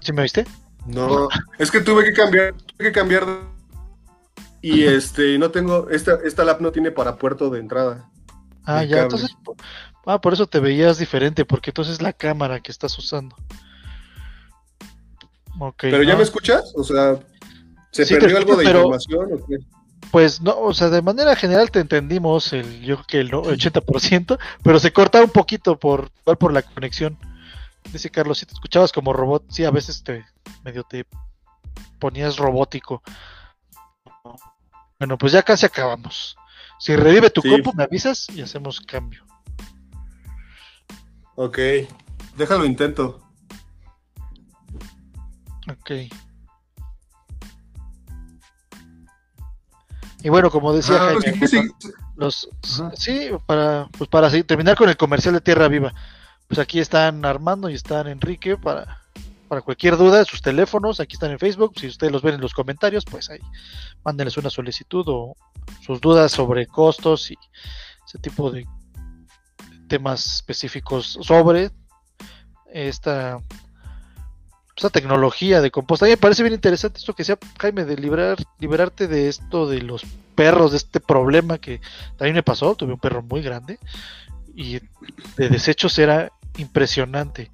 ¿Sí me viste? No, es que tuve que cambiar, tuve que cambiar y este no tengo esta esta lap no tiene para puerto de entrada. Ah, ya, cable. entonces. Ah, por eso te veías diferente, porque entonces es la cámara que estás usando. Ok. Pero ya no, me escuchas? O sea, ¿se Sí, perdió algo escucho, de pero- información o qué? Pues no, o sea, de manera general te entendimos el, yo creo que el no- 80%, pero se cortaba un poquito por, por la conexión. Dice Carlos, si te escuchabas como robot, sí, a veces te medio te ponías robótico. Bueno, pues ya casi acabamos. Si revive tu Sí. compu, me avisas y hacemos cambio. Ok, déjalo intento. Ok. Y bueno, como decía Ah, Jaime, sí, sí, sí. los Ajá. sí, para pues para terminar con el comercial de Tierra Viva. Pues aquí están Armando y están Enrique para para cualquier duda, sus teléfonos, aquí están en Facebook, si ustedes los ven en los comentarios, pues ahí mándenles una solicitud o sus dudas sobre costos y ese tipo de temas específicos sobre esta esta tecnología de composta. A mí me parece bien interesante esto que sea Jaime de liberar, liberarte de esto de los perros, de este problema que también me pasó, tuve un perro muy grande y de desechos era impresionante.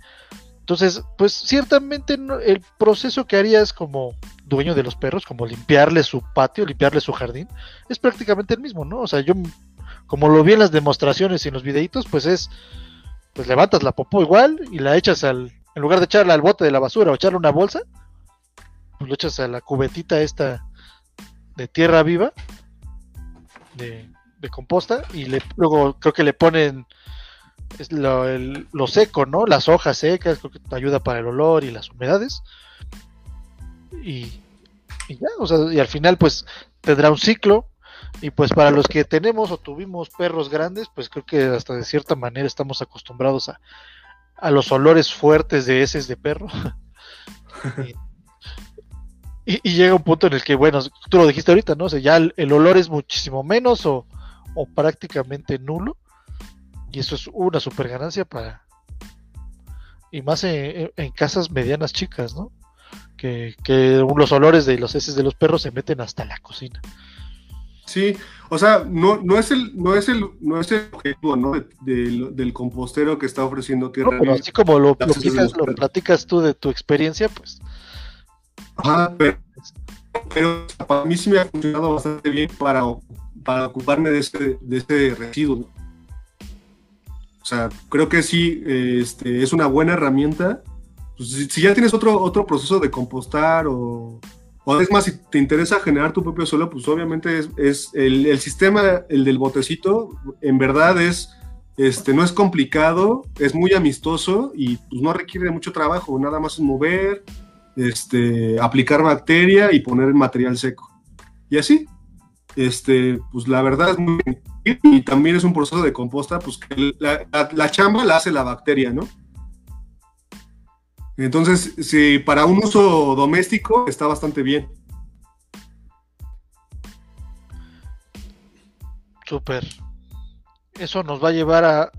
Entonces, pues ciertamente el proceso que harías como dueño de los perros, como limpiarle su patio, limpiarle su jardín, es prácticamente el mismo, ¿no? O sea, yo como lo vi en las demostraciones y en los videitos, pues es, pues levantas la popó igual y la echas al, en lugar de echarla al bote de la basura o echarle una bolsa, pues lo echas a la cubetita esta de tierra viva, de, composta, y le, luego creo que le ponen es lo, el- lo seco, ¿no? Las hojas secas, creo que te ayuda para el olor y las humedades. Y ya, o sea, y al final pues tendrá un ciclo. Y pues para los que tenemos o tuvimos perros grandes, pues creo que hasta de cierta manera estamos acostumbrados a, a los olores fuertes de heces de perro. [laughs] y, y llega un punto en el que, bueno, tú lo dijiste ahorita, ¿no? O sea, ya el, el olor es muchísimo menos o, o prácticamente nulo. Y eso es una super ganancia para. Y más en, en- en casas medianas chicas, ¿no? Que, que los olores de los heces de los perros se meten hasta la cocina. Sí, o sea, no, no es el, no es el, no es el objetivo, ¿no? de- del- del compostero que está ofreciendo No, Tierra pero así como lo, lo lo platicas tú de tu experiencia, pues Ajá, pero, pero para mí sí me ha funcionado bastante bien para, para ocuparme de ese, de ese residuo. ¿no? O sea, creo que sí este, es una buena herramienta. Pues, si, si ya tienes otro, otro proceso de compostar o, o es más, si te interesa generar tu propio suelo, pues obviamente es, es el, el sistema, el del botecito, en verdad es, este, no es complicado, es muy amistoso y pues no requiere mucho trabajo, nada más es mover, este, aplicar bacteria y poner material seco. Y así, este, pues la verdad es muy y también es un proceso de composta, pues que la, la- la chamba la hace la bacteria, ¿no? Entonces, si para un uso doméstico está bastante bien. súper. Eso nos va a llevar a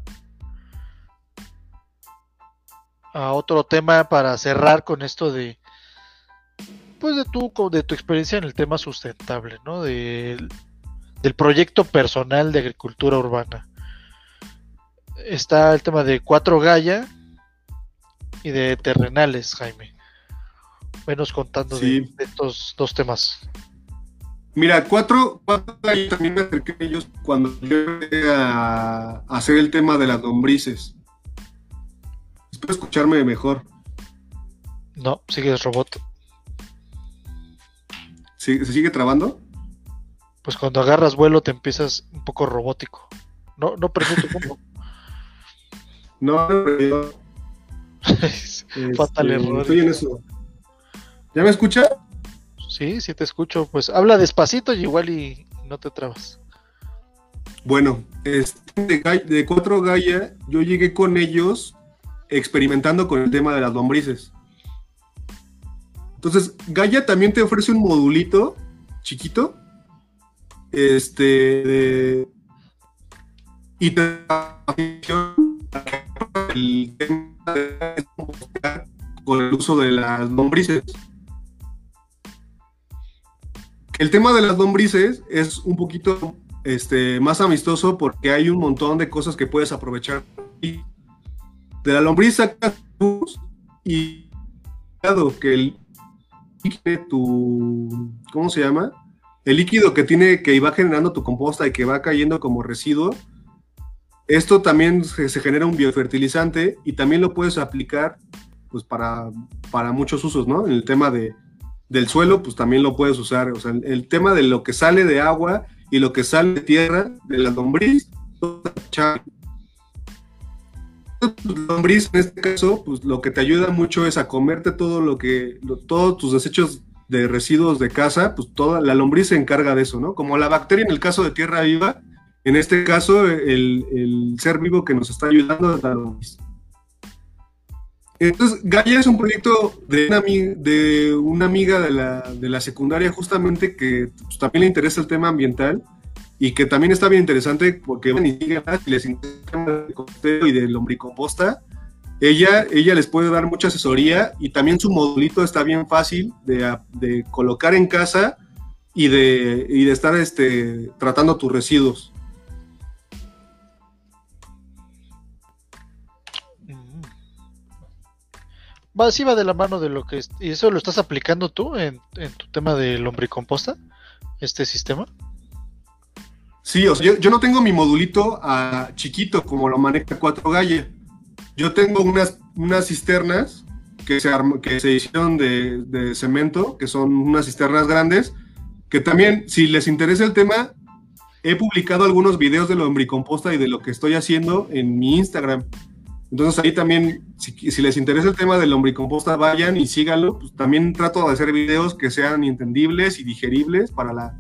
a otro tema para cerrar con esto de pues de tu de tu experiencia en el tema sustentable, ¿no? Del, proyecto personal de agricultura urbana. Está el tema de cuatro Gaia y de terrenales, Jaime. Venos contando de- Sí. de estos dos temas. Mira, cuatro, cuatro ahí también me acerqué a ellos cuando yo a, a hacer el tema de las lombrices. Espero escucharme mejor. No, sigues robot. ¿Sí- ¿Se sigue trabando? pues cuando agarras vuelo te empiezas un poco robótico. No, no pregunto cómo. [laughs] No, no, Fatal este, error. Estoy en eso. ¿Ya me escucha? sí, sí te escucho. Pues habla despacito y igual y no te trabas. Bueno, este, de, de cuatro Gaia, yo llegué con ellos experimentando con el tema de las lombrices. Entonces, Gaia también te ofrece un modulito chiquito. Este. de- y te el tema de con el uso de las lombrices. el tema de las lombrices es un poquito este, más amistoso porque hay un montón de cosas que puedes aprovechar. De la lombriz sacas y que el tu ¿cómo se llama? El líquido que tiene que va generando tu composta y que va cayendo como residuo. Esto también se, genera un biofertilizante y también lo puedes aplicar pues para, para muchos usos, ¿no? En el tema de, del suelo, pues también lo puedes usar. O sea, el, tema de lo que sale de agua y lo que sale de tierra, de la lombriz, lombriz en este caso, pues lo que te ayuda mucho es a comerte todo lo que, todos tus desechos de residuos de casa, pues toda la lombriz se encarga de eso, ¿no? Como la bacteria en el caso de tierra viva, en este caso el, el ser vivo que nos está ayudando es la. Entonces, Gaia es un proyecto de una, de una amiga de la, de la, secundaria justamente que pues, también le interesa el tema ambiental y que también está bien interesante porque van y les interesa el costeo y del lombricomposta. Ella, ella les puede dar mucha asesoría y también su modulito está bien fácil de, de colocar en casa y de, y de estar este, tratando tus residuos. Va, sí va de la mano de lo que... ¿Y eso lo estás aplicando tú en, tu tema de lombricomposta? ¿Este sistema? Sí, o sea, yo, no tengo mi modulito a chiquito como lo maneja 4 Galle. Yo tengo unas, unas cisternas que se, que se hicieron de, de, cemento, que son unas cisternas grandes, que también, si les interesa el tema, he publicado algunos videos de lombricomposta y de lo que estoy haciendo en mi Instagram. Entonces ahí también, si, les interesa el tema del lombricomposta, vayan y síganlo. Pues, también trato de hacer videos que sean entendibles y digeribles para la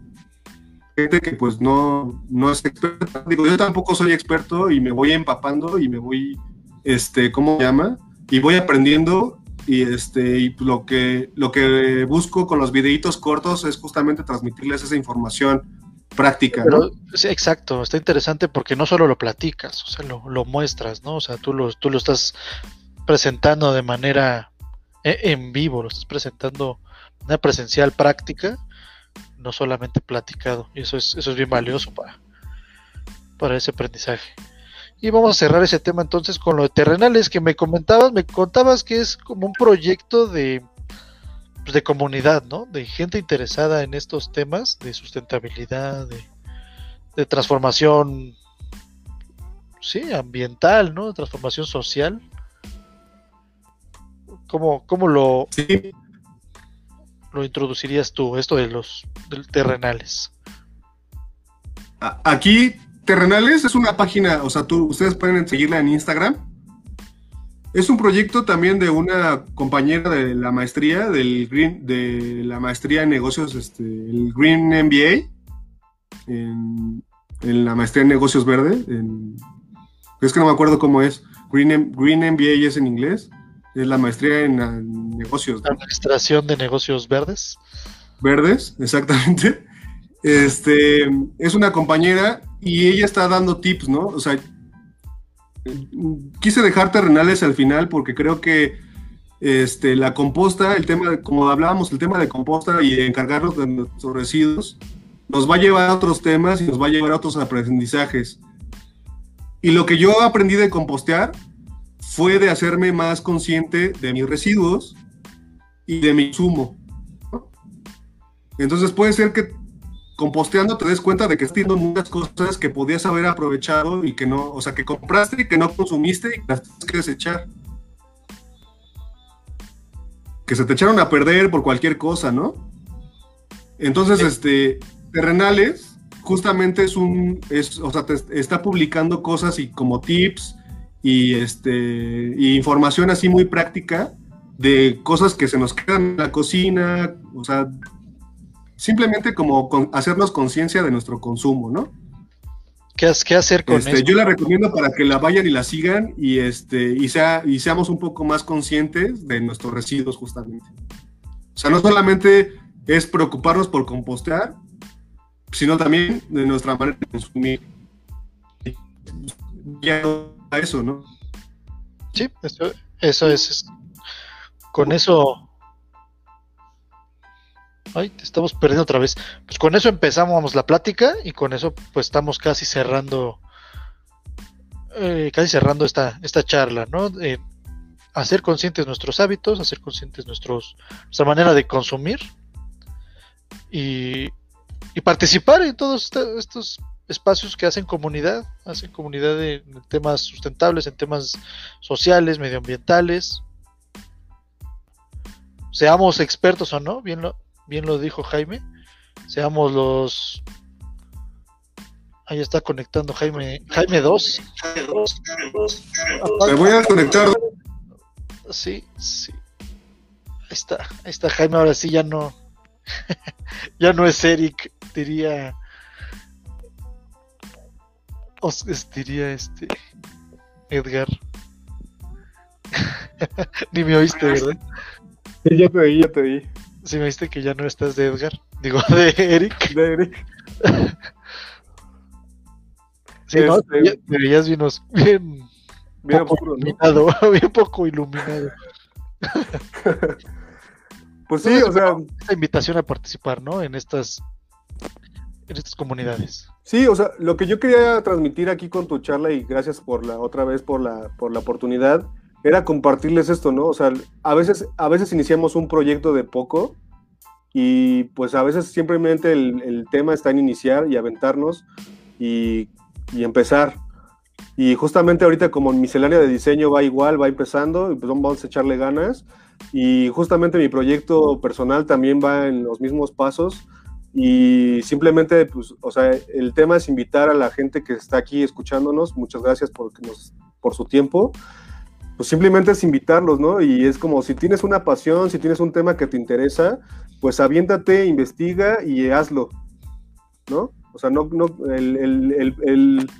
gente que pues no, no es experta. Digo, yo tampoco soy experto y me voy empapando y me voy, este, ¿cómo se llama? Y voy aprendiendo y este y lo que lo que busco con los videitos cortos es justamente transmitirles esa información práctica, ¿no? Sí, exacto, está interesante porque no solo lo platicas, o sea, lo, muestras, ¿no? O sea, tú lo, tú lo estás presentando de manera e, en vivo, lo estás presentando manera presencial práctica, no solamente platicado, y eso es, eso es bien valioso para, para ese aprendizaje. Y vamos a cerrar ese tema entonces con lo de terrenales que me comentabas, me contabas que es como un proyecto de pues, de comunidad, ¿no? De gente interesada en estos temas de sustentabilidad, de, transformación, sí, ambiental, ¿no? De transformación social. ¿Cómo, cómo lo, lo introducirías tú, esto de los terrenales? Aquí, Terrenales es una página, o sea, tú, ustedes pueden seguirla en Instagram es un proyecto también de una compañera de la maestría, del Green, de la maestría en negocios, este, el Green MBA, en, la maestría en negocios verde. es que no me acuerdo cómo es. Green, Green MBA es en inglés. Es la maestría en, negocios. Administración de negocios verdes. Verdes, exactamente. Este, es una compañera y ella está dando tips, ¿no? O sea, quise dejar terrenales al final porque creo que este, la composta, el tema, como hablábamos, el tema de composta y encargarnos de nuestros residuos, nos va a llevar a otros temas y nos va a llevar a otros aprendizajes. Y lo que yo aprendí de compostear fue de hacerme más consciente de mis residuos y de mi consumo. Entonces puede ser que composteando te des cuenta de que estás teniendo muchas cosas que podías haber aprovechado y que no, o sea, que compraste y que no consumiste y que las tienes que desechar. Que se te echaron a perder por cualquier cosa, ¿no? Entonces, este, Terrenales justamente es un, es, o sea, te está publicando cosas y como tips y este, y información así muy práctica de cosas que se nos quedan en la cocina, o sea, simplemente como hacernos conciencia de nuestro consumo, ¿no? ¿Qué, qué hacer con este, Yo la recomiendo para que la vayan y la sigan y, este, y, sea, y seamos un poco más conscientes de nuestros residuos justamente. O sea, no solamente es preocuparnos por compostear, sino también de nuestra manera de consumir. Ya a eso, ¿no? Sí, eso, eso es. Con eso Ay, te estamos perdiendo otra vez. Pues con eso empezamos la plática y con eso pues estamos casi cerrando eh, casi cerrando esta, esta charla, ¿no? hacer conscientes nuestros hábitos, hacer conscientes nuestros, nuestra manera de consumir y, y participar en todos estos espacios que hacen comunidad, hacen comunidad en temas sustentables, en temas sociales, medioambientales. Seamos expertos o no, bien lo, bien lo dijo Jaime, seamos los Ahí está conectando Jaime, Jaime 2. Me voy a conectar. Sí, sí. Ahí está, ahí está Jaime, ahora sí ya no. [laughs] ya no es Eric, diría. Os, diría este. Edgar. [laughs] Ni me oíste, ¿verdad? Sí, ya te oí, ya te oí. Sí, me oíste que ya no estás de Edgar. Digo, [laughs] de Eric. De Eric. Sí, ¿no? Este, te veías bien, [laughs] bien, poco iluminado, bien poco iluminado. pues sí, o sea. Esta invitación a participar, ¿no? En estas, en estas comunidades. Sí, o sea, lo que yo quería transmitir aquí con tu charla y gracias por la otra vez por la, por la oportunidad era compartirles esto, ¿no? O sea, a veces, a veces iniciamos un proyecto de poco y pues a veces simplemente el, el tema está en iniciar y aventarnos y y empezar. Y justamente ahorita como miscelánea de diseño va igual, va empezando, y pues vamos a echarle ganas. Y justamente mi proyecto personal también va en los mismos pasos. Y simplemente, pues, o sea, el tema es invitar a la gente que está aquí escuchándonos. Muchas gracias por, por su tiempo. Pues simplemente es invitarlos, ¿no? Y es como si tienes una pasión, si tienes un tema que te interesa, pues aviéntate, investiga y hazlo, ¿no? O sea, no, no, el, el, el,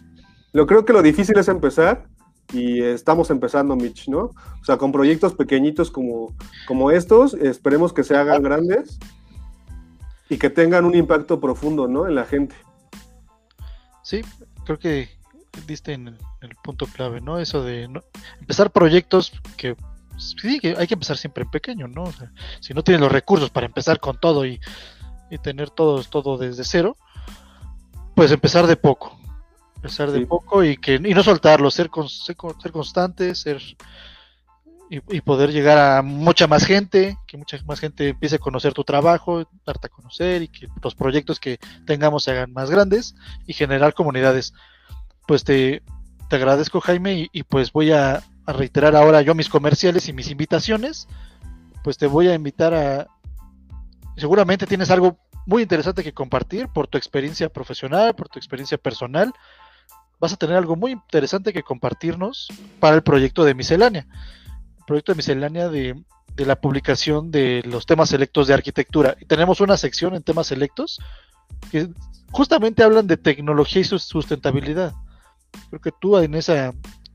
lo creo que lo difícil es empezar y estamos empezando, Mitch, ¿no? O sea, con proyectos pequeñitos como, como estos, esperemos que se hagan grandes y que tengan un impacto profundo, ¿no? En la gente. Sí, creo que diste en el, punto clave, ¿no? Eso de empezar proyectos que sí, que hay que empezar siempre en pequeño, ¿no? O sea, si no tienes los recursos para empezar con todo y, y tener todo, todo desde cero, pues empezar de poco, empezar de poco y que y no soltarlo, ser, ser, ser constante, ser y, poder llegar a mucha más gente, que mucha más gente empiece a conocer tu trabajo, darte a conocer y que los proyectos que tengamos se hagan más grandes y generar comunidades. Pues te, te agradezco Jaime y, pues voy a, reiterar ahora yo mis comerciales y mis invitaciones. Pues te voy a invitar a... Seguramente tienes algo muy interesante que compartir por tu experiencia profesional, por tu experiencia personal. Vas a tener algo muy interesante que compartirnos para el proyecto de miscelánea. El proyecto de miscelánea de, la publicación de los temas selectos de arquitectura. Y tenemos una sección en temas selectos que justamente hablan de tecnología y sustentabilidad. Creo que tú en esa,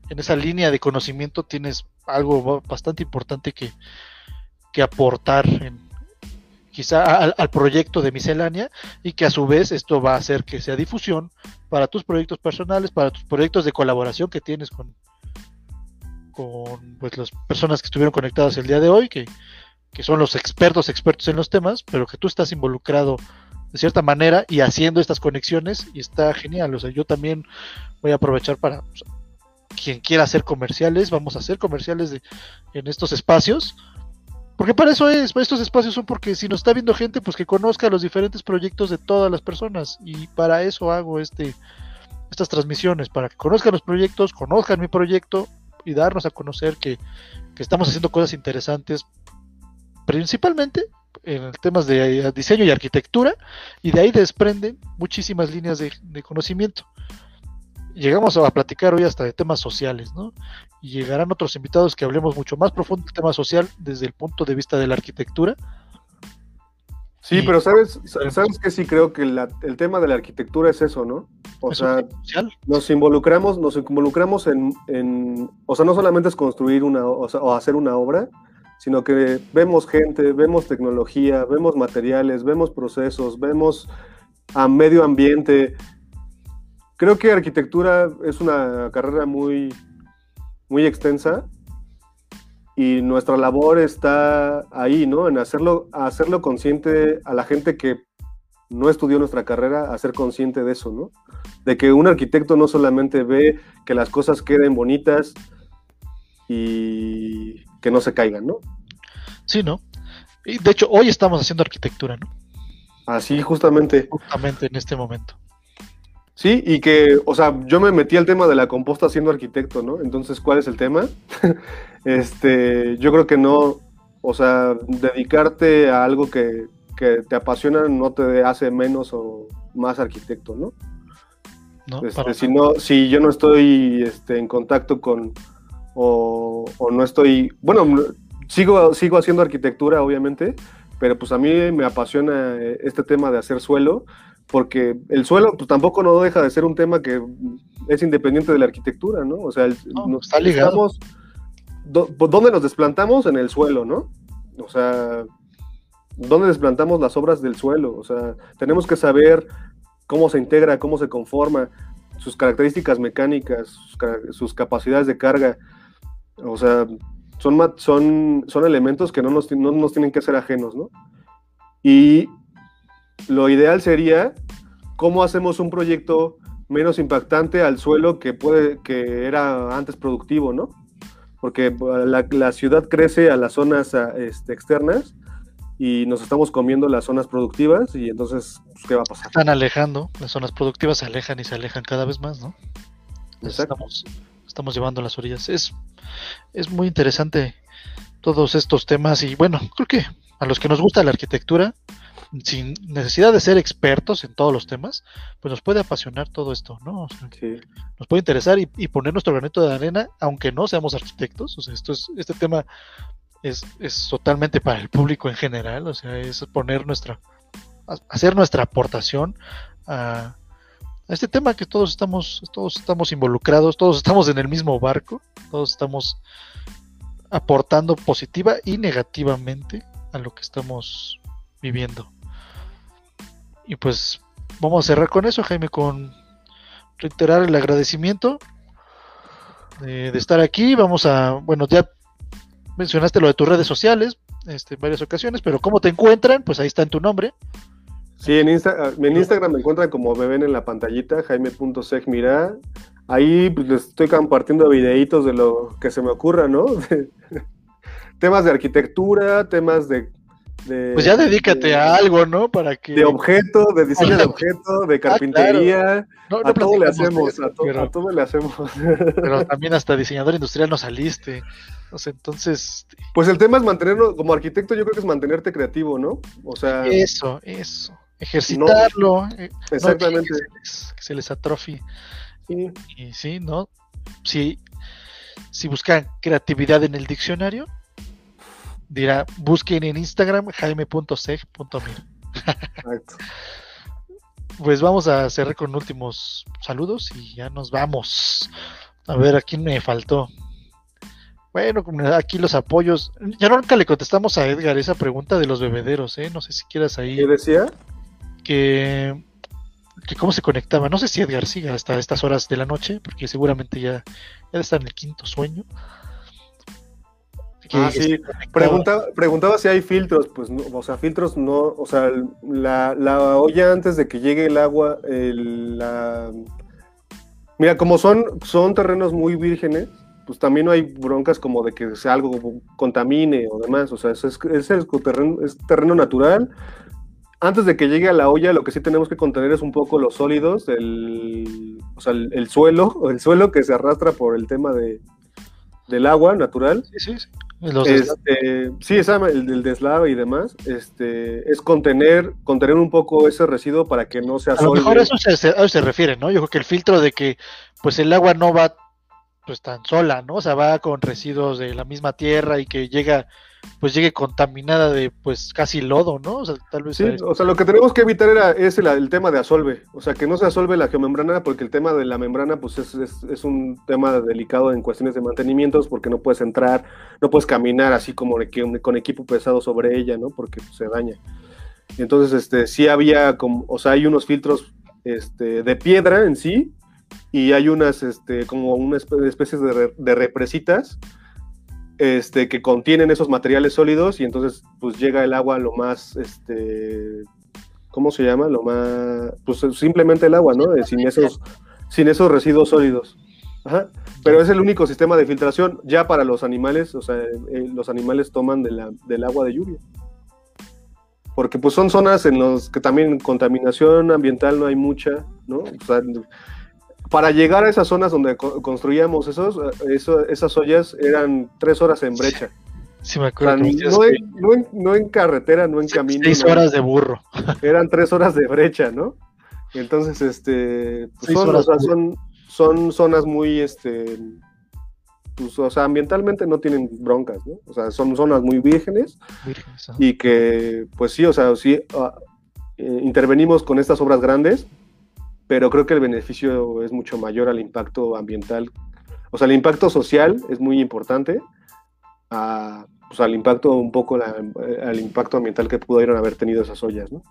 en esa línea de conocimiento tienes algo bastante importante que, que aportar en, quizá al, proyecto de miscelánea y que a su vez esto va a hacer que sea difusión para tus proyectos personales, para tus proyectos de colaboración que tienes con, con pues, las personas que estuvieron conectadas el día de hoy, que, son los expertos, expertos en los temas, pero que tú estás involucrado de cierta manera y haciendo estas conexiones y está genial. O sea, yo también voy a aprovechar para quien quiera hacer comerciales, vamos a hacer comerciales de, en estos espacios porque para eso es, estos espacios son porque si nos está viendo gente, pues que conozca los diferentes proyectos de todas las personas. Y para eso hago este, estas transmisiones, para que conozcan los proyectos, conozcan mi proyecto y darnos a conocer que, estamos haciendo cosas interesantes, principalmente en temas de eh, diseño y arquitectura, y de ahí desprenden muchísimas líneas de, de conocimiento llegamos a platicar hoy hasta de temas sociales, ¿no? Y llegarán otros invitados que hablemos mucho más profundo del tema social desde el punto de vista de la arquitectura. Sí, pero sabes, sabes que sí creo que el tema de la arquitectura es eso, ¿no? O sea, nos involucramos, nos involucramos en, o sea, no solamente es construir una, o, hacer una obra, sino que vemos gente, vemos tecnología, vemos materiales, vemos procesos, vemos a medio ambiente, Creo que arquitectura es una carrera muy, muy extensa y nuestra labor está ahí, ¿no? En hacerlo, hacerlo consciente a la gente que no estudió nuestra carrera, hacer consciente de eso, ¿no? De que un arquitecto no solamente ve que las cosas queden bonitas y que no se caigan, ¿no? Sí, ¿no? Y de hecho, hoy estamos haciendo arquitectura, ¿no? Así, justamente. Justamente en este momento. Sí, y que, o sea, yo me metí al tema de la composta siendo arquitecto, ¿no? Entonces, ¿cuál es el tema? [laughs] este, yo creo que no, o sea, dedicarte a algo que, te apasiona no te hace menos o más arquitecto, ¿no? no este, si no, si yo no estoy este, en contacto con, o, o, no estoy, bueno, sigo, sigo haciendo arquitectura, obviamente, pero pues a mí me apasiona este tema de hacer suelo porque el suelo pues tampoco no deja de ser un tema que es independiente de la arquitectura, ¿no? O sea, nos está ligado. Pues, ¿Dónde nos desplantamos? En el suelo, ¿no? O sea, ¿dónde desplantamos las obras del suelo? O sea, tenemos que saber cómo se integra, cómo se conforma, sus características mecánicas, sus, capacidades de carga. O sea, son, son, son elementos que no nos, no nos tienen que ser ajenos, ¿no? Y lo ideal sería cómo hacemos un proyecto menos impactante al suelo que puede que era antes productivo, ¿no? Porque la, ciudad crece a las zonas este, externas y nos estamos comiendo las zonas productivas y entonces pues, ¿qué va a pasar? Están alejando, las zonas productivas se alejan y se alejan cada vez más, ¿no? Estamos, estamos llevando a las orillas. Es, es muy interesante todos estos temas y bueno, creo que a los que nos gusta la arquitectura, sin necesidad de ser expertos en todos los temas, pues nos puede apasionar todo esto, ¿no? Nos puede interesar y, poner nuestro granito de arena, aunque no seamos arquitectos. O sea, esto es, este tema es, totalmente para el público en general, o sea, es poner nuestra, hacer nuestra aportación a, a este tema que todos estamos, todos estamos involucrados, todos estamos en el mismo barco, todos estamos aportando positiva y negativamente a lo que estamos viviendo. Y pues vamos a cerrar con eso, Jaime, con reiterar el agradecimiento de, estar aquí. Vamos a, bueno, ya mencionaste lo de tus redes sociales este, en varias ocasiones, pero ¿cómo te encuentran? Pues ahí está en tu nombre. Sí, en, en Instagram me encuentran como me ven en la pantallita, jaime.segmira. Ahí pues, les estoy compartiendo videitos de lo que se me ocurra, ¿no? [laughs] temas de arquitectura, temas de pues ya dedícate a algo, ¿no? Para que... De objeto, de diseño de objeto, de ah, carpintería. a todo le hacemos, a, todo le hacemos. Pero [laughs] también hasta diseñador industrial nos saliste. entonces... Pues el tema es mantenerlo, como arquitecto yo creo que es mantenerte creativo, ¿no? O sea... Eso, eso. Ejercitarlo. Eh, exactamente. que, se les, atrofie. Sí. Y sí, ¿no? Si, si buscan creatividad en el diccionario, dirá, busquen en Instagram jaime.seg.mir. [laughs] pues vamos a cerrar con últimos saludos y ya nos vamos. A ver, ¿a quién me faltó? Bueno, aquí los apoyos. Ya nunca le contestamos a Edgar esa pregunta de los bebederos, ¿eh? No sé si quieras ahí. ¿Qué decía? Que, que cómo se conectaba. No sé si Edgar sigue hasta estas horas de la noche, porque seguramente ya, ya está en el quinto sueño. Ah, sí. Pregunta, preguntaba si hay filtros, pues no, o sea, filtros no, o sea, la, la olla antes de que llegue el agua, la... Mira, como son, son terrenos muy vírgenes, pues también no hay broncas como de que sea algo contamine o demás, o sea, es, es, es, terreno, es terreno natural. Antes de que llegue a la olla, lo que sí tenemos que contener es un poco los sólidos, el, o sea, el, el suelo, [laughs] el suelo que se arrastra por el tema de, del agua natural. Sí, sí, sí. Este, sí, el, deslave y demás, este, es contener, contener un poco ese residuo para que no sea A lo mejor eso se, a eso se refiere, ¿no? Yo creo que el filtro de que pues el agua no va pues tan sola, ¿no? O sea, va con residuos de la misma tierra y que llega pues llegue contaminada de pues casi lodo, ¿no? O sea, tal vez... Sí, o sea, lo que tenemos que evitar era, es el, tema de asolve, o sea, que no se asolve la geomembrana porque el tema de la membrana pues es, es, un tema delicado en cuestiones de mantenimientos porque no puedes entrar, no puedes caminar así como con equipo pesado sobre ella, ¿no? Porque pues, se daña. Entonces, este, sí había como, o sea, hay unos filtros este, de piedra en sí y hay unas, este, como unas especies de, de represitas este, que contienen esos materiales sólidos y entonces pues llega el agua lo más, este, ¿cómo se llama? Lo más, pues simplemente el agua, ¿no? sin esos, sin esos residuos sólidos. Ajá. Pero es el único sistema de filtración ya para los animales, o sea, eh, los animales toman de la, del agua de lluvia. Porque pues son zonas en las que también contaminación ambiental no hay mucha, ¿no? O sea, para llegar a esas zonas donde construíamos esos, esas ollas eran tres horas en brecha. Sí, me acuerdo. no, en, carretera, no en camino. Seis horas de burro. [laughs] Eran tres horas de brecha, ¿no? Entonces, este, pues son, son, zonas muy, este, pues, o sea, ambientalmente no tienen broncas, ¿no? O sea, son zonas muy vírgenes, y que, pues sí, o sea, sí, ah, eh, intervenimos con estas obras grandes, pero creo que el beneficio es mucho mayor al impacto ambiental. O sea, el impacto social es muy importante, a, pues, al impacto un poco, al impacto ambiental que pudieron haber tenido esas ollas, ¿no?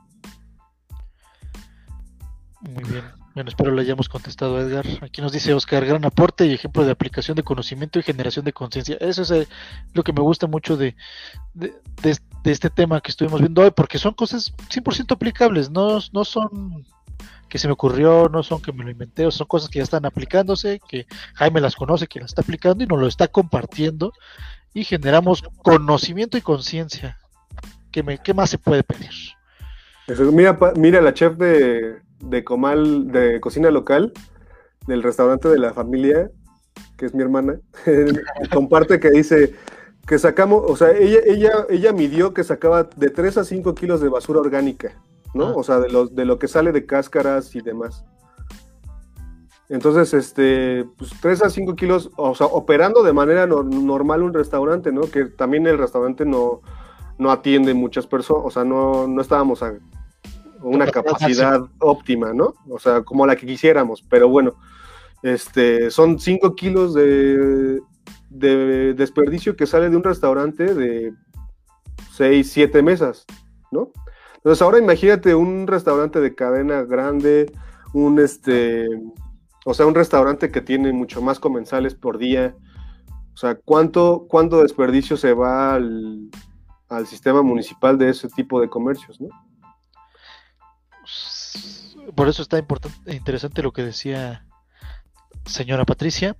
Muy bien. Bueno, espero le hayamos contestado Edgar. Aquí nos dice Oscar, gran aporte y ejemplo de aplicación de conocimiento y generación de conciencia. Eso es eh, lo que me gusta mucho de, de, este tema que estuvimos viendo hoy, porque son cosas 100% aplicables, no, no son que se me ocurrió, no son que me lo inventé, son cosas que ya están aplicándose, que Jaime las conoce, que las está aplicando y nos lo está compartiendo y generamos conocimiento y conciencia. ¿Qué, ¿Qué, más se puede pedir? Mira, mira la chef de, de Comal, de cocina local, del restaurante de la familia, que es mi hermana, [laughs] comparte que dice que sacamos, o sea, ella, ella, ella midió que sacaba de 3 a 5 kilos de basura orgánica. ¿No? Ah. O sea, de, los, de lo que sale de cáscaras y demás. Entonces, este, pues 3 a 5 kilos, o sea, operando de manera normal un restaurante, ¿no? Que también el restaurante no, no atiende muchas personas, o sea, no, no estábamos a una capacidad óptima, ¿no? O sea, como la que quisiéramos, pero bueno, este, son 5 kilos de, de desperdicio que sale de un restaurante de 6, 7 mesas, ¿no? Entonces ahora imagínate un restaurante de cadena grande, un este, o sea, un restaurante que tiene mucho más comensales por día. O sea, ¿cuánto, cuánto desperdicio se va al, sistema municipal de ese tipo de comercios, ¿no? Por eso está importante, interesante lo que decía señora Patricia,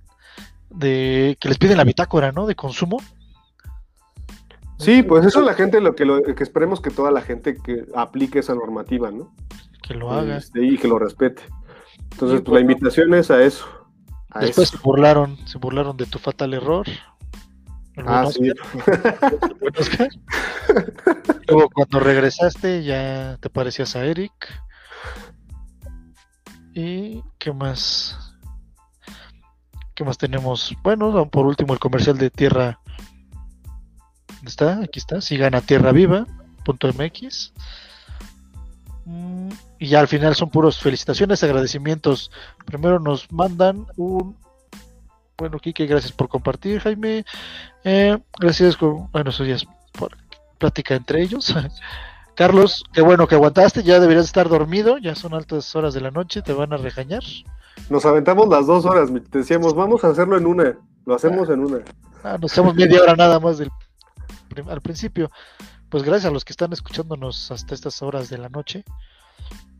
de que les piden la bitácora, ¿no? De consumo Sí, pues eso es la gente lo que, lo que esperemos que toda la gente que aplique esa normativa, ¿no? Que lo haga. Este, y que lo respete. Entonces, pues, la invitación es a eso. Después se burlaron, se burlaron de tu fatal error. Ah, sí. [laughs] Luego cuando regresaste ya te parecías a Eric. ¿Y qué más? ¿Qué más tenemos? Bueno, por último el comercial de Tierra ¿Dónde está? Aquí está. Sigan a Tierra Viva. .mx. Mm, y ya al final son puros felicitaciones, agradecimientos. Primero nos mandan un. Bueno, Kike, gracias por compartir, Jaime. Eh, gracias, con, bueno, eso ya es por plática entre ellos. [laughs] Carlos, qué bueno que aguantaste, ya deberías estar dormido, ya son altas horas de la noche, te van a regañar. Nos aventamos las dos horas, decíamos, vamos a hacerlo en una, lo hacemos en una. Ah, nos hacemos media hora nada más del al principio. Pues gracias a los que están escuchándonos hasta estas horas de la noche.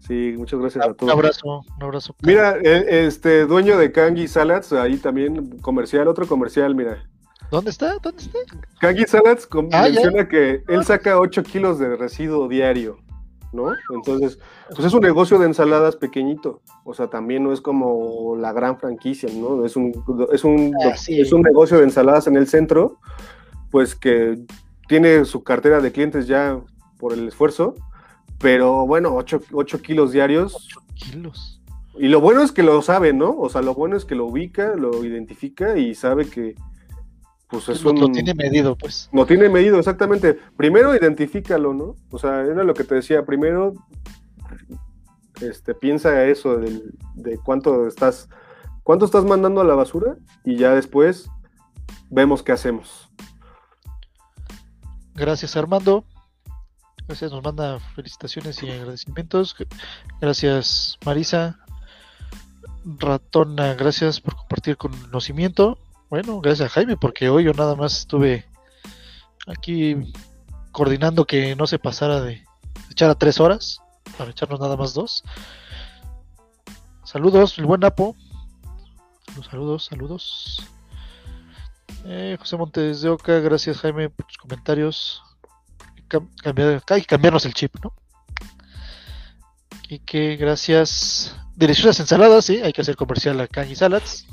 Sí, muchas gracias a todos. Un abrazo, un abrazo. Mira, e, este dueño de Kangi Salads, ahí también comercial, otro comercial, mira. ¿Dónde está? ¿Dónde está? Kangi Salads ah, menciona que él saca 8 kilos de residuo diario, ¿no? Entonces, pues es un negocio de ensaladas pequeñito, o sea, también no es como la gran franquicia, ¿no? Es un, es un, ah, es un negocio de ensaladas en el centro, pues que tiene su cartera de clientes ya por el esfuerzo, pero bueno, 8, kilos diarios. 8 kilos. Y lo bueno es que lo sabe, ¿no? O sea, lo bueno es que lo ubica, lo identifica y sabe que pues es un... Lo tiene medido, pues. Lo tiene medido, exactamente. Primero identifícalo, ¿no? O sea, era lo que te decía, primero este, piensa eso de, de cuánto estás, cuánto estás mandando a la basura y ya después vemos qué hacemos. Gracias Armando. Gracias, nos manda felicitaciones y agradecimientos. Gracias Marisa. Ratona, gracias por compartir conocimiento. Bueno, gracias Jaime, porque hoy yo nada más estuve aquí coordinando que no se pasara de echar a tres horas, para echarnos nada más dos. Saludos, el buen Apo. Saludos, saludos. Eh, José Montes de Oca, gracias Jaime por tus comentarios. cambiar, hay que cambiarnos el chip, ¿no? Y que gracias. Deliciosas ensaladas, sí, hay que hacer comercial a Kangi Salads.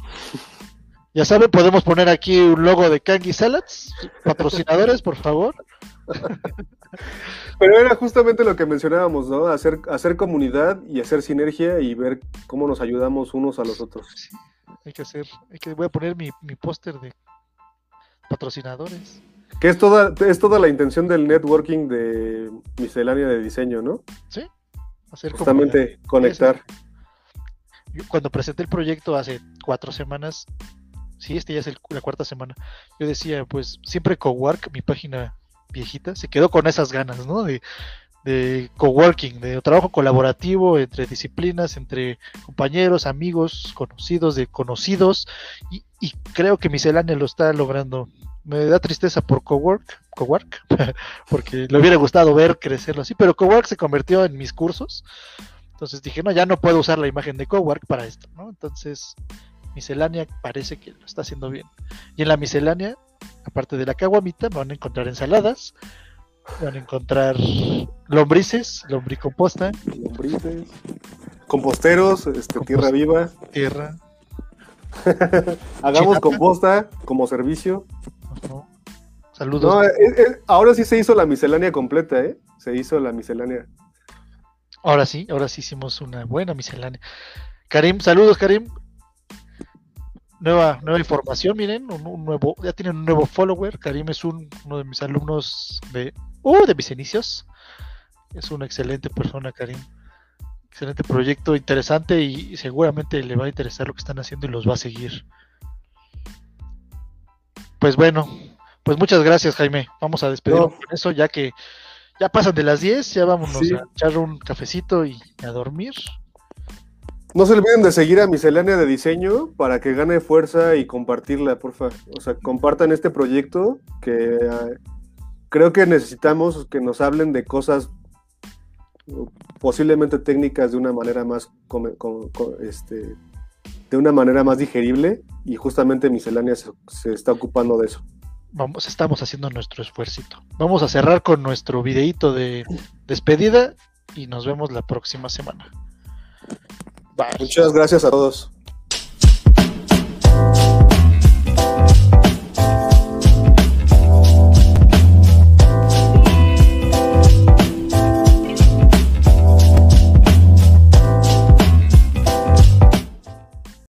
Ya saben, podemos poner aquí un logo de Kangi Salads. Patrocinadores, por favor. Pero era justamente lo que mencionábamos, ¿no? Hacer, hacer comunidad y hacer sinergia y ver cómo nos ayudamos unos a los otros. hay que hacer, hay que, voy a poner mi, mi póster de patrocinadores. Que es toda, es toda la intención del networking de miscelánea de diseño, ¿no? Sí. Hacer Justamente conectar. cuando presenté el proyecto hace cuatro semanas, sí, este ya es la cuarta semana, yo decía, pues siempre Cowork, mi página viejita, se quedó con esas ganas, ¿no? De, de coworking, de trabajo colaborativo entre disciplinas, entre compañeros, amigos, conocidos, de conocidos, y, creo que Miscelánea lo está logrando. Me da tristeza por Cowork, Cowork, [laughs] porque le hubiera gustado ver crecerlo así, pero Cowork se convirtió en mis cursos. Entonces dije, no, ya no puedo usar la imagen de Cowork para esto, ¿no? Entonces, miscelánea parece que lo está haciendo bien. Y en la miscelánea, aparte de la caguamita, van a encontrar ensaladas, van a encontrar lombrices, lombricomposta. Lombrices, composteros, este, tierra viva. Tierra. [laughs] Hagamos composta como servicio. Saludos. Eh, eh, ahora sí se hizo la miscelánea completa, ¿eh? Se hizo la miscelánea. Ahora sí, ahora sí hicimos una buena miscelánea. Karim, saludos, Karim nueva, nueva información, miren, un, nuevo, ya tienen un nuevo follower. Karim es un, uno de mis alumnos de, uh, de mis inicios. Es una excelente persona, Karim. Excelente proyecto, interesante y seguramente le va a interesar lo que están haciendo y los va a seguir. Pues bueno, pues muchas gracias, Jaime. Vamos a despedirnos con eso, ya que ya pasan de las 10, ya vámonos a echar un cafecito y a dormir. No se olviden de seguir a Miscelánea de Diseño para que gane fuerza y compartirla, porfa. O sea, compartan este proyecto que creo que necesitamos que nos hablen de cosas posiblemente técnicas de una manera más este, de una manera más digerible y justamente Miscelánea se, se, está ocupando de eso. Vamos, estamos haciendo nuestro esfuerzo. Vamos a cerrar con nuestro videíto de despedida y nos vemos la próxima semana. Muchas gracias a todos.